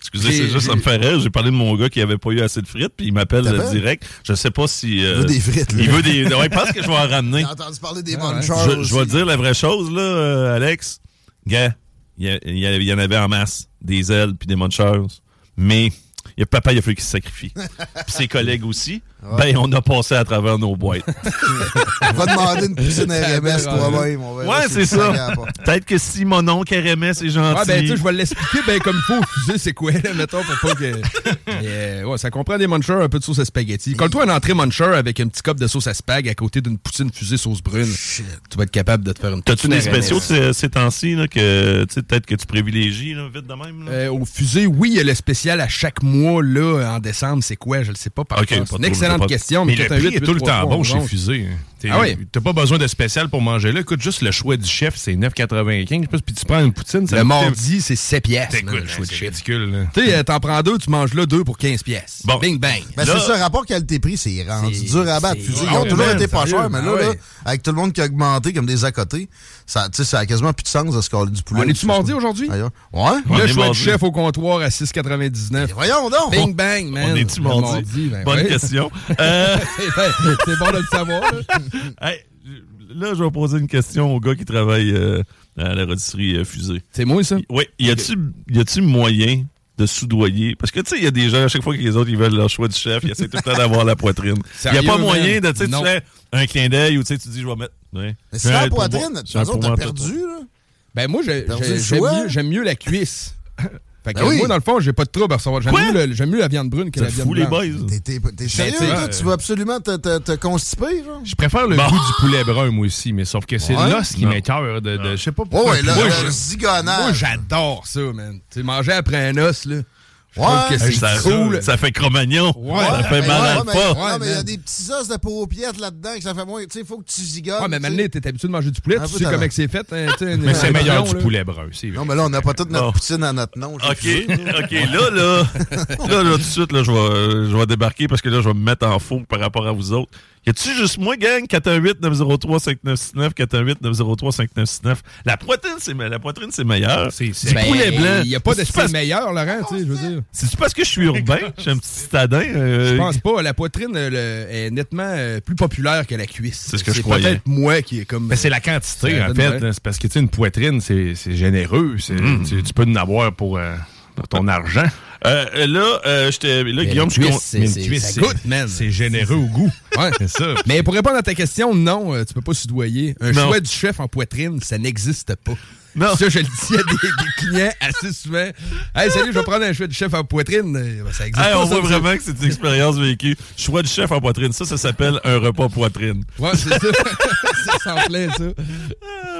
Excusez, c'est juste, ça me fait rire. J'ai parlé de mon gars qui avait pas eu assez de frites, puis il m'appelle direct. Je sais pas si. euh, Il veut des frites, là. Il veut des. Ouais, pense que je vais en ramener. J'ai entendu parler des Ah, munchers Je, je vais dire la vraie chose, là, euh, Alex. Gars, y, y il y en avait en masse. Des ailes puis des munchers. Mais il y a papa, il a fallu qu'il se sacrifie. puis ses collègues aussi. Ben, on a passé à travers nos boîtes. on va demander une piscine RMS toi-même. Ouais, c'est ça. Peut-être que si mon oncle RMS est gentil. Ouais, ben, tu sais, je vais l'expliquer ben comme faut. Fuser, c'est quoi, là, mettons, pour pas que. Euh, ouais, ça comprend des munchers, un peu de sauce à spaghetti. Colle-toi une entrée muncher avec un petit cup de sauce à spag à côté d'une poutine fusée sauce brune. Tu vas être capable de te faire une T'as-tu des spéciaux ces, ces temps-ci, que peut-être que tu privilégies, là, vite de même? Euh, au fusée, oui, il y a le spécial à chaque mois, là, en décembre. C'est quoi? Je le sais pas. Par contre, pas une excellente 40 pas... questions. Mais, mais le prix est tout le temps bon chez Fusée. Ah t'as pas besoin de spécial pour manger là. Écoute, juste le choix du chef, c'est 9,95. Puis tu prends une poutine. Le mardi, c'est 7 pièces. Écoute, le choix chef. ridicule. Tu t'en prends deux, tu manges là deux pour 15 pièces. Bon. Bing, bang. Ben, c'est ça, rapport qualité-prix, c'est rendu dur à battre. Ils ont toujours été pas chers, mais là, ah avec tout le monde qui a augmenté comme des à côté, ça a quasiment plus de sens de ce qu'on du poulet. On est-tu mardi aujourd'hui? Ouais. Le choix du chef au comptoir à 6,99. Voyons donc. Bing, bang, man. On est-tu mardi? Ben Bonne question. Euh, c'est bon de le savoir. là. hey, là, je vais poser une question au gars qui travaille euh, à la rôtisserie euh, Fusée. C'est moi, ça? Oui. Y a-tu y a-tu moyen de soudoyer? Parce que, tu sais, il y a des gens, à chaque fois que les autres, ils veulent leur choix du chef, ils essaient tout le temps d'avoir la poitrine. Il n'y a pas moyen de, tu sais, tu fais un clin d'œil ou tu sais, tu dis, je vais mettre. Ouais. Mais c'est la poitrine, tu as perdu, là. Ben moi, mieux, j'aime mieux la cuisse. Fait que Ben oui. moi, dans le fond, j'ai pas de trouble à recevoir. J'aime mieux, le- la viande brune que la viande fout les boys. T'es- sérieux, tu sais, toi? Tu veux absolument te, te, te constiper, genre? Je préfère le Bon. goût du poulet brun, moi aussi, mais sauf que c'est Ouais? l'os qui Non. m'écœure de, de- Je sais pas Oh, pourquoi. ouais, là, Moi, le je- Moi, zigonnage. j'adore ça, man. Tu sais, manger après un os, là. Ouais. que c'est ça, cool. ça fait cromagnon. Ouais. ça fait mal ouais, à pas. Non, mais il y a des petits os de paupiètes là-dedans que ça fait moins. Tu sais, il faut que tu zigonnes. Ouais, mais maintenant, t'es habitué de manger du poulet. Un Tu sais comment que c'est fait. hein, Mais c'est meilleur du poulet brun. Non, mais là, on n'a pas toute notre poutine à notre nom. OK. OK. Là, là, là, là, tout de suite, là, je vais, je vais débarquer parce que là, je vais me mettre en faux par rapport à vous autres. Y a-tu juste moi, gang? 418-903-5969, 418-903-5969. La poitrine, c'est la poitrine, c'est meilleur. C'est- Ben, poulet blanc. Il n'y a pas de C'est style parce- meilleur, Laurent, tu sais, je veux dire? C'est-tu parce que je suis urbain? Je suis un petit citadin? euh, Je pense pas. La poitrine euh, le- est nettement euh, plus populaire que la cuisse. C'est ce que je croyais. peut-être moi qui est comme. Mais c'est la quantité, en fait. C'est parce que, tu sais, une poitrine, c'est généreux. Mm. tu, tu peux en avoir pour euh, pour ton argent. euh, là, euh, j'étais- là, Mais Guillaume, la je con- c'est- généreux au goût. Ouais. C'est ça. Mais pour répondre à ta question, non, euh, tu peux pas soudoyer. Un Non. choix du chef en poitrine, ça n'existe pas. Non. Ça, je le dis à des, des clients assez souvent. Hey, salut, je vais prendre un choix du chef en poitrine. Ben, ça existe Hey, pas. on ça, voit ça. vraiment que c'est une expérience vécue. Choix du chef en poitrine. Ça, ça s'appelle un repas poitrine. Ouais, c'est ça. c'est sans plein, ça.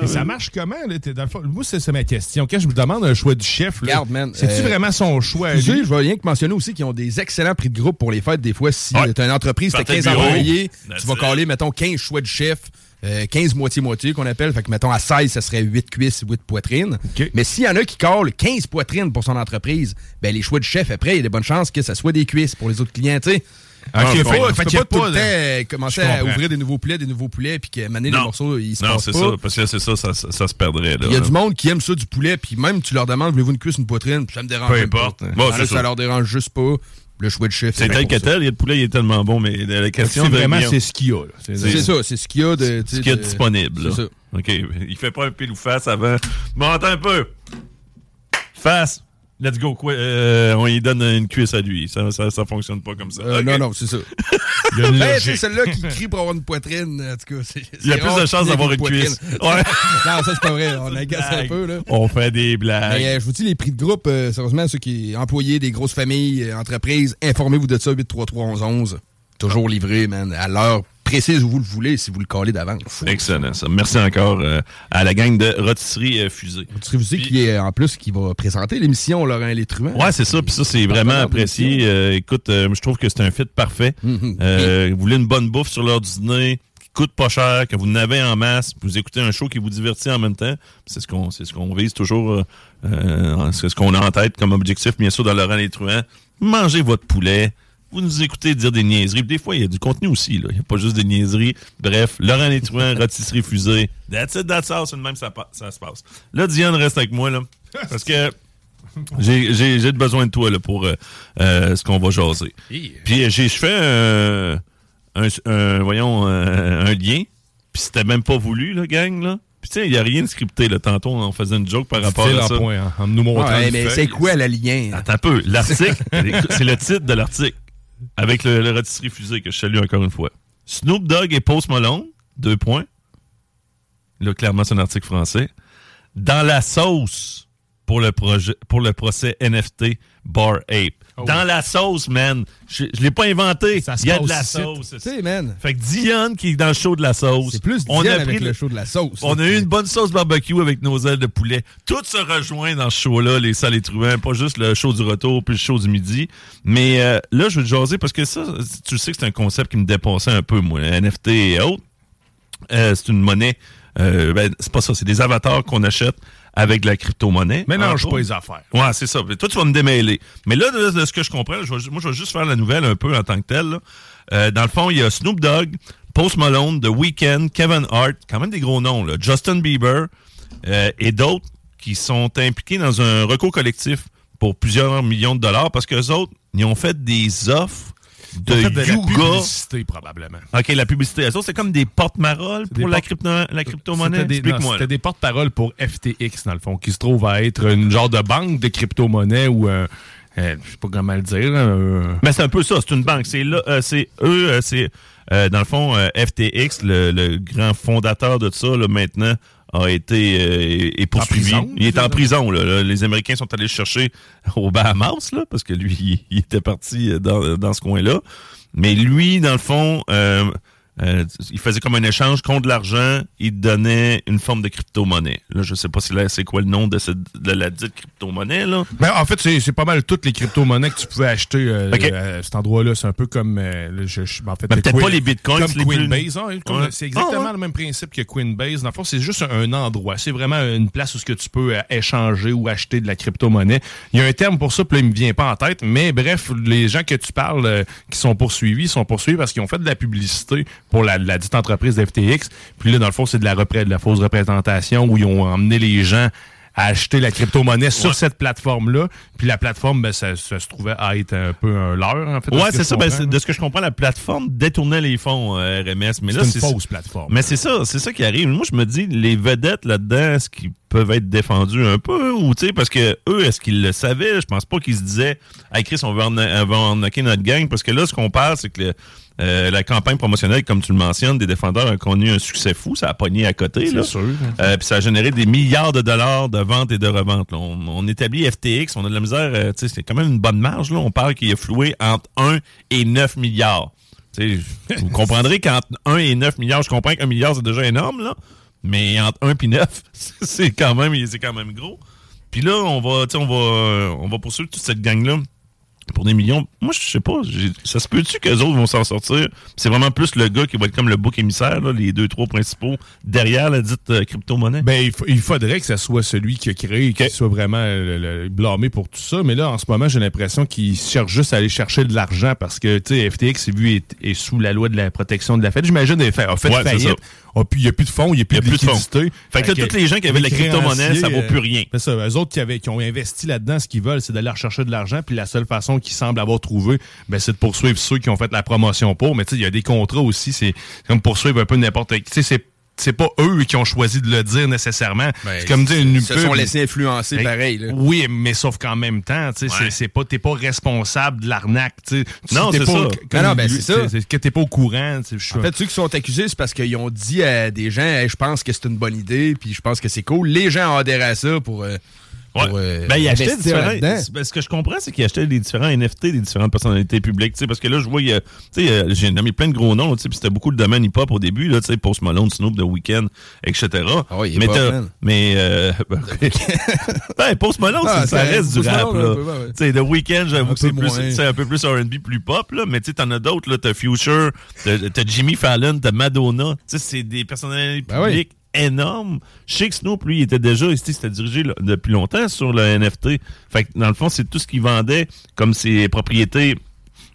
Et ça marche comment? Là, dans le fond- Moi, c'est ma question. Quand je me demande un choix du chef, là, Regarde, man, c'est-tu euh, vraiment son choix? je vais rien que mentionner aussi qu'ils ont des excellents prix de groupe pour les fêtes. Des fois, si Ouais. tu as une entreprise, tu as Partez 15 de bureau. employés, tu vas caler, mettons, 15 choix de chef, euh, 15 moitié-moitié qu'on appelle. Fait que, mettons, à 16, ça serait 8 cuisses, 8 poitrines. Mais s'il y en a qui calent 15 poitrines pour son entreprise, ben les choix de chef, après, il y a des bonnes chances que ça soit des cuisses pour les autres clients, tu sais. Fait- pas, fait tu peux pas tout le temps euh, commencer à ouvrir des nouveaux poulets, des nouveaux poulets, puis que mener les morceaux, ils se Non, c'est ça. Parce que c'est ça, ça, ça, ça se perdrait. Il y a du monde qui aime ça du poulet, puis même tu leur demandes voulez-vous une cuisse, une poitrine, puis ça me dérange. Peu importe. pas. Bon, ça leur dérange juste pas. Le choix de chef. C'est tel que tel. Il y a le poulet, il est tellement bon, mais la question C'est vraiment c'est ce qu'il y a. C'est- ça, c'est ce qu'il y a de. ce qu'il y a de- disponible. C'est ça. OK. Il fait pas un pile ou face avant. Attends un peu. Face. Let's go. quoi, euh, on lui donne une cuisse à lui. Ça, ça, ça fonctionne pas comme ça. Euh. Non, non, c'est ça. Ben, c'est celle-là qui crie pour avoir une poitrine. En tout cas, Il y a plus de chances d'avoir une cuisse. Ouais. non, ça, c'est pas vrai. On agace un peu, là. On fait des blagues. Mais euh, je vous dis, les prix de groupe, sérieusement, ceux qui employés des grosses familles, entreprises, informez-vous de ça, 833-1111. Toujours livré, man, à l'heure précise où vous le voulez, si vous le collez d'avance. Excellent, ça. Merci encore euh, à la gang de Rotisserie euh, Fusée. Vous savez qui est en plus qui va présenter l'émission Laurent et les truands. Ouais, c'est ça. Puis ça, c'est vraiment apprécié. Euh, écoute, euh, je trouve que c'est un fit parfait. Mhm. Vous voulez une bonne bouffe sur l'heure du dîner qui coûte pas cher, que vous n'avez en masse, vous écoutez un show qui vous divertit en même temps. C'est ce qu'on, c'est ce qu'on vise toujours. c'est ce qu'on a en tête comme objectif, bien sûr, dans Laurent truands. Mangez votre poulet. Vous nous écoutez dire des niaiseries. Des fois, il y a du contenu aussi. là. Il n'y a pas juste des niaiseries. Bref, Laurent Létruant, rôtisserie fusée. That's it, that's all. C'est même ça, se passe. Là, Diane reste avec moi. là, Parce que j'ai j'ai- j'ai besoin de toi là, pour euh, euh, ce qu'on va jaser. Puis euh, j'ai je fais un, un, un- voyons, euh, un lien. Puis c'était même pas voulu, là, gang. Là. Puis tu sais, il n'y a rien de scripté. Là. Tantôt, on faisait une joke par rapport à ça. point, hein, en nous montrant Ouais, une mais c'est quoi le lien? Attends un peu. L'article, c'est le titre de l'article. Avec le, le rôtisserie fusée que je salue encore une fois. Snoop Dogg et Post Malone, deux points. Là, clairement, c'est un article français. Dans la sauce pour le, pour le procès NFT Bar Ape. Dans la sauce, man. Je, je l'ai pas inventé. Il y a de la sauce. Tu sais, man. Fait que Diane qui est dans le show de la sauce. C'est plus Diane avec le show de la sauce. On a eu une bonne sauce barbecue avec nos ailes de poulet. Tout se rejoint dans ce show-là, les salles et truands. Pas juste le show du retour puis le show du midi. Mais euh, là, je veux te jaser parce que ça, tu sais que c'est un concept qui me dépassait un peu, moi. NFT et autres. Euh, c'est une monnaie. euh, ben, c'est pas ça, c'est des avatars qu'on achète avec de la crypto-monnaie. Mélange Entre pas les affaires. Ouais, c'est ça. Toi, tu vas me démêler. Mais là, de, de ce que je comprends, je vais- moi, je vais juste faire la nouvelle un peu en tant que telle. Euh, dans le fond, il y a Snoop Dogg, Post Malone, The Weeknd, Kevin Hart, quand même des gros noms, là, Justin Bieber euh, et d'autres qui sont impliqués dans un recours collectif pour plusieurs millions de dollars parce qu'eux autres, ils ont fait des offres de, fait la publicité, probablement. OK, la publicité. C'est comme des porte-paroles pour la, crypto, la crypto-monnaie? C'était des, c'était des porte-paroles pour FTX, dans le fond, qui se trouve à être une genre de banque de crypto-monnaie ou un. euh, je sais pas comment le dire. Mais c'est un peu ça, c'est une banque. C'est là, euh, c'est eux, euh, c'est euh, dans le fond FTX, le, le grand fondateur de ça, là, maintenant a été euh, est poursuivi. prison, il est en prison. Là, Les Américains sont allés le chercher aux Bahamas, là, parce que lui, il, il était parti euh, dans, dans ce coin-là. Mais lui, dans le fond, euh, euh, il faisait comme un échange contre de l'argent. Il donnait une forme de crypto-monnaie. Là, je sais pas si là, c'est quoi le nom de, cette, de la dite crypto-monnaie. Là. Ben, en fait, c'est c'est pas mal toutes les crypto-monnaies que tu pouvais acheter euh, Ok. à cet endroit-là. C'est un peu comme. euh, je, je- en fait, Ben, peut-être pas les bitcoins, Comme c'est les plus- Coinbase. hein, Ouais. C'est exactement Ah, ouais. le même principe que Coinbase. Dans le fond, c'est juste un, un endroit. C'est vraiment une place où ce que tu peux euh, échanger ou acheter de la crypto-monnaie. Il y a un terme pour ça, puis là, il me vient pas en tête. Mais bref, les gens que tu parles euh, qui sont poursuivis sont poursuivis parce qu'ils ont fait de la publicité pour la, la dite entreprise d'FTX. Puis là, dans le fond, c'est de la, repré- de la fausse représentation où ils ont emmené les gens à acheter la crypto-monnaie sur cette plateforme-là. Puis la plateforme, ben, ça, ça se trouvait à être un peu un leurre, en fait. Ouais, ce c'est ça. Ben, de ce que je comprends, la plateforme détournait les fonds euh, RMS. Mais là, C'est une fausse plateforme. Mais c'est ça, c'est ça qui arrive. Moi, je me dis, les vedettes là-dedans, est-ce qu'ils peuvent être défendus un peu? Ou tu sais, parce que eux, est-ce qu'ils le savaient? Je pense pas qu'ils se disaient, hey Chris, on va, en, on va arnaquer notre gang, parce que là, ce qu'on parle, c'est que le- euh, la campagne promotionnelle, comme tu le mentionnes, des défendeurs a connu un succès fou. Ça a pogné à côté. C'est sûr. Euh, puis ça a généré des milliards de dollars de ventes et de reventes. là. On, on établit FTX, on a de la misère, euh, c'est quand même une bonne marge. Là. On parle qu'il a floué entre 1 et 9 milliards. Vous comprendrez qu'entre 1 et 9 milliards, je comprends qu'un milliard, c'est déjà énorme, là. Mais entre 1 et 9, c'est quand même, quand même gros. Puis là, on va, on va, on va poursuivre toute cette gang-là pour des millions. Moi, je sais pas. Ça se peut-tu qu'eux autres vont s'en sortir? C'est vraiment plus le gars qui va être comme le bouc émissaire, là, les deux, trois principaux derrière la dite euh, crypto-monnaie? Ben, il, fa- il faudrait que ce soit celui qui a créé, qui soit vraiment euh, le- le- blâmé pour tout ça. Mais là, en ce moment, j'ai l'impression qu'il cherche juste à aller chercher de l'argent parce que, tu sais, FTX, vu, est, est sous la loi de la protection de la Fed. J'imagine, a fait, a fait Ouais, c'est faillite. Ça. A pu- Il n'y a plus de fonds, il n'y a plus y a de plus de fonds. liquidité. Fait que là, tous les gens qui avaient de la crypto-monnaie, ça vaut plus rien. C'est ça. Eux autres qui, avaient, qui ont investi là-dedans, ce qu'ils veulent, c'est d'aller rechercher de l'argent. Puis la seule façon qu'ils semblent avoir trouvé, ben, c'est de poursuivre ceux qui ont fait la promotion pour. Mais tu sais, il y a des contrats aussi. C'est comme poursuivre un peu n'importe qui. Tu sais, c'est c'est pas eux qui ont choisi de le dire nécessairement. Ben, c'est comme dire une ils se pub. sont laissés influencer Ben, pareil, là. Oui, mais sauf qu'en même temps, tu sais, c'est- c'est pas, t'es pas responsable de l'arnaque. tu sais. Tu- Non, c'est pas ça. Non, ben, c'est ça. C'est que t'es pas au courant. En fait, ceux qui sont accusés, c'est parce qu'ils ont dit à des gens Hey, je pense que c'est une bonne idée, puis je pense que c'est cool. Les gens ont adhéré à ça pour. euh, pour, euh, Ben, il achetait différents. ben, ce que je comprends, c'est qu'il achetait des différents NFT des différentes personnalités publiques. tu sais, Parce que là, je vois, il y a- tu sais, euh, j'ai nommé plein de gros noms. tu sais, puis C'était beaucoup de domaines hip-hop au début. Là, tu sais, Post Malone, Snoop, The Weeknd, etc. Ah il est mais pas, mais euh, ben, Post Malone, Ah, ça reste du rap. Malone, là. peu, ouais, ouais. Tu sais, The Weeknd, j'avoue que c'est plus, un peu plus R&B, plus pop. Là, mais tu sais, t'en as d'autres. là, T'as Future, t'as Jimmy Fallon, t'as Madonna. Tu sais, c'est des personnalités Ben oui. Énorme. Je sais que Snoop, lui, il était déjà ici, c'était dirigé là, depuis longtemps sur le NFT. Fait que, dans le fond, c'est tout ce qu'il vendait comme ses propriétés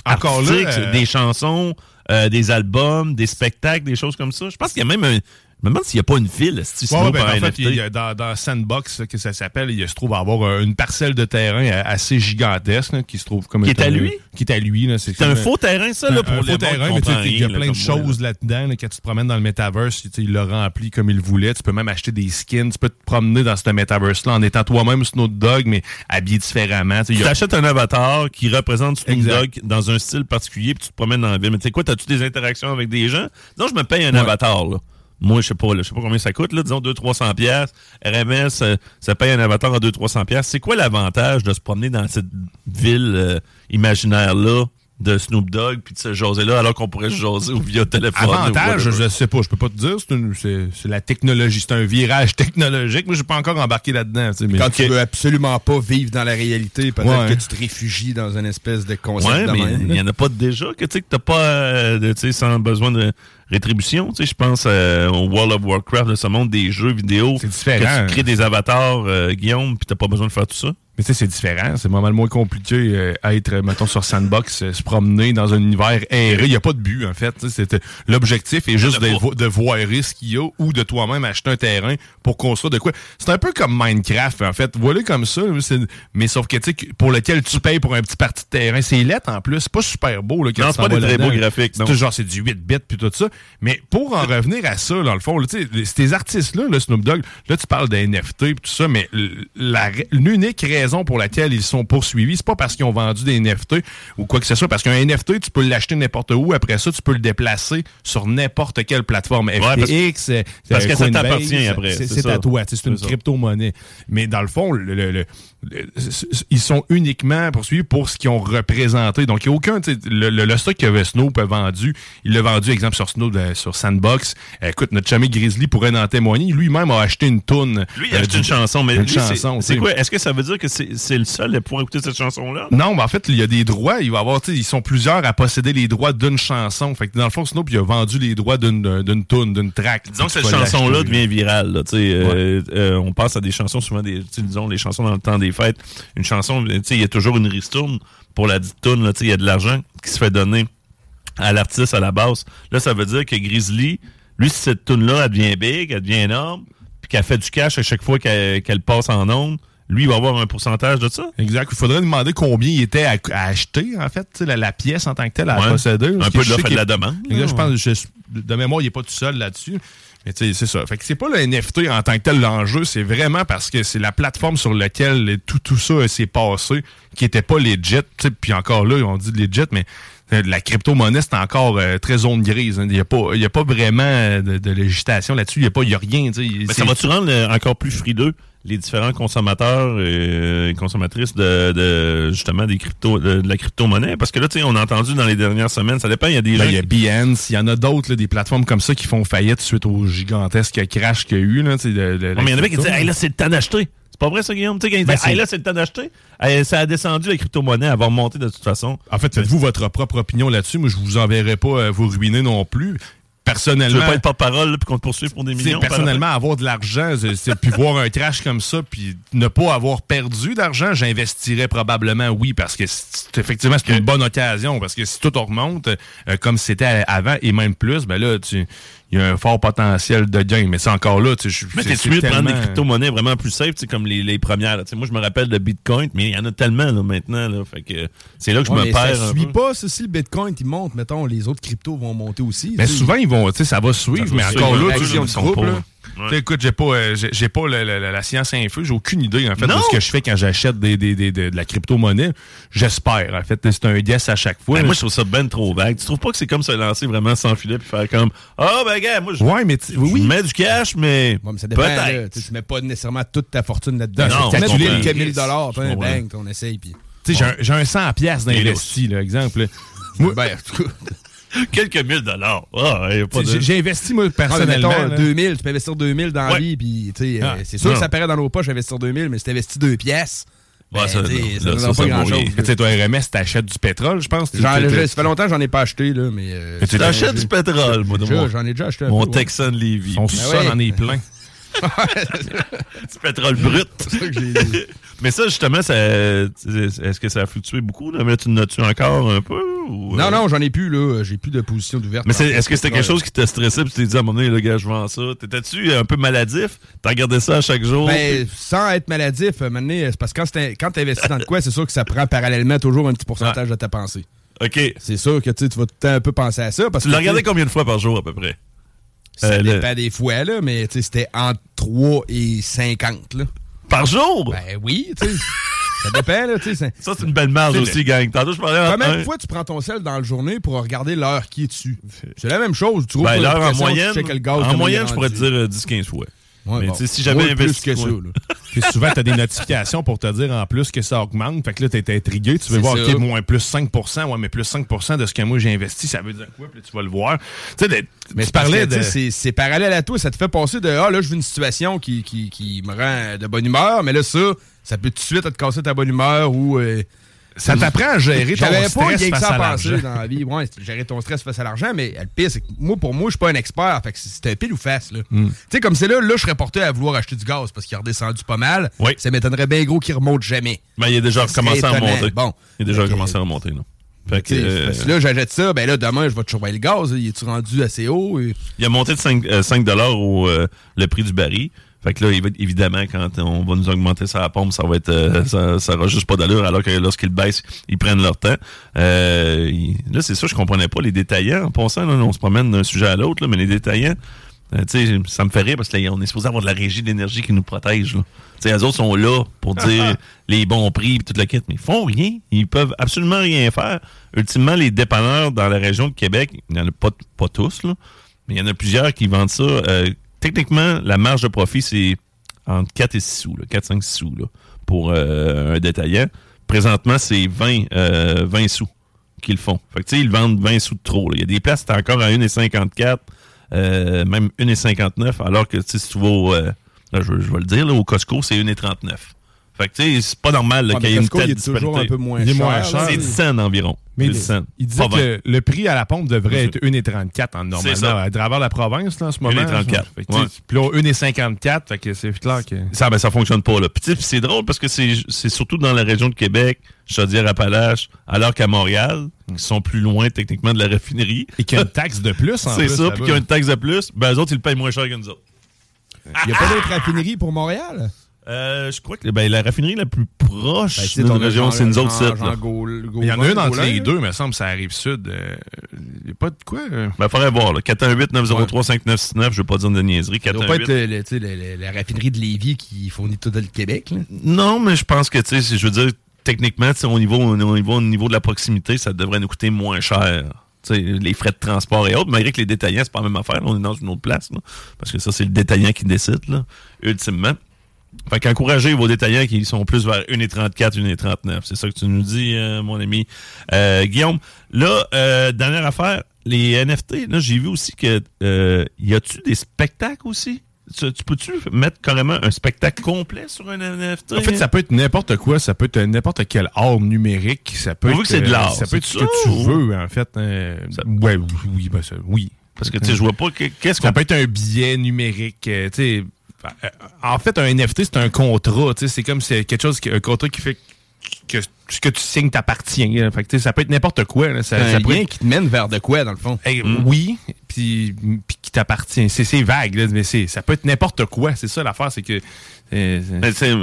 Encore là, artistiques, euh, des chansons, euh, des albums, des spectacles, des choses comme ça. Je pense qu'il y a même un... Je me demande s'il n'y a pas une file, si Ouais, ouais, ben, en fait, il y a dans, dans Sandbox, là, que ça s'appelle, il se trouve avoir une parcelle de terrain assez gigantesque, là, qui se trouve comme Qui est à lui? Qui est à lui. C'est un faux terrain, ça, là, pour un les faux terrain, mais tu il y a plein de choses là-dedans, là, quand tu te promènes dans le metaverse, tu il l'a rempli comme il voulait. Tu peux même acheter des skins, tu peux te promener dans ce metaverse-là en étant toi-même Snoop Dogg, mais habillé différemment. Tu sais, il Tu y a- t'achètes un avatar qui représente Snoop. Dogg dans un style particulier, puis tu te promènes dans la ville. Mais tu sais quoi, t'as-tu des interactions avec des gens? Disons, je me paye un avatar, là. Moi, je sais pas, je sais pas combien ça coûte, là. Disons 200-300 pièces. RMS, ça paye un avatar à 200-300 pièces. C'est quoi l'avantage de se promener dans cette ville euh, imaginaire-là? De Snoop Dogg, puis de se jaser là, alors qu'on pourrait se jaser ou via téléphone? Avantage, je sais pas, je peux pas te dire, c'est une- c'est c'est la technologie, c'est un virage technologique. Moi, j'ai pas encore embarqué là-dedans. tu sais, mais- Quand tu veux absolument pas vivre dans la réalité, peut-être Ouais. que tu te réfugies dans une espèce de concept Ouais, de mais il n'y en a pas déjà que tu sais que t'as pas euh, de, tu sais, sans besoin de rétribution. Tu sais, je pense euh, au World of Warcraft, là, ça montre des jeux vidéo. C'est différent. Que tu crées des avatars, euh, Guillaume, puis t'as pas besoin de faire tout ça. Mais tu sais, c'est différent. C'est pas mal moins compliqué euh, à être, euh, mettons, sur Sandbox, euh, se promener dans un univers aéré. Il n'y a pas de but, en fait. C'est- L'objectif est juste de, vo- de voir ce qu'il y a ou de toi-même acheter un terrain pour construire de quoi. C'est un peu comme Minecraft, en fait. Voilà comme ça. Mais sauf que, tu pour lequel tu payes pour un petit parti de terrain. C'est lettre, en plus. C'est pas super beau. Là, quand Non, tu c'est pas des très beaux graphiques, C'est genre, c'est du 8 bits puis tout ça. Mais pour en revenir à ça, dans le fond, ces artistes-là, le Snoop Dogg, là, tu parles des NFT et tout ça, mais l'unique raison pour laquelle ils sont poursuivis, c'est pas parce qu'ils ont vendu des NFT ou quoi que ce soit, parce qu'un NFT, tu peux l'acheter n'importe où. Après ça, tu peux le déplacer sur n'importe quelle plateforme. parce- FTX, euh, parce que ça t'appartient après, C'est c'est c'est à toi. C'est une C'est crypto-monnaie. Mais dans le fond, le- le- le- le- ils sont uniquement poursuivis pour ce qu'ils ont représenté. Donc, il n'y a aucun. Le, le, le stock que Snoop a vendu, il l'a vendu, exemple, sur Snoop, euh, sur Sandbox. Euh, écoute, notre chami Grizzly pourrait en témoigner. Lui-même a acheté une toune. Lui, il a acheté une chanson, mais une lui, c'est- chanson, quoi? Est-ce que ça veut dire que c'est le seul à pouvoir écouter cette chanson-là? Non, mais en fait, il y a des droits. Il va y avoir, tu sais, ils sont plusieurs à posséder les droits d'une chanson. Fait que dans le fond, Snoop, il a vendu les droits d'une tune, d'une track. Disons que cette chanson-là devient virale. Là, euh, euh, on passe à des chansons, souvent, des, disons, les chansons dans le temps des fêtes. Une chanson, il y a toujours une ristourne pour la dite sais, Il y a de l'argent qui se fait donner à l'artiste à la base. Là, ça veut dire que Grizzly, lui, si cette tune-là, elle devient big, elle devient énorme, puis qu'elle fait du cash à chaque fois qu'elle passe en onde, lui, il va avoir un pourcentage de ça? Exact. Il faudrait demander combien il était à, à acheter, en fait, la, la pièce en tant que telle à Ouais. posséder. Un peu de l'offre et de la demande, Exact, je pense, je- de mémoire, il n'est pas tout seul là-dessus. Mais tu sais, c'est ça. Fait que c'est pas le NFT en tant que tel l'enjeu, c'est vraiment parce que c'est la plateforme sur laquelle tout, tout ça s'est passé qui était pas legit. tu sais. Puis encore là, on dit legit, mais euh, la crypto-monnaie, c'est encore euh, très zone grise. hein. Il n'y a, pas- y a pas vraiment euh, de, de législation là-dessus. Il n'y a, pas- y a rien. Mais ça va-tu rendre encore plus frileux? Les différents consommateurs et consommatrices de, de, justement des crypto de, de la crypto-monnaie? Parce que là, tu sais, on a entendu dans les dernières semaines, ça dépend, il y a des Ben, gens il y a qui- Behance, il y en a d'autres, des plateformes comme ça qui font faillite suite au gigantesque crash qu'il y a eu. Là, tu sais, de- de- Ouais, mais il y en avait qui disaient, hey, là, c'est le temps d'acheter. C'est pas vrai, ça, Guillaume? Tu sais, quand ils Ben, hey, c'est- là, c'est le temps d'acheter. Hey, ça a descendu la crypto-monnaie, elle va remonter de toute façon. En fait, faites-vous votre propre opinion là-dessus. Moi, je vous enverrai pas euh, vous ruiner non plus. Personnellement. Tu veux pas être porte-parole, puis qu'on te poursuive pour des millions? par personnellement, avoir de l'argent, c'est- puis voir un crash comme ça, puis ne pas avoir perdu d'argent, j'investirais probablement oui, parce que c'est- effectivement, c'est une bonne occasion, parce que si tout remonte, euh, comme c'était avant, et même plus, ben là, tu il y a un fort potentiel de gain. Mais c'est encore là, tu sais, je- Mais c'est- t'es mieux de prendre des crypto-monnaies vraiment plus safe, tu sais, comme les, les premières. là? Tu sais, moi, je me rappelle de Bitcoin, mais il y en a tellement là, maintenant. Là, fait que c'est là que je Ouais, me mais perds. Ça suit peu. pas, ça, si le Bitcoin il monte, mettons, les autres cryptos vont monter aussi. Mais souvent, ils vont, tu sais, ça va suivre, Ça mais suivre, encore là, tu sais, là. Écoute, j'ai pas, euh, j'ai pas la, science infuse, j'ai aucune idée, en fait, Non. de ce que je fais quand j'achète des, des, des- de, de la crypto-monnaie. J'espère, en fait. C'est un guess à chaque fois. Ben, moi, je trouve ça ben trop vague. Tu trouves pas que c'est comme se lancer vraiment sans filet puis faire comme Ah, ben, gars, moi, je Ouais, mais tu- oui. je mets du cash, mais. Ouais, mais ça dépend. là. Peut-être. Tu mets pas nécessairement toute ta fortune là-dedans. Non, tu mets comprends. quelques mille dollars, bang, on essaye. Puis... Tu sais, j'ai un- un 100 pièces d'investi, là, exemple. Moi, ben, en tout cas. Quelques mille dollars. Ah, sais, de... j'ai investi, moi, Ah, personnellement. mettons, là. 2000, tu peux investir 2000 dans la Ouais. vie, puis sais, Ah, euh, c'est sûr non. que ça paraît dans nos poches investir 2000, mais si t'investis deux pièces, Ouais, ben, ça, tu sais, non, ça là, ne ça, donne ça pas grand-chose. Tu sais, toi, RMS, t'achètes du pétrole, je pense. Ça fait longtemps que j'en ai pas acheté, là, mais... euh, Mais tu T'achètes du pétrole, moi, J'en ai déjà acheté un mon ouais. Texan Levy. Son Ben sol ouais. en est plein. du pétrole brut. Mais ça, justement, ça, est-ce que ça a fluctué beaucoup? Là? Mais tu notes-tu encore un peu? ou, Non, euh? non, j'en ai plus, là. J'ai plus de position d'ouverture. Mais c'est- est-ce que c'était quelque chose qui t'a stressé puis tu t'es dit à un moment donné, le gars, je vends ça? T'étais-tu un peu maladif? T'as regardé ça à chaque jour? Ben, sans être maladif, euh, maintenant, c'est parce que quand, c'est- quand tu investis dans de quoi, c'est sûr que ça prend parallèlement toujours un petit pourcentage de ta pensée. OK. C'est sûr que tu vas tout le temps un peu penser à ça. Parce tu l'as regardé combien de fois par jour, à peu près? Ça Euh, le- dépend des fois, là, mais c'était entre 3 et 50. Là. Par jour? Ben oui, tu sais. ça dépend, là, tu sais. Ça, c'est une belle marge aussi, le- gang. Tantôt, je parlais en- Combien de fois tu prends ton sel dans la journée pour regarder l'heure qui est dessus? C'est la même chose. Tu Ben, l'heure en moyenne, en moyenne, je pourrais te dire euh, 10-15 fois. Ouais, mais bon. si j'avais Ouais, plus investi. que ça, ouais. là. Puis souvent, tu as des notifications pour te dire en plus que ça augmente. Fait que là, tu es intrigué. Tu veux voir. OK, moins plus 5% Ouais, mais plus 5% de ce que moi j'ai investi, ça veut dire quoi? Puis là, tu vas le voir. Tu sais, Mais tu parlais que, de. c'est- c'est parallèle à toi. Ça te fait passer de Ah, là, je vis une situation qui, qui, qui me rend de bonne humeur, mais là, ça, ça peut tout de suite te casser ta bonne humeur ou. euh, Ça t'apprend à gérer ton J'avais pas stress rien que face ça à à penser l'argent. dans la vie. Ouais, gérer ton stress face à l'argent, mais le pire, c'est que moi, pour moi, je suis pas un expert. Fait que c'était pile ou face. là. Hmm. Tu sais, comme c'est là, là, je serais porté à vouloir acheter du gaz parce qu'il a redescendu pas mal. Ça m'étonnerait bien gros qu'il remonte jamais. Ben, il a déjà recommencé à remonter. Bon. Il a déjà recommencé à remonter, là. Fait que, euh, parce que là, j'achète ça, ben là, demain, je vais te surveiller le gaz. Il est-tu rendu assez haut? Et- Il a monté de 5, euh, 5 au euh, le prix du baril. Fait que là, évidemment, quand on va nous augmenter ça à la pompe, ça va être euh, ça, ça aura juste pas d'allure, alors que lorsqu'ils baissent, ils prennent leur temps. Euh, il- là, c'est ça, je comprenais pas. Les détaillants, en passant, là, on se promène d'un sujet à l'autre, là, mais les détaillants, euh, tu sais, ça me fait rire parce qu'on est supposé avoir de la régie d'énergie qui nous protège. Là. Tu sais, eux autres sont là pour dire les bons prix et toute la quête, mais ils font rien. Ils peuvent absolument rien faire. Ultimement, les dépanneurs dans la région de Québec, il n'y en a pas, pas tous, là, mais il y en a plusieurs qui vendent ça. Euh, techniquement, la marge de profit, c'est entre 4 et 6 sous, là, 4, 5, 6 sous pour euh, un détaillant. Présentement, c'est 20, euh, 20 sous qu'ils font. Fait que, ils vendent 20 sous de trop. Il y a des places, c'est encore à 1,54, euh, même 1,59, alors que, si tu vas au, au Costco, c'est 1,39. Fait que, tu sais, c'est pas normal là, Ouais, qu'il y ait une telle il est toujours un peu moins Il est cher. moins là. cher. C'est 10 cents environ. Mais C'est 10 cents. il disait Pas 20. que le prix à la pompe devrait être 1,34 en C'est ça. normalement. À travers la province, là, en ce moment. 1,34. Fait que, tu sais, Ouais. Puis là, 1,54. Fait que c'est clair que. Ça, ben, ça fonctionne pas, là. Puis, c'est drôle parce que c'est surtout dans la région de Québec, Chaudière-Appalaches, alors qu'à Montréal, qui sont plus loin techniquement de la raffinerie. Et qu'il y a une taxe de plus, en C'est ça, puis qu'il y a une taxe de plus, ben, eux autres, ils le payent moins cher que nous autres. Il n'y a pas d'autre raffinerie pour Montréal? Euh, je crois que ben, la raffinerie la plus proche Ben, de notre région, c'est nous autres sites. Il y en a une entre les deux, me semble, ça arrive sud. euh, Il n'y a pas de quoi. là. Ben, faudrait voir, là. 418-903-5969, je veux pas dire de niaiserie. Ça doit pas être 418. le- le- tu sais, le- le- la raffinerie de Lévis qui fournit tout le Québec. là. Non, mais je pense que, tu sais, je veux dire, techniquement, au niveau, au niveau, au niveau de la proximité, ça devrait nous coûter moins cher. Les frais de transport et autres, malgré que les détaillants, c'est pas la même affaire. On est dans une autre place, là. parce que ça, c'est le détaillant qui décide, là, ultimement. Fait qu'encouragez vos détaillants qui sont plus vers 1,34, 1,39. C'est ça que tu nous dis, euh, mon ami. Euh, Guillaume, là, euh, dernière affaire, les NFT, là, j'ai vu aussi que euh, y a-tu des spectacles aussi? Tu, tu peux-tu mettre carrément un spectacle complet sur un NFT? En fait, ça peut être n'importe quoi. Ça peut être n'importe quel art numérique. Ça peut On être, que c'est de l'art, Ça peut être ce que ça, tu veux, en fait. euh, ouais, oui, oui, ben ça- oui. Parce que, tu sais, je vois pas que- qu'est-ce Ça qu'on peut être un billet numérique. tu sais, en fait, un NFT, c'est un contrat. tu sais, C'est comme c'est quelque chose, un contrat qui fait que ce que tu signes t'appartient. hein. Fait que, tu sais, ça peut être n'importe quoi. là. Ça, un lien être- qui te mène vers de quoi, dans le fond? Hey, Oui, puis puis qui t'appartient. C'est vague, là, mais c'est- ça peut être n'importe quoi. C'est ça l'affaire, c'est que euh,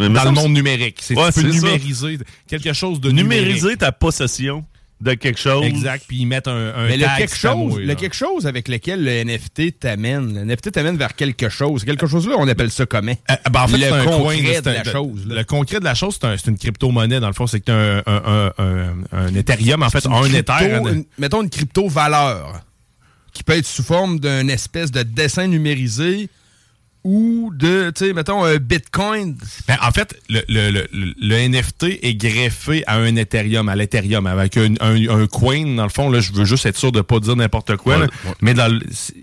dans le monde numérique, c'est Ouais, tu peux ça. numériser quelque chose de numériser numérique. ta possession de quelque chose. Exact, puis ils mettent un, un Mais le quelque, chose, mouille, le là. quelque chose avec lequel le NFT t'amène. Le NFT t'amène vers quelque chose. Quelque chose là, on appelle ça comment? Euh, ben, en fait, le c'est un coin, concret de la chose. là. Le concret de la chose, c'est un- c'est une crypto-monnaie, dans le fond. C'est que un, un, un, un, un Ethereum, en fait, un crypto- Ether. une- mettons une crypto-valeur qui peut être sous forme d'une espèce de dessin numérisé ou de, tu sais, mettons, un bitcoin. Ben, en fait, le, le, le, le NFT est greffé à un Ethereum, à l'Ethereum, avec un, un, un coin, dans le fond. Là, je veux juste être sûr de pas dire n'importe quoi. Ouais, là. ouais. Mais dans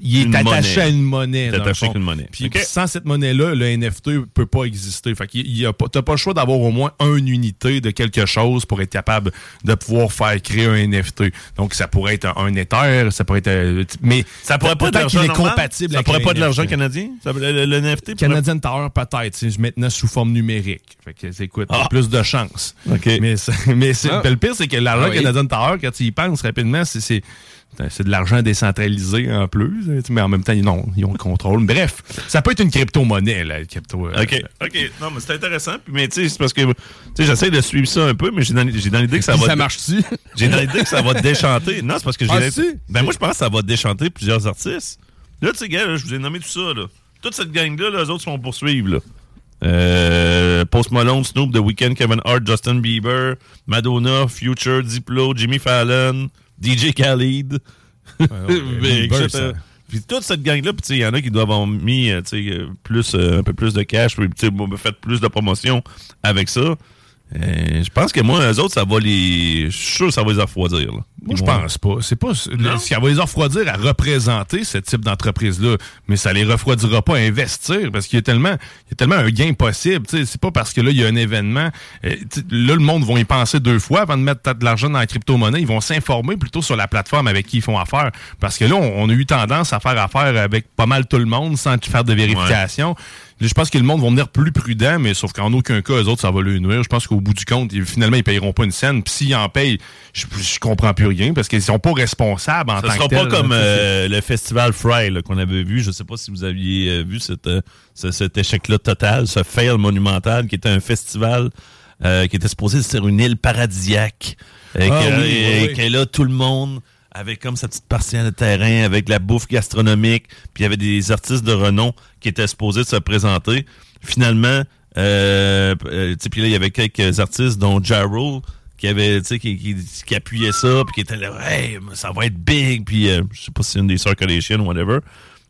il est Une attaché monnaie. à une monnaie. Dans attaché une monnaie. Puis sans cette monnaie-là, le NFT peut pas exister. Fait qu'il y a pas, t'as pas le choix d'avoir au moins une unité de quelque chose pour être capable de pouvoir faire créer un NFT. Donc, ça pourrait être un, Ether, ça pourrait être, euh, mais Ça pourrait pas être qu'il est compatible Ça pourrait pas être de l'argent canadien? Ça- le- NFT. Canadian Tower, peut-être, maintenant sous forme numérique. Fait que, écoute, Ah. plus de chance. Mais, mais Ah. le pire, c'est que l'argent Ah oui. Canadian Tower, quand tu y penses rapidement, c'est- c'est. De l'argent décentralisé en plus, mais en même temps, non, ils ont le contrôle. Bref, ça peut être une crypto-monnaie, là, le crypto. euh, OK, OK. Non, mais c'est intéressant. Puis, mais tu sais, c'est parce que tu sais, j'essaie de suivre ça un peu, mais j'ai dans, dans l'idée que ça va. ça marche-tu? J'ai dans l'idée que ça va déchanter. Non, c'est parce que j'ai. Ben, moi, je pense que ça va déchanter plusieurs artistes. Là, tu sais, gars, je vous ai nommé tout ça, là. Toute cette gang-là, là, eux autres se vont poursuivre, là. Euh, Post Malone, Snoop, The Weeknd, Kevin Hart, Justin Bieber, Madonna, Future, Diplo, Jimmy Fallon, DJ Khalid. ouais, Mais, Bieber, etc. ça. Puis toute cette gang-là, puis tu sais, il y en a qui doivent avoir mis euh, euh, plus, euh, un peu plus de cash, puis bon, fait plus de promotion avec ça. Euh, je pense que moi, eux autres, ça va les. Je suis sûr que ça va les refroidir. Là. Moi, je pense pas. C'est pas le- qui va les refroidir à représenter ce type d'entreprise-là, mais ça les refroidira pas à investir parce qu'il y a tellement, il y a tellement un gain possible. Tu sais, C'est pas parce que là, il y a un événement. euh, tu sais, là, le monde va y penser deux fois avant de mettre de l'argent dans la crypto-monnaie. Ils vont s'informer plutôt sur la plateforme avec qui ils font affaire. Parce que là, on, on a eu tendance à faire affaire avec pas mal tout le monde sans faire de vérification. Je pense que le monde va venir plus prudent, mais sauf qu'en aucun cas, eux autres, ça va leur nuire. Je pense qu'au bout du compte, ils- finalement, ils payeront pas une scène. Puis s'ils en payent, je, je comprends plus rien parce qu'ils sont pas responsables en Ça tant sera que pas tel. comme là. euh, le festival Fry qu'on avait vu. Je sais pas si vous aviez euh, vu cette, euh, ce- cet échec-là total, ce fail monumental qui était un festival euh, qui était supposé sur une île paradisiaque. Et Ah que, oui, oui, et oui. que là, tout le monde avait comme sa petite partielle de terrain avec la bouffe gastronomique. Puis il y avait des artistes de renom qui étaient supposés de se présenter. Finalement, euh, euh, puis là, il y avait quelques artistes, dont Ja Rule, qui avait, tu sais, qui, qui, qui appuyait ça, puis qui était là, hey, ça va être big, puis euh, je sais pas si c'est une des ou whatever.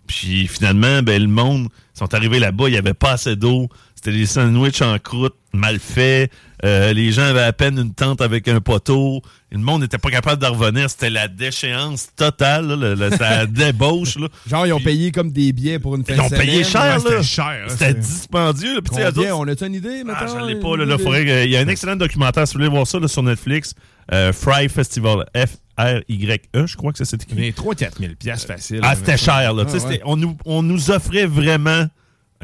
Puis finalement, ben, le monde, ils sont arrivés là-bas, il y avait pas assez d'eau, c'était des sandwichs en croûte, mal faits, euh, les gens avaient à peine une tente avec un poteau, le monde n'était pas capable de revenir, c'était la déchéance totale, là, la débauche. Là. Genre, ils ont payé comme des billets pour une fin Ils ont payé cher, Ouais, là. C'était cher. hein, dispendieux. là. Puis, Combien? On a-tu une idée, maintenant? Ah, je pas, là. là, faudrait que- il y a un excellent documentaire, si vous voulez voir ça, sur Netflix. Euh, Fry Festival. F-R-Y-E, je crois que ça s'est écrit. Mais 3-4 000 piastres facile. Ah, c'était cher, là. Ah, ouais. on, nous, on nous offrait vraiment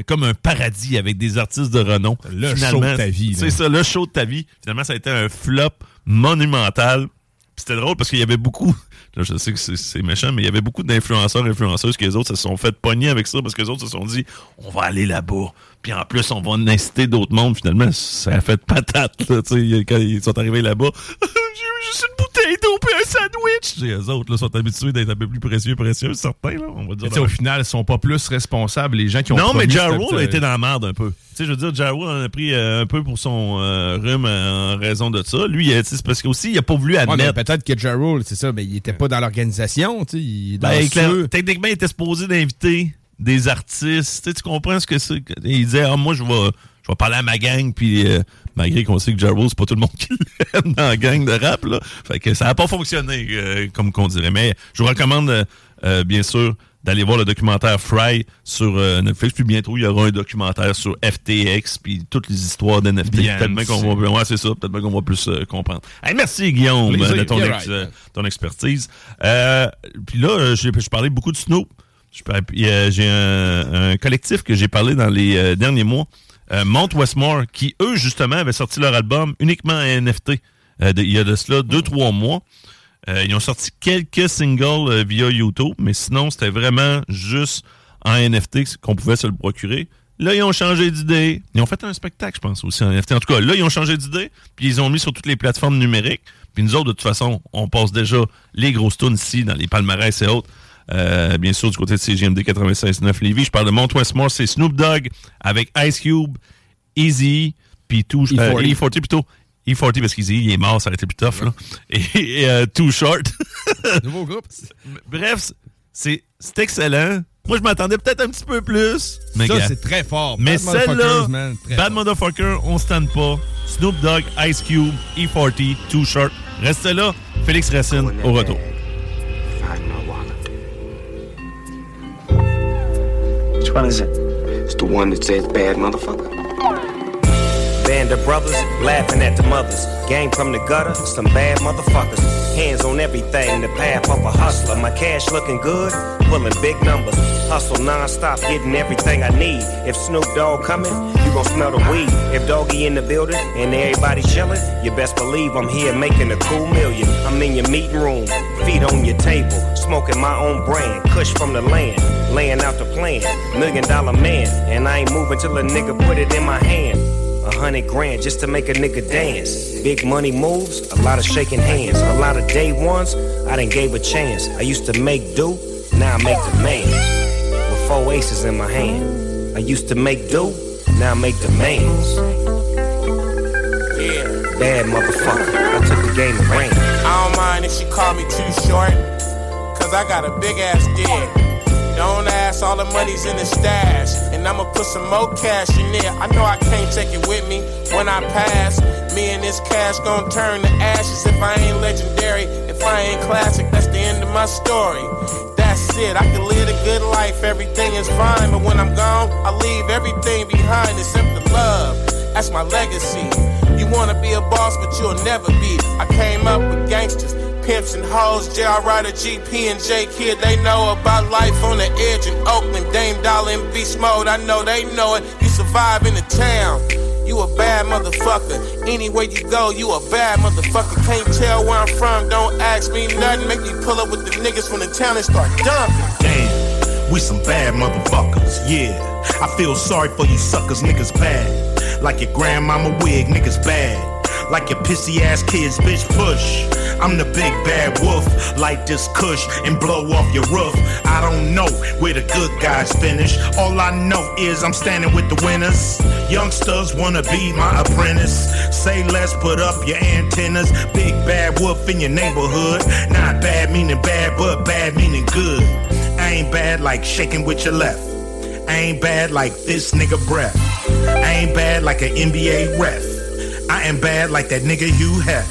comme un paradis avec des artistes de renom. Le Finalement, show de ta vie. C'est ça, le show de ta vie. Finalement, ça a été un flop monumental. C'était drôle parce qu'il y avait beaucoup, là, je sais que c'est- méchant, mais il y avait beaucoup d'influenceurs et influenceuses qui les autres se sont fait pogner avec ça parce que les autres se sont dit on va aller là-bas. Puis en plus, on va en inciter d'autres mondes. Finalement, ça a fait patate. Là, tu sais, quand ils sont arrivés là-bas, j'ai eu juste une bouteille d'eau et un sandwich. Et les autres là, sont habitués d'être un peu plus précieux, précieux, certains. Là, on va dire au final, ils sont pas plus responsables, les gens qui ont non, mais promis Ja cette- Rule a été dans la merde un peu. Tu sais, je veux dire, Ja Rule en a pris euh, un peu pour son euh, rhume euh, en raison de ça. Lui, euh, c'est parce qu'aussi, il a pas voulu Ouais, admettre. peut-être que Ja Rule, c'est ça, mais il était pas dans l'organisation, Ben, techniquement, il était supposé d'inviter des artistes. Tu, comprends ce que c'est? Il disait, ah, moi, je vais, je vais parler à ma gang, puis euh, malgré qu'on sait que Ja Rule, c'est pas tout le monde qui l'aime dans la gang de rap, là. Fait que ça n'a pas fonctionné, euh, comme qu'on dirait. Mais je vous recommande, euh, bien sûr, d'aller voir le documentaire Fry sur euh, Netflix. Puis bientôt, il y aura un documentaire sur FTX, puis toutes les histoires d'NFT. Peut-être qu'on va, ouais, c'est ça. Peut-être qu'on va plus euh, comprendre. Hey, merci, Guillaume, Plaisir. de ton, Yeah, ex- right. euh, ton expertise. Euh, puis là, euh, je parlais beaucoup de Snoop. Euh, J'ai un, un collectif que j'ai parlé dans les euh, derniers mois, euh, Mount Westmore, qui, eux, justement, avaient sorti leur album uniquement en NFT. euh, il y a de cela deux, trois mois. Euh, ils ont sorti quelques singles euh, via YouTube, mais sinon, c'était vraiment juste en NFT qu'on pouvait se le procurer. Là, ils ont changé d'idée. Ils ont fait un spectacle, je pense, aussi en NFT. En tout cas, là, ils ont changé d'idée, puis ils ont mis sur toutes les plateformes numériques. Puis nous autres, de toute façon, on passe déjà les grosses tunes ici, dans les palmarès et autres. Euh, bien sûr, du côté de CGMD 96.9 Lévis. Je parle de Mount Westmore, c'est Snoop Dogg avec Ice Cube, Easy, puis tout... euh, E40. E40 plutôt. E40 parce qu'Easy, il est mort, ça aurait été plus tough, là. Et, et, euh, Too Short. Nouveau groupe. Bref, c'est c'est excellent. Moi, je m'attendais peut-être un petit peu plus. Mais Ça, c'est très fort. Mais Bad Motherfuckers, celle-là, Bad Motherfucker, on se tente pas. Snoop Dogg, Ice Cube, E40, Too Short. Reste là. Félix Racine, au retour. Which one is it? It's the one that says bad motherfucker. Band of brothers laughing at the mothers. Gang from the gutter, some bad motherfuckers. Hands on everything, the path of a hustler. My cash looking good, pulling big numbers. Hustle non-stop, getting everything I need. If Snoop Dogg coming, you gon' smell the weed. If Doggy in the building and everybody chillin', you best believe I'm here making a cool million. I'm in your meeting room, feet on your table, smoking my own brand, kush from the land, laying out the plan. Million dollar man, and I ain't moving till a nigga put it in my hand. A hundred grand just to make a nigga dance. Big money moves, a lot of shaking hands. A lot of day ones, I done gave a chance. I used to make do, now I make demands. With four aces in my hand. I used to make do, now I make demands. Yeah, bad motherfucker. I took the game to range. I don't mind if she call me too short, cause I got a big ass dick. Don't ask, all the money's in the stash. And I'ma put some more cash in there. I know I can't take it with me when I pass. Me and this cash gon' turn to ashes if I ain't legendary. If I ain't classic, that's the end of my story. That's it, I can live a good life, everything is fine. But when I'm gone, I leave everything behind except the love. That's my legacy. You wanna be a boss, but you'll never be. I came up with gangsters pimps and hoes, JR Ryder, GP and J Kid, they know about life on the edge in Oakland. Dame Dollar and Beast Mode, I know they know it. You survive in the town. You a bad motherfucker. Anywhere you go, you a bad motherfucker. Can't tell where I'm from, don't ask me nothing. Make me pull up with the niggas from the town and start dumping. Damn, we some bad motherfuckers, yeah. I feel sorry for you suckers, niggas bad. Like your grandmama wig, niggas bad. Like your pissy ass kids, bitch, push. I'm the big bad wolf, light this kush and blow off your roof. I don't know where the good guys finish. All I know is I'm standing with the winners. Youngsters wanna be my apprentice. Say less, put up your antennas. Big bad wolf in your neighborhood. Not bad meaning bad, but bad meaning good. I ain't bad like shaking with your left. I ain't bad like this nigga breath. I ain't bad like an NBA ref. I am bad like that nigga Hugh Hef.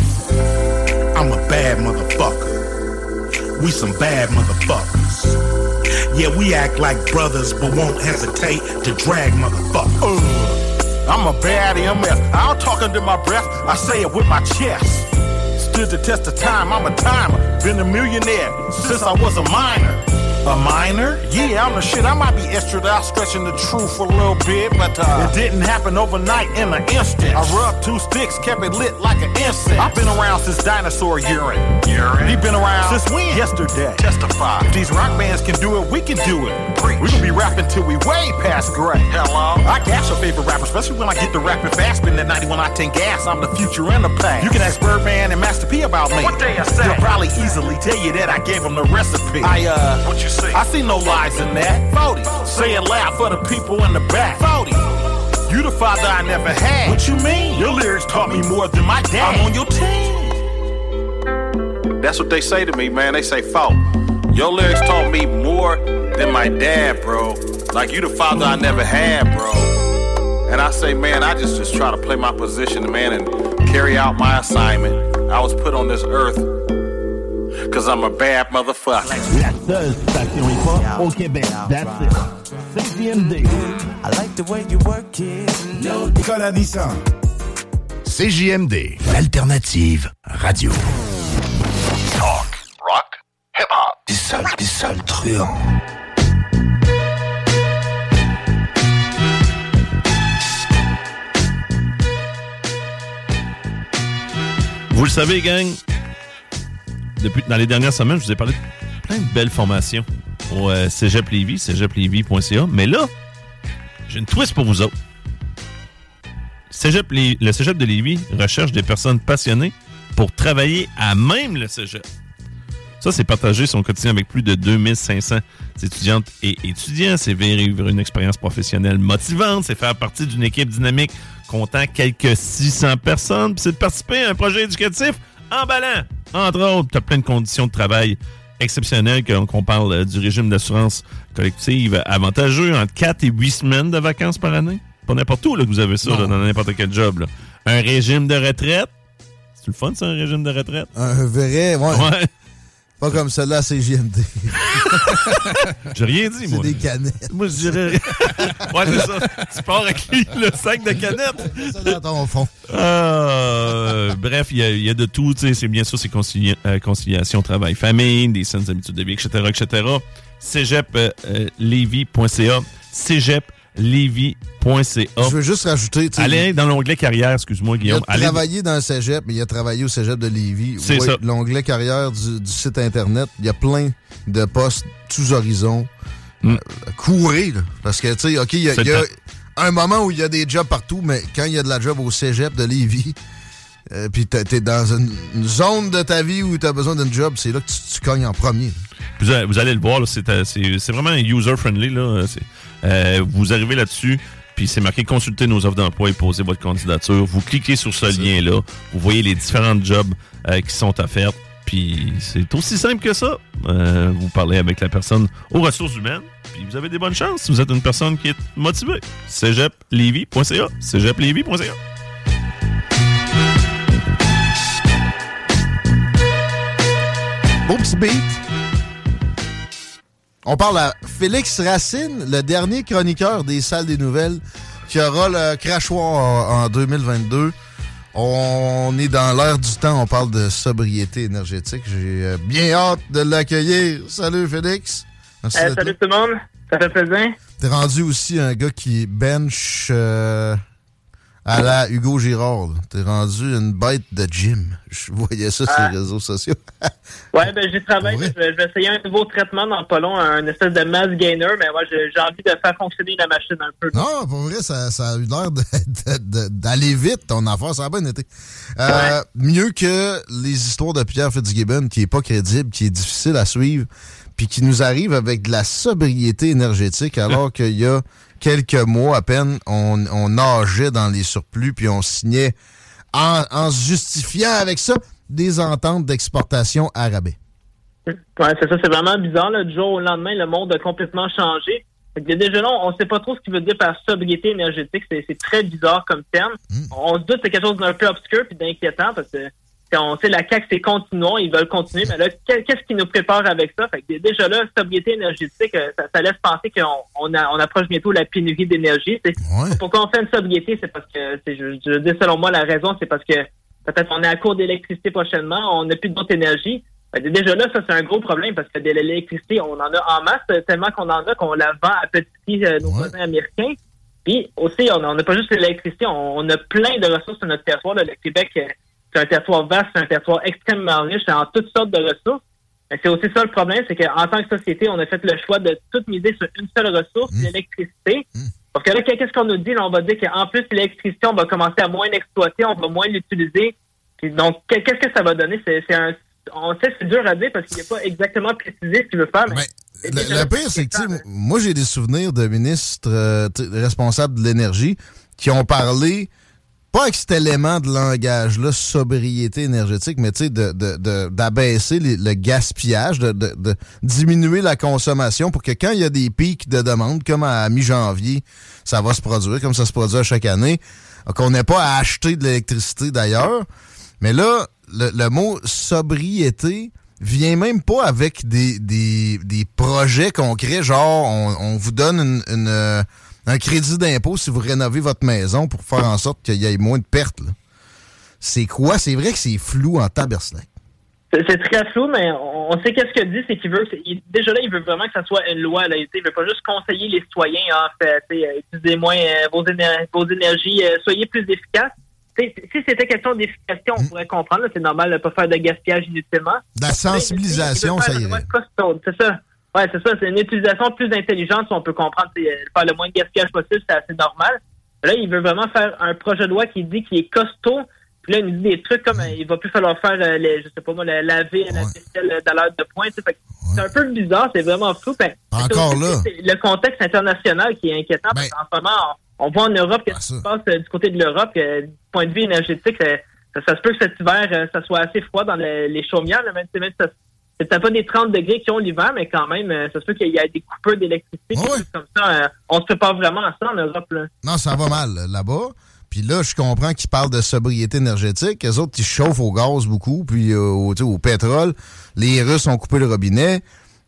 I'm a bad motherfucker. We some bad motherfuckers. Yeah, we act like brothers, but won't hesitate to drag motherfuckers. Uh, I'm a bad MF. I don't talk under my breath, I say it with my chest. Stood the test of time, I'm a timer. Been a millionaire since I was a minor. A minor? Yeah, I'm the shit. I might be extra out stretching the truth a little bit, but uh, it didn't happen overnight in an instant. I rubbed two sticks, kept it lit like an incense. I've been around since dinosaur urine. Urine? He been around since when? Yesterday. Testify. If these rock bands can do it, we can do it. Preach. We gonna be rapping till we way past gray. Hello? I gas your favorite rapper, especially when I get to rapping fast. Spin that 91 octane gas, I'm the future and the past. You can ask Birdman and Master P about me. What they I say? They'll probably easily tell you that I gave them the recipe. I, uh, what you say? I see no lies in that. 40. Say it loud for the people in the back. 40. You the father I never had. What you mean? Your lyrics taught me more than my dad. I'm on your team. That's what they say to me, man. They say, "Fault, your lyrics taught me more than my dad, bro. Like you, the father I never had, bro." And I say, man, I just just try to play my position, man, and carry out my assignment. I was put on this earth because I'm a bad motherfucker. La seule station hip-hop au Québec. That's it. CJMD. I like the way you work it. No Nicolas Addison. CJMD. L'alternative radio. Talk, rock, hip-hop. Des sales, des sales truands. Vous le savez, gang, depuis, dans les dernières semaines, je vous ai parlé de plein de belles formations au euh, Cégep Lévis. Mais là, j'ai une twist pour vous autres. Le Cégep de Lévis recherche des personnes passionnées pour travailler à même le Cégep. Ça, c'est partager son quotidien avec plus de 2500 étudiantes et étudiants. C'est vivre une expérience professionnelle motivante. C'est faire partie d'une équipe dynamique comptant quelques 600 personnes. C'est de participer à un projet éducatif emballant. Entre autres, tu as plein de conditions de travail exceptionnelles, qu'on parle euh, du régime d'assurance collective avantageux, entre 4 et 8 semaines de vacances par année. Pas n'importe où là, que vous avez ça là, dans n'importe quel job. là. Un régime de retraite. C'est le fun, ça, un régime de retraite? Un vrai, ouais. Ouais. Pas comme celle-là à CGMD. J'ai rien dit, moi. C'est des canettes. Moi, je dirais. ouais, c'est ça. Tu pars avec le sac de canettes. ça dans ton fond. Euh, bref, il y, a- il y a de tout. C'est bien sûr, c'est concilia- euh, conciliation travail-famille, des saines habitudes de vie, etc. etc. cégeplevy.ca. cégeplevy.ca. Je veux juste rajouter. Allez dans l'onglet carrière, excuse-moi, Il a Guillaume. Allez- travaillé dans le cégep, mais il a travaillé au cégep de Lévis. C'est Oui, ça. L'onglet carrière du, du site Internet, il y a plein de postes tous horizons. Euh, courez, là. Parce que, tu sais, OK, il y a, Mm. Y un moment où il y a des jobs partout, mais quand il y a de la job au cégep de Lévis, euh, puis t'es dans une, une zone de ta vie où t'as besoin d'un job, c'est là que tu, tu cognes en premier. Vous, allez- vous allez le voir, c'est euh, c'est- vraiment user-friendly. euh, vous arrivez là-dessus, puis c'est marqué consulter nos offres d'emploi et poser votre candidature. Vous cliquez sur ce lien-là, vous voyez les différents jobs euh, qui sont offerts, puis c'est aussi simple que ça. Euh, vous parlez avec la personne aux ressources humaines, puis vous avez des bonnes chances si vous êtes une personne qui est motivée. cégeplevy.ca cégeplevy.ca Beau petit beat. On parle à Félix Racine, le dernier chroniqueur des salles des nouvelles, qui aura le crachoir en en 2022. On est dans l'heure du temps, on parle de sobriété énergétique. J'ai euh, bien hâte de l'accueillir. Salut Félix. Merci d'être salut tout le monde. Ça fait plaisir. T'es rendu aussi un gars qui bench euh, à la Hugo Girard. T'es rendu une bête de gym. Je voyais ça sur Ah. les réseaux sociaux. Ouais, ben j'y travaille. Je vais, je vais essayer un nouveau traitement dans pas long, un espèce de mass gainer, mais moi j'ai j'ai envie de faire fonctionner la machine un peu. Non, pour vrai, ça, ça a eu l'air d'aller vite, ton affaire. Ça a bien été. Euh, Mieux que les histoires de Pierre Fitzgibbon, qui est pas crédible, qui est difficile à suivre, puis qui nous arrive avec de la sobriété énergétique, alors qu'il y a quelques mois à peine, on, on nageait dans les surplus, puis on signait, en, en se justifiant avec ça, des ententes d'exportation à rabais. Ouais, c'est ça, c'est vraiment bizarre. Là. Du jour au lendemain, le monde a complètement changé. Déjà là, on sait pas trop ce qu'il veut dire par sobriété énergétique. C'est très bizarre comme terme. On se doute que c'est quelque chose d'un peu obscur puis d'inquiétant parce que on sait la CAQ, c'est continuons, ils veulent continuer, mais là, que- qu'est-ce qui nous prépare avec ça? Fait que déjà là, sobriété énergétique, euh, ça, ça laisse penser qu'on on, on approche bientôt la pénurie d'énergie. Pourquoi on fait une sobriété? C'est parce que, je, je dis selon moi, la raison, c'est parce que peut-être on est à court d'électricité prochainement, on n'a plus d'autres énergies. Déjà là, ça c'est un gros problème parce que de l'électricité, on en a en masse, tellement qu'on en a qu'on la vend à petit prix euh, nos voisins américains. Puis aussi, on on n'a pas juste l'électricité, on, on a plein de ressources sur notre territoire. là. Le Québec, euh, c'est un territoire vaste, c'est un territoire extrêmement riche en toutes sortes de ressources. Mais c'est aussi ça le problème, c'est qu'en tant que société, on a fait le choix de tout miser sur une seule ressource, l'électricité. Parce que là, qu'est-ce qu'on nous dit? Là, on va dire qu'en plus, l'électricité, on va commencer à moins l'exploiter, on va moins l'utiliser. Donc, que- qu'est-ce que ça va donner? C'est un... On sait que c'est dur à dire parce qu'il n'est pas exactement précisé ce qu'il veut faire. Mais Le, le pire, c'est que, moi, j'ai des souvenirs de ministres euh, responsables de l'énergie qui ont parlé, pas avec cet élément de langage-là, sobriété énergétique, mais tu sais, de- de- de- d'abaisser les- le gaspillage, de, de- de diminuer la consommation pour que quand il y a des pics de demande, comme à mi-janvier, ça va se produire, comme ça se produit à chaque année, qu'on n'ait pas à acheter de l'électricité d'ailleurs. Mais là, le, le mot sobriété vient même pas avec des, des, des projets concrets, genre on, on vous donne une, une, euh, un crédit d'impôt si vous rénovez votre maison pour faire en sorte qu'il y ait moins de pertes. C'est quoi? C'est vrai que c'est flou en tabernacle. C'est c'est très flou, mais on, sait qu'est-ce qu'il dit, c'est qu'il veut, il- déjà là, il veut vraiment que ça soit une loi. Là. Il il veut pas juste conseiller les citoyens, en fait, euh, utilisez moins euh, vos, éner- vos énergies, euh, soyez plus efficaces. Si c'était question d'efficacité, on pourrait comprendre. C'est normal de pas faire de gaspillage inutilement. La sensibilisation, Mais, ça il veut irait. faire le moins costaud, C'est ça. Ouais, c'est ça. C'est une utilisation plus intelligente, si on peut comprendre. c'est, euh, Faire le moins de gaspillage possible, c'est assez normal. Là, il veut vraiment faire un projet de loi qui dit qu'il est costaud. Puis là, il nous dit des trucs comme euh, il va plus falloir faire, euh, les, je sais pas moi, laver la vaisselle dans l'heure de pointe. C'est un peu bizarre, c'est vraiment que Encore aussi- là. Ben le contexte international qui est inquiétant. parce qu'en ce moment, on, on voit en Europe qu'est-ce qui se passe euh, du côté de l'Europe. Du point de vue énergétique, ça, ça se peut que cet hiver, euh, ça soit assez froid dans le- les chaumières. là, même, même si ça- c'est peut-être pas des 30 degrés qui ont l'hiver, mais quand même, euh, ça se peut qu'il y ait des coupeurs d'électricité. quelque chose comme ça. euh, on se prépare vraiment à ça en Europe. Là. Non, ça va mal euh, là-bas. Puis là, je comprends qu'ils parlent de sobriété énergétique. Les autres, ils chauffent au gaz beaucoup, puis euh, au, au pétrole. Les Russes ont coupé le robinet.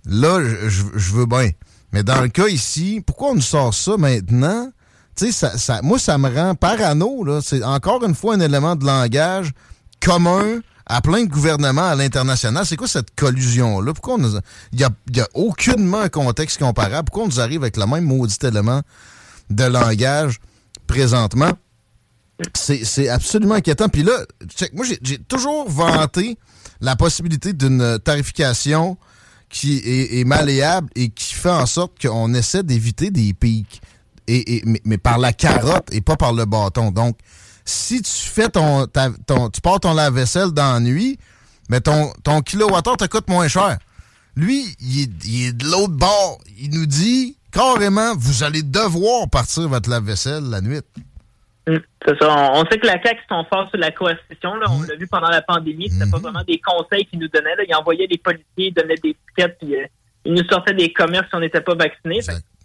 Là, je- je je veux bien. Mais dans le cas ici, pourquoi on nous sort ça maintenant? Tu sais, ça, ça- moi, ça me rend parano. là. C'est encore une fois un élément de langage commun à plein de gouvernements à l'international. C'est quoi cette collusion-là? Pourquoi on Il n'y a, a aucunement un contexte comparable? Pourquoi on nous arrive avec le même maudit élément de langage présentement? C'est absolument inquiétant. Puis là, moi, j'ai- toujours vanté la possibilité d'une tarification qui est, malléable et qui fait en sorte qu'on essaie d'éviter des pics. Et, et- mais, mais par la carotte et pas par le bâton. Donc, si tu fais ton, ta- ton tu pars ton lave-vaisselle dans la nuit, mais ton, ton kilowattheure te coûte moins cher. Lui, il est, il est de l'autre bord. Il nous dit carrément, vous allez devoir partir votre lave-vaisselle la nuit. C'est ça. On, on sait que la CAQ sont forts sur la coercition. Là. On l'a vu pendant la pandémie. C'était pas vraiment des conseils qu'ils nous donnaient. Là. Ils envoyaient des policiers, ils donnaient des tickets, puis euh, ils nous sortaient des commerces si on n'était pas vaccinés.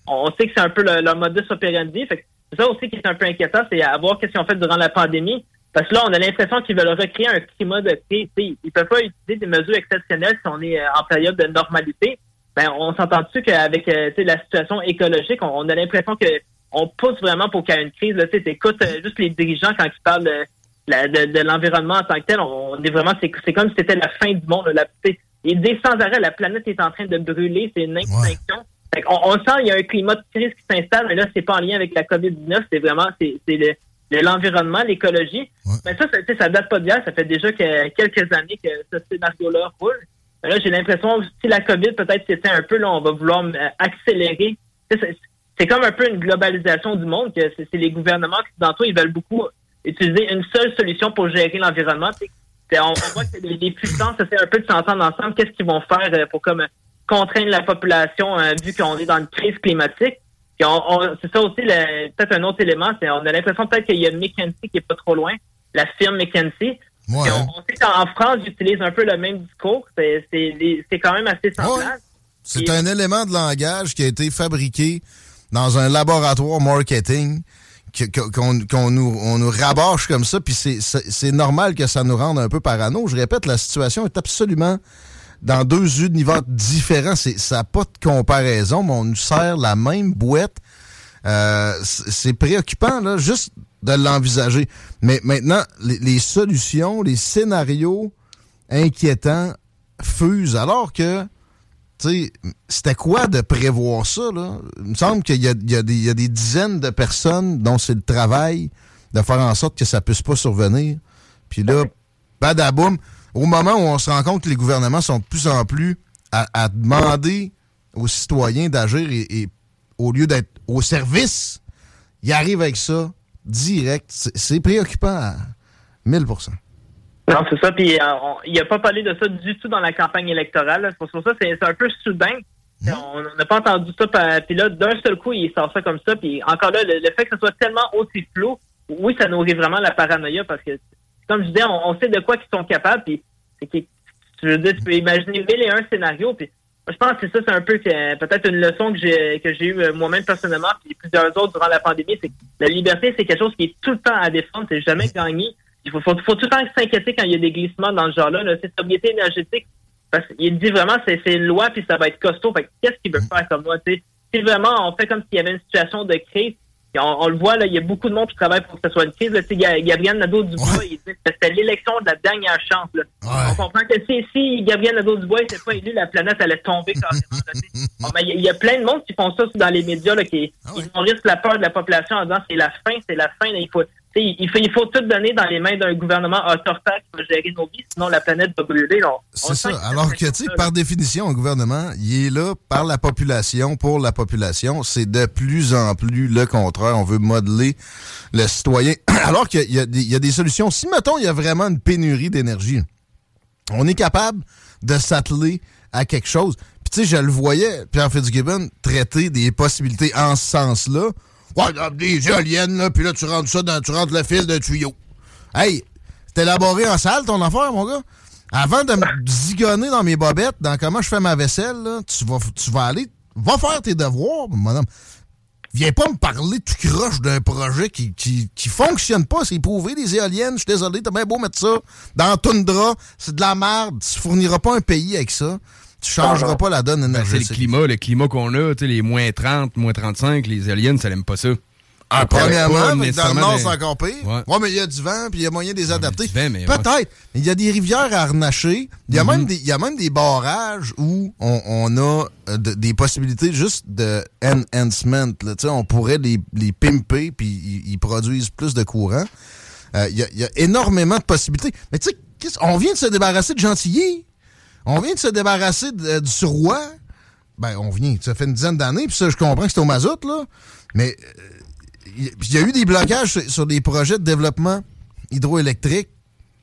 On sait que c'est un peu le- leur modus operandi. Fait que c'est ça aussi qui est un peu inquiétant, c'est à voir qu'est-ce qu'ils ont fait durant la pandémie. Parce que là, on a l'impression qu'ils veulent recréer un climat de crise. Ils peuvent pas utiliser des mesures exceptionnelles si on est euh, en période de normalité. Ben, on s'entend-tu qu'avec euh, la situation écologique, on, on a l'impression que on pousse vraiment pour qu'il y ait une crise. Tu écoutes juste les dirigeants quand ils parlent de, la- de, de l'environnement en tant que tel. On, on est vraiment, c'est c'est comme si c'était la fin du monde. La, t'sais, ils disent sans arrêt, la planète est en train de brûler, c'est une extinction. On, sent qu'il y a un climat de crise qui s'installe, mais là, c'est pas en lien avec la COVID-19, c'est vraiment c'est c'est le- le- l'environnement, l'écologie. Mais ça, ça, ça date pas d'hier, ça fait déjà que, quelques années que ce scénario-là roule. Mais là, j'ai l'impression, si la COVID, peut-être c'était un peu, là, on va vouloir euh, accélérer. C'est c'est comme un peu une globalisation du monde, que c'est c'est les gouvernements occidentaux, ils veulent beaucoup utiliser une seule solution pour gérer l'environnement. C'est- on voit que les, les puissances essaient un peu de s'entendre ensemble. Qu'est-ce qu'ils vont faire euh, pour comme contraindre la population euh, vu qu'on est dans une crise climatique? Puis on- on- c'est ça aussi, peut-être un autre élément, c'est on a l'impression peut-être qu'il y a McKinsey qui est pas trop loin, la firme. Puis on, on sait qu'en France, ils utilisent un peu le même discours. C'est c'est les- c'est quand même assez semblable. C'est un élément de langage qui a été fabriqué dans un laboratoire marketing qu'on qu'on nous, on nous rabâche comme ça, puis c'est normal que ça nous rende un peu parano. Je répète, la situation est absolument dans deux univers différents. Ça n'a pas de comparaison, mais on nous sert la même boîte. Euh, c'est préoccupant, là, juste de l'envisager. Mais maintenant, les, les solutions, les scénarios inquiétants fusent, alors que tu sais, c'était quoi de prévoir ça, là? Il me semble qu'il y a, y des- il y a des dizaines de personnes dont c'est le travail de faire en sorte que ça puisse pas survenir. Puis là, badaboum, au moment où on se rend compte que les gouvernements sont de plus en plus à, à demander aux citoyens d'agir et, et au lieu d'être au service, ils arrivent avec ça direct. C'est préoccupant à 1000 Non, c'est ça. Puis euh, on- il n'a pas parlé de ça du tout dans la campagne électorale. C'est pour ça c'est c'est un peu soudain. On n'a pas entendu ça. Puis là, d'un seul coup, il sort ça comme ça. Puis encore là, le, le fait que ce soit tellement aussi flou, oui, ça nourrit vraiment la paranoïa parce que, comme je disais, on, sait de quoi ils sont capables. Puis tu veux dire, tu peux imaginer mille et un scénarios. Puis je pense que ça, c'est un peu peut-être une leçon que j'ai que j'ai eue euh, moi-même personnellement, puis plusieurs autres durant la pandémie, c'est que la liberté, c'est quelque chose qui est tout le temps à défendre, c'est jamais gagné. Il faut, faut, faut tout le temps s'inquiéter quand il y a des glissements dans ce genre-là. Là. C'est sobriété énergétique. Parce qu'il dit vraiment c'est une loi puis ça va être costaud. Fait que qu'est-ce qu'il veut faire comme sais? Si vraiment on fait comme s'il y avait une situation de crise, on, on le voit, là, il y a beaucoup de monde qui travaille pour que ce soit une crise. Là. Tu sais, Ga- Gabriel Nadeau-Dubois, il dit que c'était l'élection de la dernière chance. Là. On comprend que si, si Gabriel Nadeau-Dubois n'était pas élu, la planète allait tomber carrément. Bon, ben, Il y, a- plein de monde qui font ça dans les médias, là, qui, qui nourrissent la peur de la population en disant c'est la fin, c'est la fin. là, il, faut, il, faut, il faut tout donner dans les mains d'un gouvernement autoritaire qui va gérer nos vies, sinon la planète va brûler. C'est ça. que Alors que, tu par définition, un gouvernement, il est là par la population, pour la population. C'est de plus en plus le contraire. On veut modeler le citoyen. Alors qu'il y, a des- il y a des solutions. Si, mettons, il y a vraiment une pénurie d'énergie, on est capable de s'atteler à quelque chose. Puis, tu sais, je le voyais, Pierre Fitzgibbon, traiter des possibilités en ce sens-là. Ouais, des éoliennes, là, puis là, tu rentres ça dans, tu rentres le fil d'un tuyau. Hey, c'est élaboré en salle, ton affaire, mon gars? Avant de me zigonner dans mes bobettes, dans comment je fais ma vaisselle, là, tu, vas, tu vas aller, va faire tes devoirs, homme. viens pas me parler tout croche d'un projet qui, qui, qui fonctionne pas. C'est prouvé, les éoliennes. Je suis désolé, t'as bien beau mettre ça dans la toundra. C'est de la merde. Tu fourniras pas un pays avec ça. Tu changeras pas la donne Ben, c'est énergétique. le climat, le climat qu'on a, tu sais, les moins 30, moins 35, les éoliennes, ça l'aime pas ça. Ah, premièrement, dans le Nord, c'est encore pire. Ouais. Ouais, mais il y a du vent, puis il y a moyen de les adapter. mais Peut-être. Mais il y a des rivières à harnacher. Il y, a Mhm. même des- il y a même des barrages où on, on a euh, de- des possibilités juste de enhancement. là. Tu sais, On pourrait les, les pimper, puis ils, produisent plus de courant. Euh, Il y, a, il y a énormément de possibilités. Mais tu sais, qu'est-ce- on vient de se débarrasser de Gentilly. On vient de se débarrasser de- du Surroi. Ben, on vient. Ça fait une dizaine d'années, puis ça, je comprends que c'est au mazout, là. Mais euh, il il y a eu des blocages sur, des projets de développement hydroélectrique.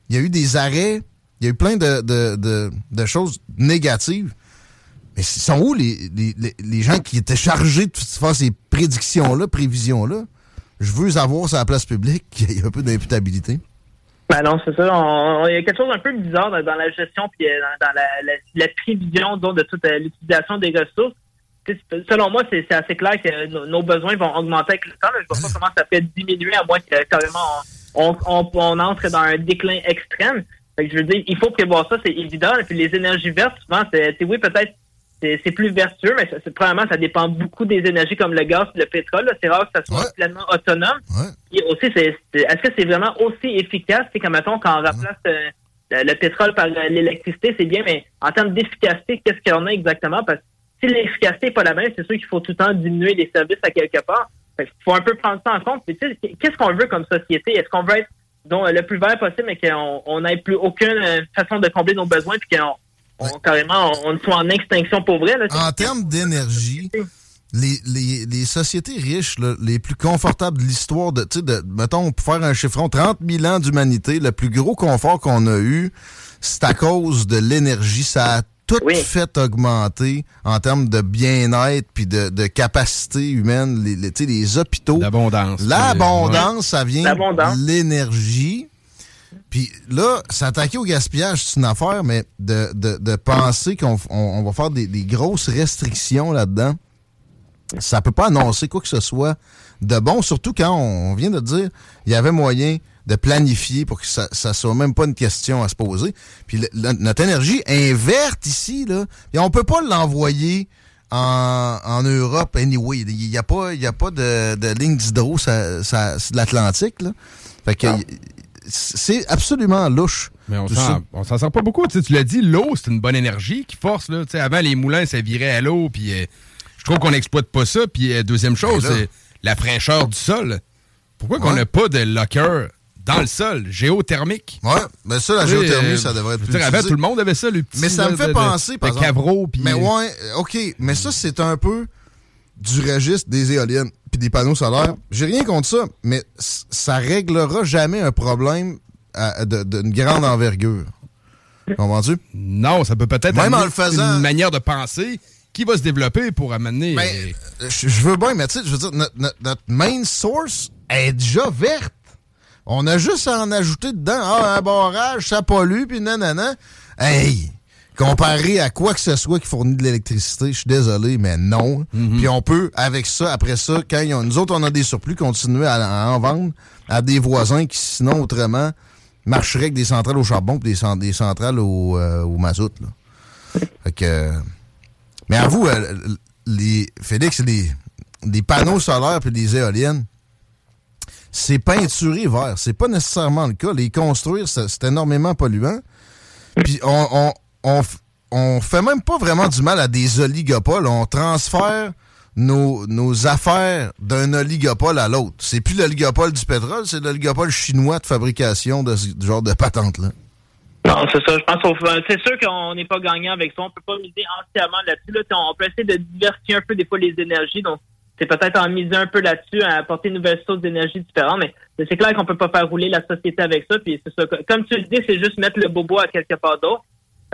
Il y a eu des arrêts. Il y a eu plein de, choses négatives. Mais ils sont où les, les- gens qui étaient chargés de faire ces prédictions-là, prévisions-là? Je veux avoir sur la place publique, qu'il y ait un peu d'imputabilité. Ben non, c'est ça. Il y a quelque chose d'un peu bizarre dans, la gestion puis euh, dans, la, la, la prévision donc, de toute euh, l'utilisation des ressources. Selon moi, c'est assez clair que nos, nos besoins vont augmenter avec le temps. là. Je vois pas comment ça peut diminuer à moins que carrément on, on, on entre dans un déclin extrême. Fait que je veux dire, il faut prévoir ça, c'est évident. Puis les énergies vertes, souvent, c'est- oui, peut-être c'est plus vertueux, mais ça- c'est- probablement ça dépend beaucoup des énergies comme le gaz et le pétrole. C'est rare que ça soit pleinement autonome. Et aussi, est-ce que c'est vraiment aussi efficace? C'est comme, mettons, quand on remplace euh, le, le pétrole par euh, l'électricité, c'est bien, mais en termes d'efficacité, qu'est-ce qu'il y en a exactement? Parce que si l'efficacité n'est pas la même, c'est sûr qu'il faut tout le temps diminuer les services à quelque part. Il faut un peu prendre ça en compte. Mais tu sais, qu'est-ce qu'on veut comme société? Est-ce qu'on veut être donc, le plus vert possible, mais qu'on on n'ait plus aucune euh, façon de combler nos besoins, puis qu'on on- carrément on, soit en extinction pour vrai? Là, En termes d'énergie, les, les- les sociétés riches, là, les plus confortables de l'histoire, de, tu sais, de, mettons, pour faire un chiffron, 30 000 ans d'humanité, le plus gros confort qu'on a eu, c'est à cause de l'énergie. Ça a tout fait augmenter en termes de bien-être puis de, de capacité humaine. Les, les, hôpitaux. L'abondance. L'abondance, ça vient L'abondance. de l'énergie. Puis là, s'attaquer au gaspillage, c'est une affaire, mais de, de, de penser qu'on on, on va faire des, des grosses restrictions là-dedans, ça peut pas annoncer quoi que ce soit de bon, surtout quand on, on vient de dire il y avait moyen de planifier pour que ça, ça soit même pas une question à se poser. Puis le- le- notre énergie est verte ici, là, et on peut pas l'envoyer en, en Europe anyway. Il n'y a pas, il y a pas de, de ligne d'hydro ça, ça, c'est de l'Atlantique. là. Fait que c'est absolument louche. Mais on s'en, ça. on s'en sort pas beaucoup. Tu, sais, tu l'as dit, l'eau, c'est une bonne énergie qui force. Là. Tu sais, Avant, les moulins, ça virait à l'eau. Puis euh, je trouve qu'on n'exploite pas ça. Puis euh, deuxième chose, Ben là. c'est la fraîcheur du sol. Pourquoi qu'on n'a pas de locker dans le sol, géothermique? Ouais, mais ça, la géothermie, euh, ça devrait être plus dire, Avant, tout le monde avait ça, le petit. Mais ça me fait de- de- penser, par de exemple. Cavreau, puis, Mais ouais, OK. Mais ça, c'est un peu du registre des éoliennes puis des panneaux solaires. J'ai rien contre ça, mais ça réglera jamais un problème d'une grande envergure. Comprends-tu? Non, ça peut peut-être Même en le faisant. une manière de penser qui va se développer pour amener. Ben, euh, Je je veux bien, mais tu sais, je veux dire, notre, notre- notre main source est déjà verte. On a juste à en ajouter dedans. Ah, un barrage, ça pollue, puis nanana. Hey! Comparé à quoi que ce soit qui fournit de l'électricité, je suis désolé, mais non. Puis on peut, avec ça, après ça, quand y a- nous autres, on a des surplus, continuer à, à en vendre à des voisins qui, sinon, autrement, marcheraient avec des centrales au charbon puis des, cent- des centrales au, euh, au mazout. Là. Fait que... mais à vous, euh, les, Félix, les, les panneaux solaires puis les éoliennes, c'est peinturé vert. C'est pas nécessairement le cas. Les construire, c'est c'est énormément polluant. Puis on, on, on, fait même pas vraiment du mal à des oligopoles. On transfère nos, affaires d'un oligopole à l'autre. C'est plus l'oligopole du pétrole, c'est l'oligopole chinois de fabrication de ce genre de patente-là. Non, c'est ça. Je pense c'est sûr qu'on n'est pas gagnant avec ça. On peut pas miser entièrement là-dessus. Là. On peut essayer de diversifier un peu des fois les énergies. Donc, c'est peut-être en miser un peu là-dessus, à apporter de nouvelles sources d'énergie différentes. Mais c'est clair qu'on peut pas faire rouler la société avec ça. Puis c'est ça. Comme tu le dis, c'est juste mettre le bobo à quelque part d'autre.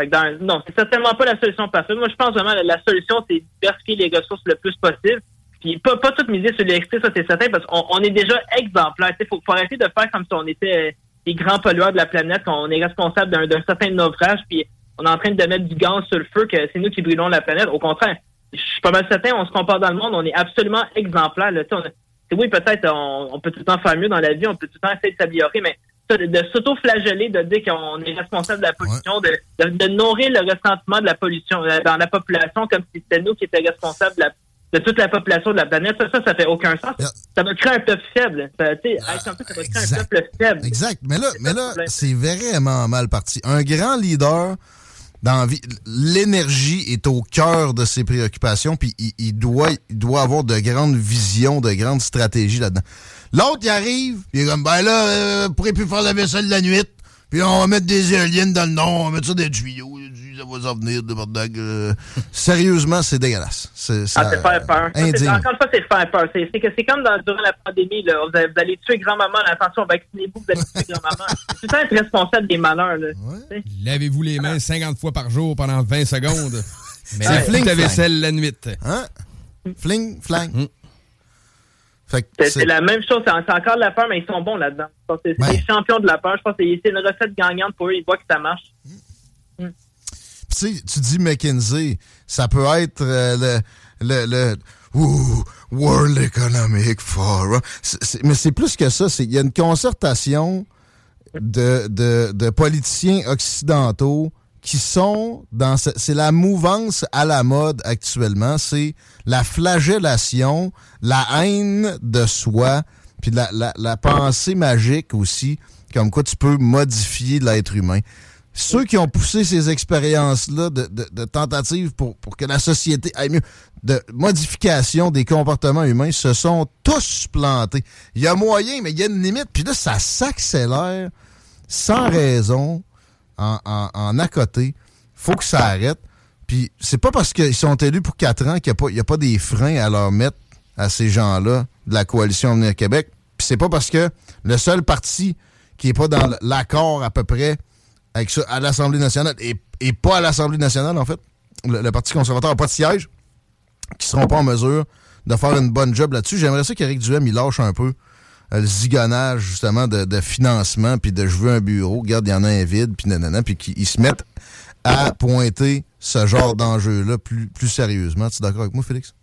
Fait que dans- non, c'est certainement pas la solution parfaite. Moi, je pense vraiment que la solution, c'est diversifier les ressources le plus possible. Puis pas, pas tout miser sur l'électricité, ça c'est certain, parce qu'on on est déjà exemplaire. Il faut, faut arrêter de faire comme si on était euh, les grands pollueurs de la planète, qu'on est responsable d'un certain naufrage, puis on est en train de mettre du gaz sur le feu, que c'est nous qui brûlons la planète. Au contraire, je suis pas mal certain, on se compare dans le monde, on est absolument exemplaire. Là. On oui, peut-être, on, peut tout le temps faire mieux dans la vie, on peut tout le temps essayer de s'améliorer, mais de, s'auto-flageller, de dire qu'on est responsable de la pollution, de, de, de nourrir le ressentiment de la pollution euh, dans la population comme si c'était nous qui étions responsables de, la- de toute la population de la planète, ça, ça, ça fait aucun sens. Ça va créer un peuple faible. Ça, sais, ça va créer un peuple faible. Exact. Mais là, mais là c'est vraiment mal parti. Un grand leader dans l'énergie est au cœur de ses préoccupations, puis il, il doit, il doit avoir de grandes visions, de grandes stratégies là-dedans. L'autre, il arrive, puis il est comme, ben là, euh, vous pourrez plus faire la vaisselle la nuit, puis on va mettre des éoliennes dans le nom, on va mettre ça des tuyaux, ça va s'en venir, de bordel. Euh, Sérieusement, c'est dégueulasse. C'est Ah, c'est faire peur. Ça, encore une fois, c'est faire peur. C'est c'est que c'est comme dans, durant la pandémie, là, vous, allez, vous allez tuer grand-maman, attention, vaccinez-vous, vous allez tuer grand-maman. C'est temps être responsable des malheurs. Lavez-vous les mains 50 fois par jour pendant 20 secondes. Mais C'est la fling flang. vaisselle la nuit. Hein? Fling, flang. Mm. C'est la même chose. C'est encore de la peur, mais ils sont bons là-dedans. C'est c'est les champions de la peur. Je pense que c'est une recette gagnante pour eux. Ils voient que ça marche. tu dis McKinsey, ça peut être euh, le, le, le ouh, World Economic Forum. Mais c'est plus que ça. Il y a une concertation de, de, de politiciens occidentaux qui sont dans... ce- C'est la mouvance à la mode actuellement. C'est la flagellation, la haine de soi, puis la, la, la pensée magique aussi, comme quoi tu peux modifier l'être humain ceux qui ont poussé ces expériences-là de, de, de tentatives pour, pour que la société aille mieux, de modification des comportements humains, se sont tous plantés. Il y a moyen, mais il y a une limite. Puis là, ça s'accélère sans raison en, en, à côté. faut que ça arrête. Puis c'est pas parce qu'ils sont élus pour quatre ans qu'il n'y a, pas- des freins à leur mettre à ces gens-là de la coalition Avenir Québec. Puis c'est pas parce que le seul parti qui est pas dans l'accord à peu près avec ça à l'Assemblée nationale et, pas à l'Assemblée nationale, en fait. Le, Parti conservateur n'a pas de siège, qui seront pas en mesure de faire une bonne job là-dessus. J'aimerais ça qu'Éric Duhem, il lâche un peu le zigonnage, justement, de, financement, puis de je veux un bureau, regarde, il y en a un vide, puis nanana, puis qu'ils se mettent à pointer ce genre d'enjeu-là plus, plus sérieusement. Tu es d'accord avec moi, Félix?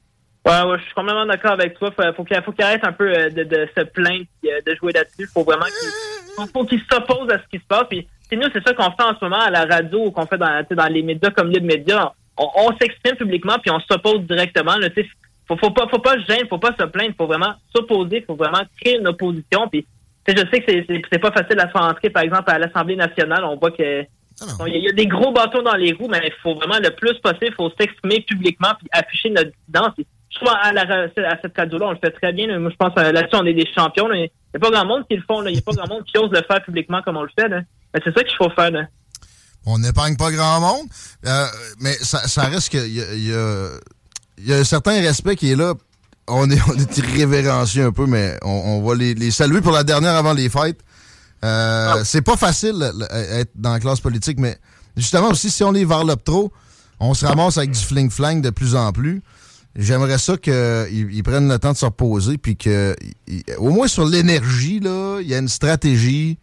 Ouais, ouais, je suis complètement d'accord avec toi. Faut, faut qu'il faut arrête un peu euh, de, se plaindre euh, de jouer là-dessus. Faut vraiment qu'il faut, à ce qui se passe. Puis nous, c'est ça qu'on fait en ce moment à la radio ou qu'on fait dans, dans les médias comme de médias. On, s'exprime publiquement puis on s'oppose directement. Là. Faut, faut pas, faut pas se gêner, faut pas se plaindre. Faut vraiment s'opposer. Faut vraiment créer une opposition. Puis je sais que c'est- pas facile à faire entrer, par exemple, à l'Assemblée nationale. On voit que Bon, Il y, a- il y a des gros bâtons dans les roues, mais il faut vraiment le plus possible, il faut s'exprimer publiquement puis afficher notre dissidence. Je trouve à, la, à cette radio-là, on le fait très bien. là. Moi, je pense euh, là-dessus, on est des champions. là. Il n'y a pas grand monde qui le font. là. Il n'y a pas grand monde qui ose le faire publiquement comme on le fait. là. Mais c'est ça qu'il faut faire. là. On n'épargne pas grand monde, euh, mais ça, ça reste qu'il y, a, il y a un certain respect qui est là. On est, on est irrévérencieux un peu, mais on, on va les, les saluer pour la dernière avant les fêtes. Euh, C'est pas facile être dans la classe politique, mais justement aussi, si on les varlope trop, on se ramasse avec du fling-flang de plus en plus. J'aimerais ça qu'ils ils prennent le temps de se reposer, puis que, au moins sur l'énergie, là, il y a une stratégie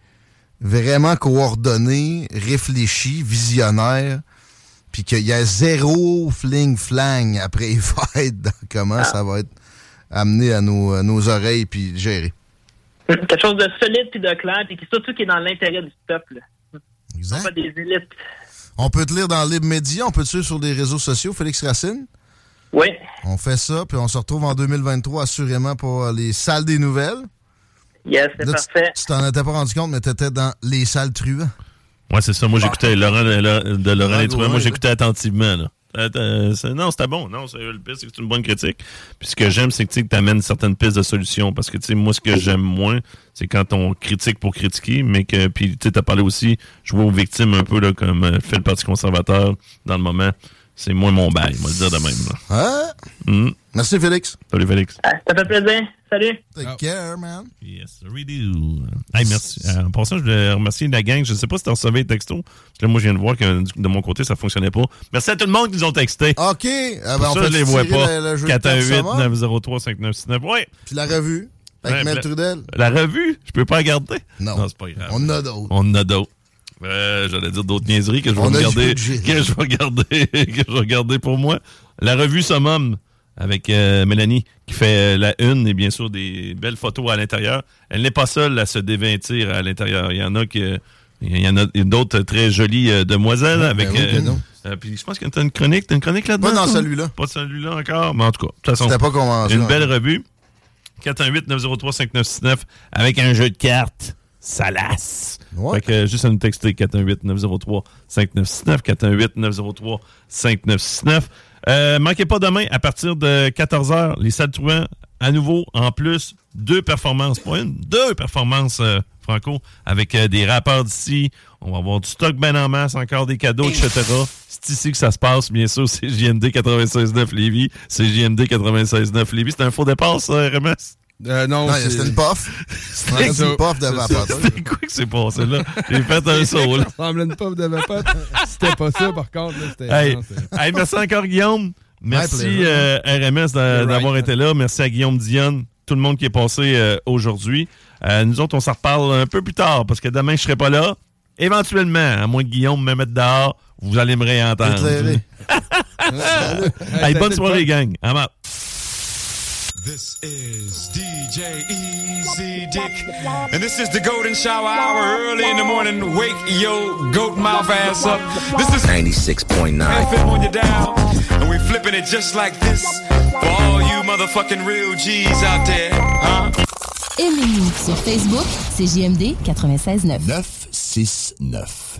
vraiment coordonnée, réfléchie, visionnaire, puis qu'il y a zéro fling-flang après les fêtes dans comment ça va être amené à nos, à nos oreilles, puis géré. Quelque chose de solide puis de clair, puis surtout qui est dans l'intérêt du peuple. Exact. Pas des élites. On peut te lire dans Libre Média, on peut te suivre sur les réseaux sociaux, Félix Racine? Oui. On fait ça, puis on se retrouve en 2023 assurément pour les salles des nouvelles. Yes, c'est tu- parfait. Tu t'en étais pas rendu compte, mais t'étais dans les salles truands. Ouais, c'est ça. Moi, j'écoutais Laurent de, de Laurent Létruant. Moi, j'écoutais attentivement. Là. Euh, euh, non, c'était bon. Non, c'est le pire, c'est une bonne critique. Puis ce que j'aime, c'est que tu amènes certaines pistes de solutions. Parce que, tu sais, moi, ce que j'aime moins, c'est quand on critique pour critiquer, mais que, puis, tu sais, t'as parlé aussi, jouer aux victimes un peu, là, comme euh, fait le Parti conservateur dans le moment. C'est moins mon bail, moi, le dire de même. Là. Hein? Mm. Merci, Félix. Salut, Félix. Ah, Ça fait plaisir. Salut. Take care, man. Yes, we do. Hey, merci. Euh, en passant, je voulais remercier la gang. Je ne sais pas si tu as reçu les textos. Parce que là, moi, je viens de voir que de mon côté, ça ne fonctionnait pas. Merci à tout le monde qui nous ont texté. OK. Ah, ben, on ça, je les vois pas. le- le jeu de cartes 418-903-5969. Oui. Puis la revue, avec Ouais, Mel la- Trudel. La revue, je peux pas la garder? Non. c'est pas grave. On en a d'autres. On en a d'autres. Euh, J'allais dire d'autres niaiseries que je vais regarder, que je vais regarder, que je vais regarder pour moi. La revue Summum avec euh, Mélanie qui fait euh, la une et bien sûr des belles photos à l'intérieur. Elle n'est pas seule à se dévintir à l'intérieur. Il y en a que il y en a d'autres très jolies euh, demoiselles avec. ben oui, euh, puis je pense que t'as une chronique, t'as une chronique là-dedans. Pas dans celui-là. Pas celui-là encore, mais en tout cas, de toute façon. C'était pas. Une belle revue. 418-903-5969 avec un jeu de cartes. Salace. Fait que juste à nous texter 418-903-5969. 418-903-5969. Euh, manquez pas demain, à partir de 14h, les salles Truants, à nouveau, en plus, deux performances, pas une, deux performances, euh, Franco, avec euh, des rappeurs d'ici. On va avoir du stock ben en masse, encore des cadeaux, etc. C'est ici que ça se passe, bien sûr, c'est JMD 96.9 Lévis. C'est JMD 96.9 Lévis. C'est un faux départ, ça, RMS? Euh, non, c'était une puff. C'était une puff de vapoteur. C'était quoi que c'est passé là? J'ai fait un saut, là. Ça ressemblait à une puff de vapote. C'était pas ça, par contre. là, c'était- Hey, non, c'était- hey, merci encore, Guillaume. Merci euh, RMS You're d'avoir right. été là. Merci à Guillaume Dionne, tout le monde qui est passé euh, aujourd'hui. Euh, nous autres, on s'en reparle un peu plus tard parce que demain, je serai pas là. Éventuellement, à moins que Guillaume me mette dehors, vous allez me réentendre. Hey, bonne soirée, gang. I'm out. This is DJ Easy Dick, and this is the Golden Shower Hour early in the morning. Wake your goat mouth ass up. This is 96.9. FM on your dial, and we flipping it just like this for all you motherfucking real G's out there, huh? Aimez-nous sur Facebook, c'est JMD 96.9. 969.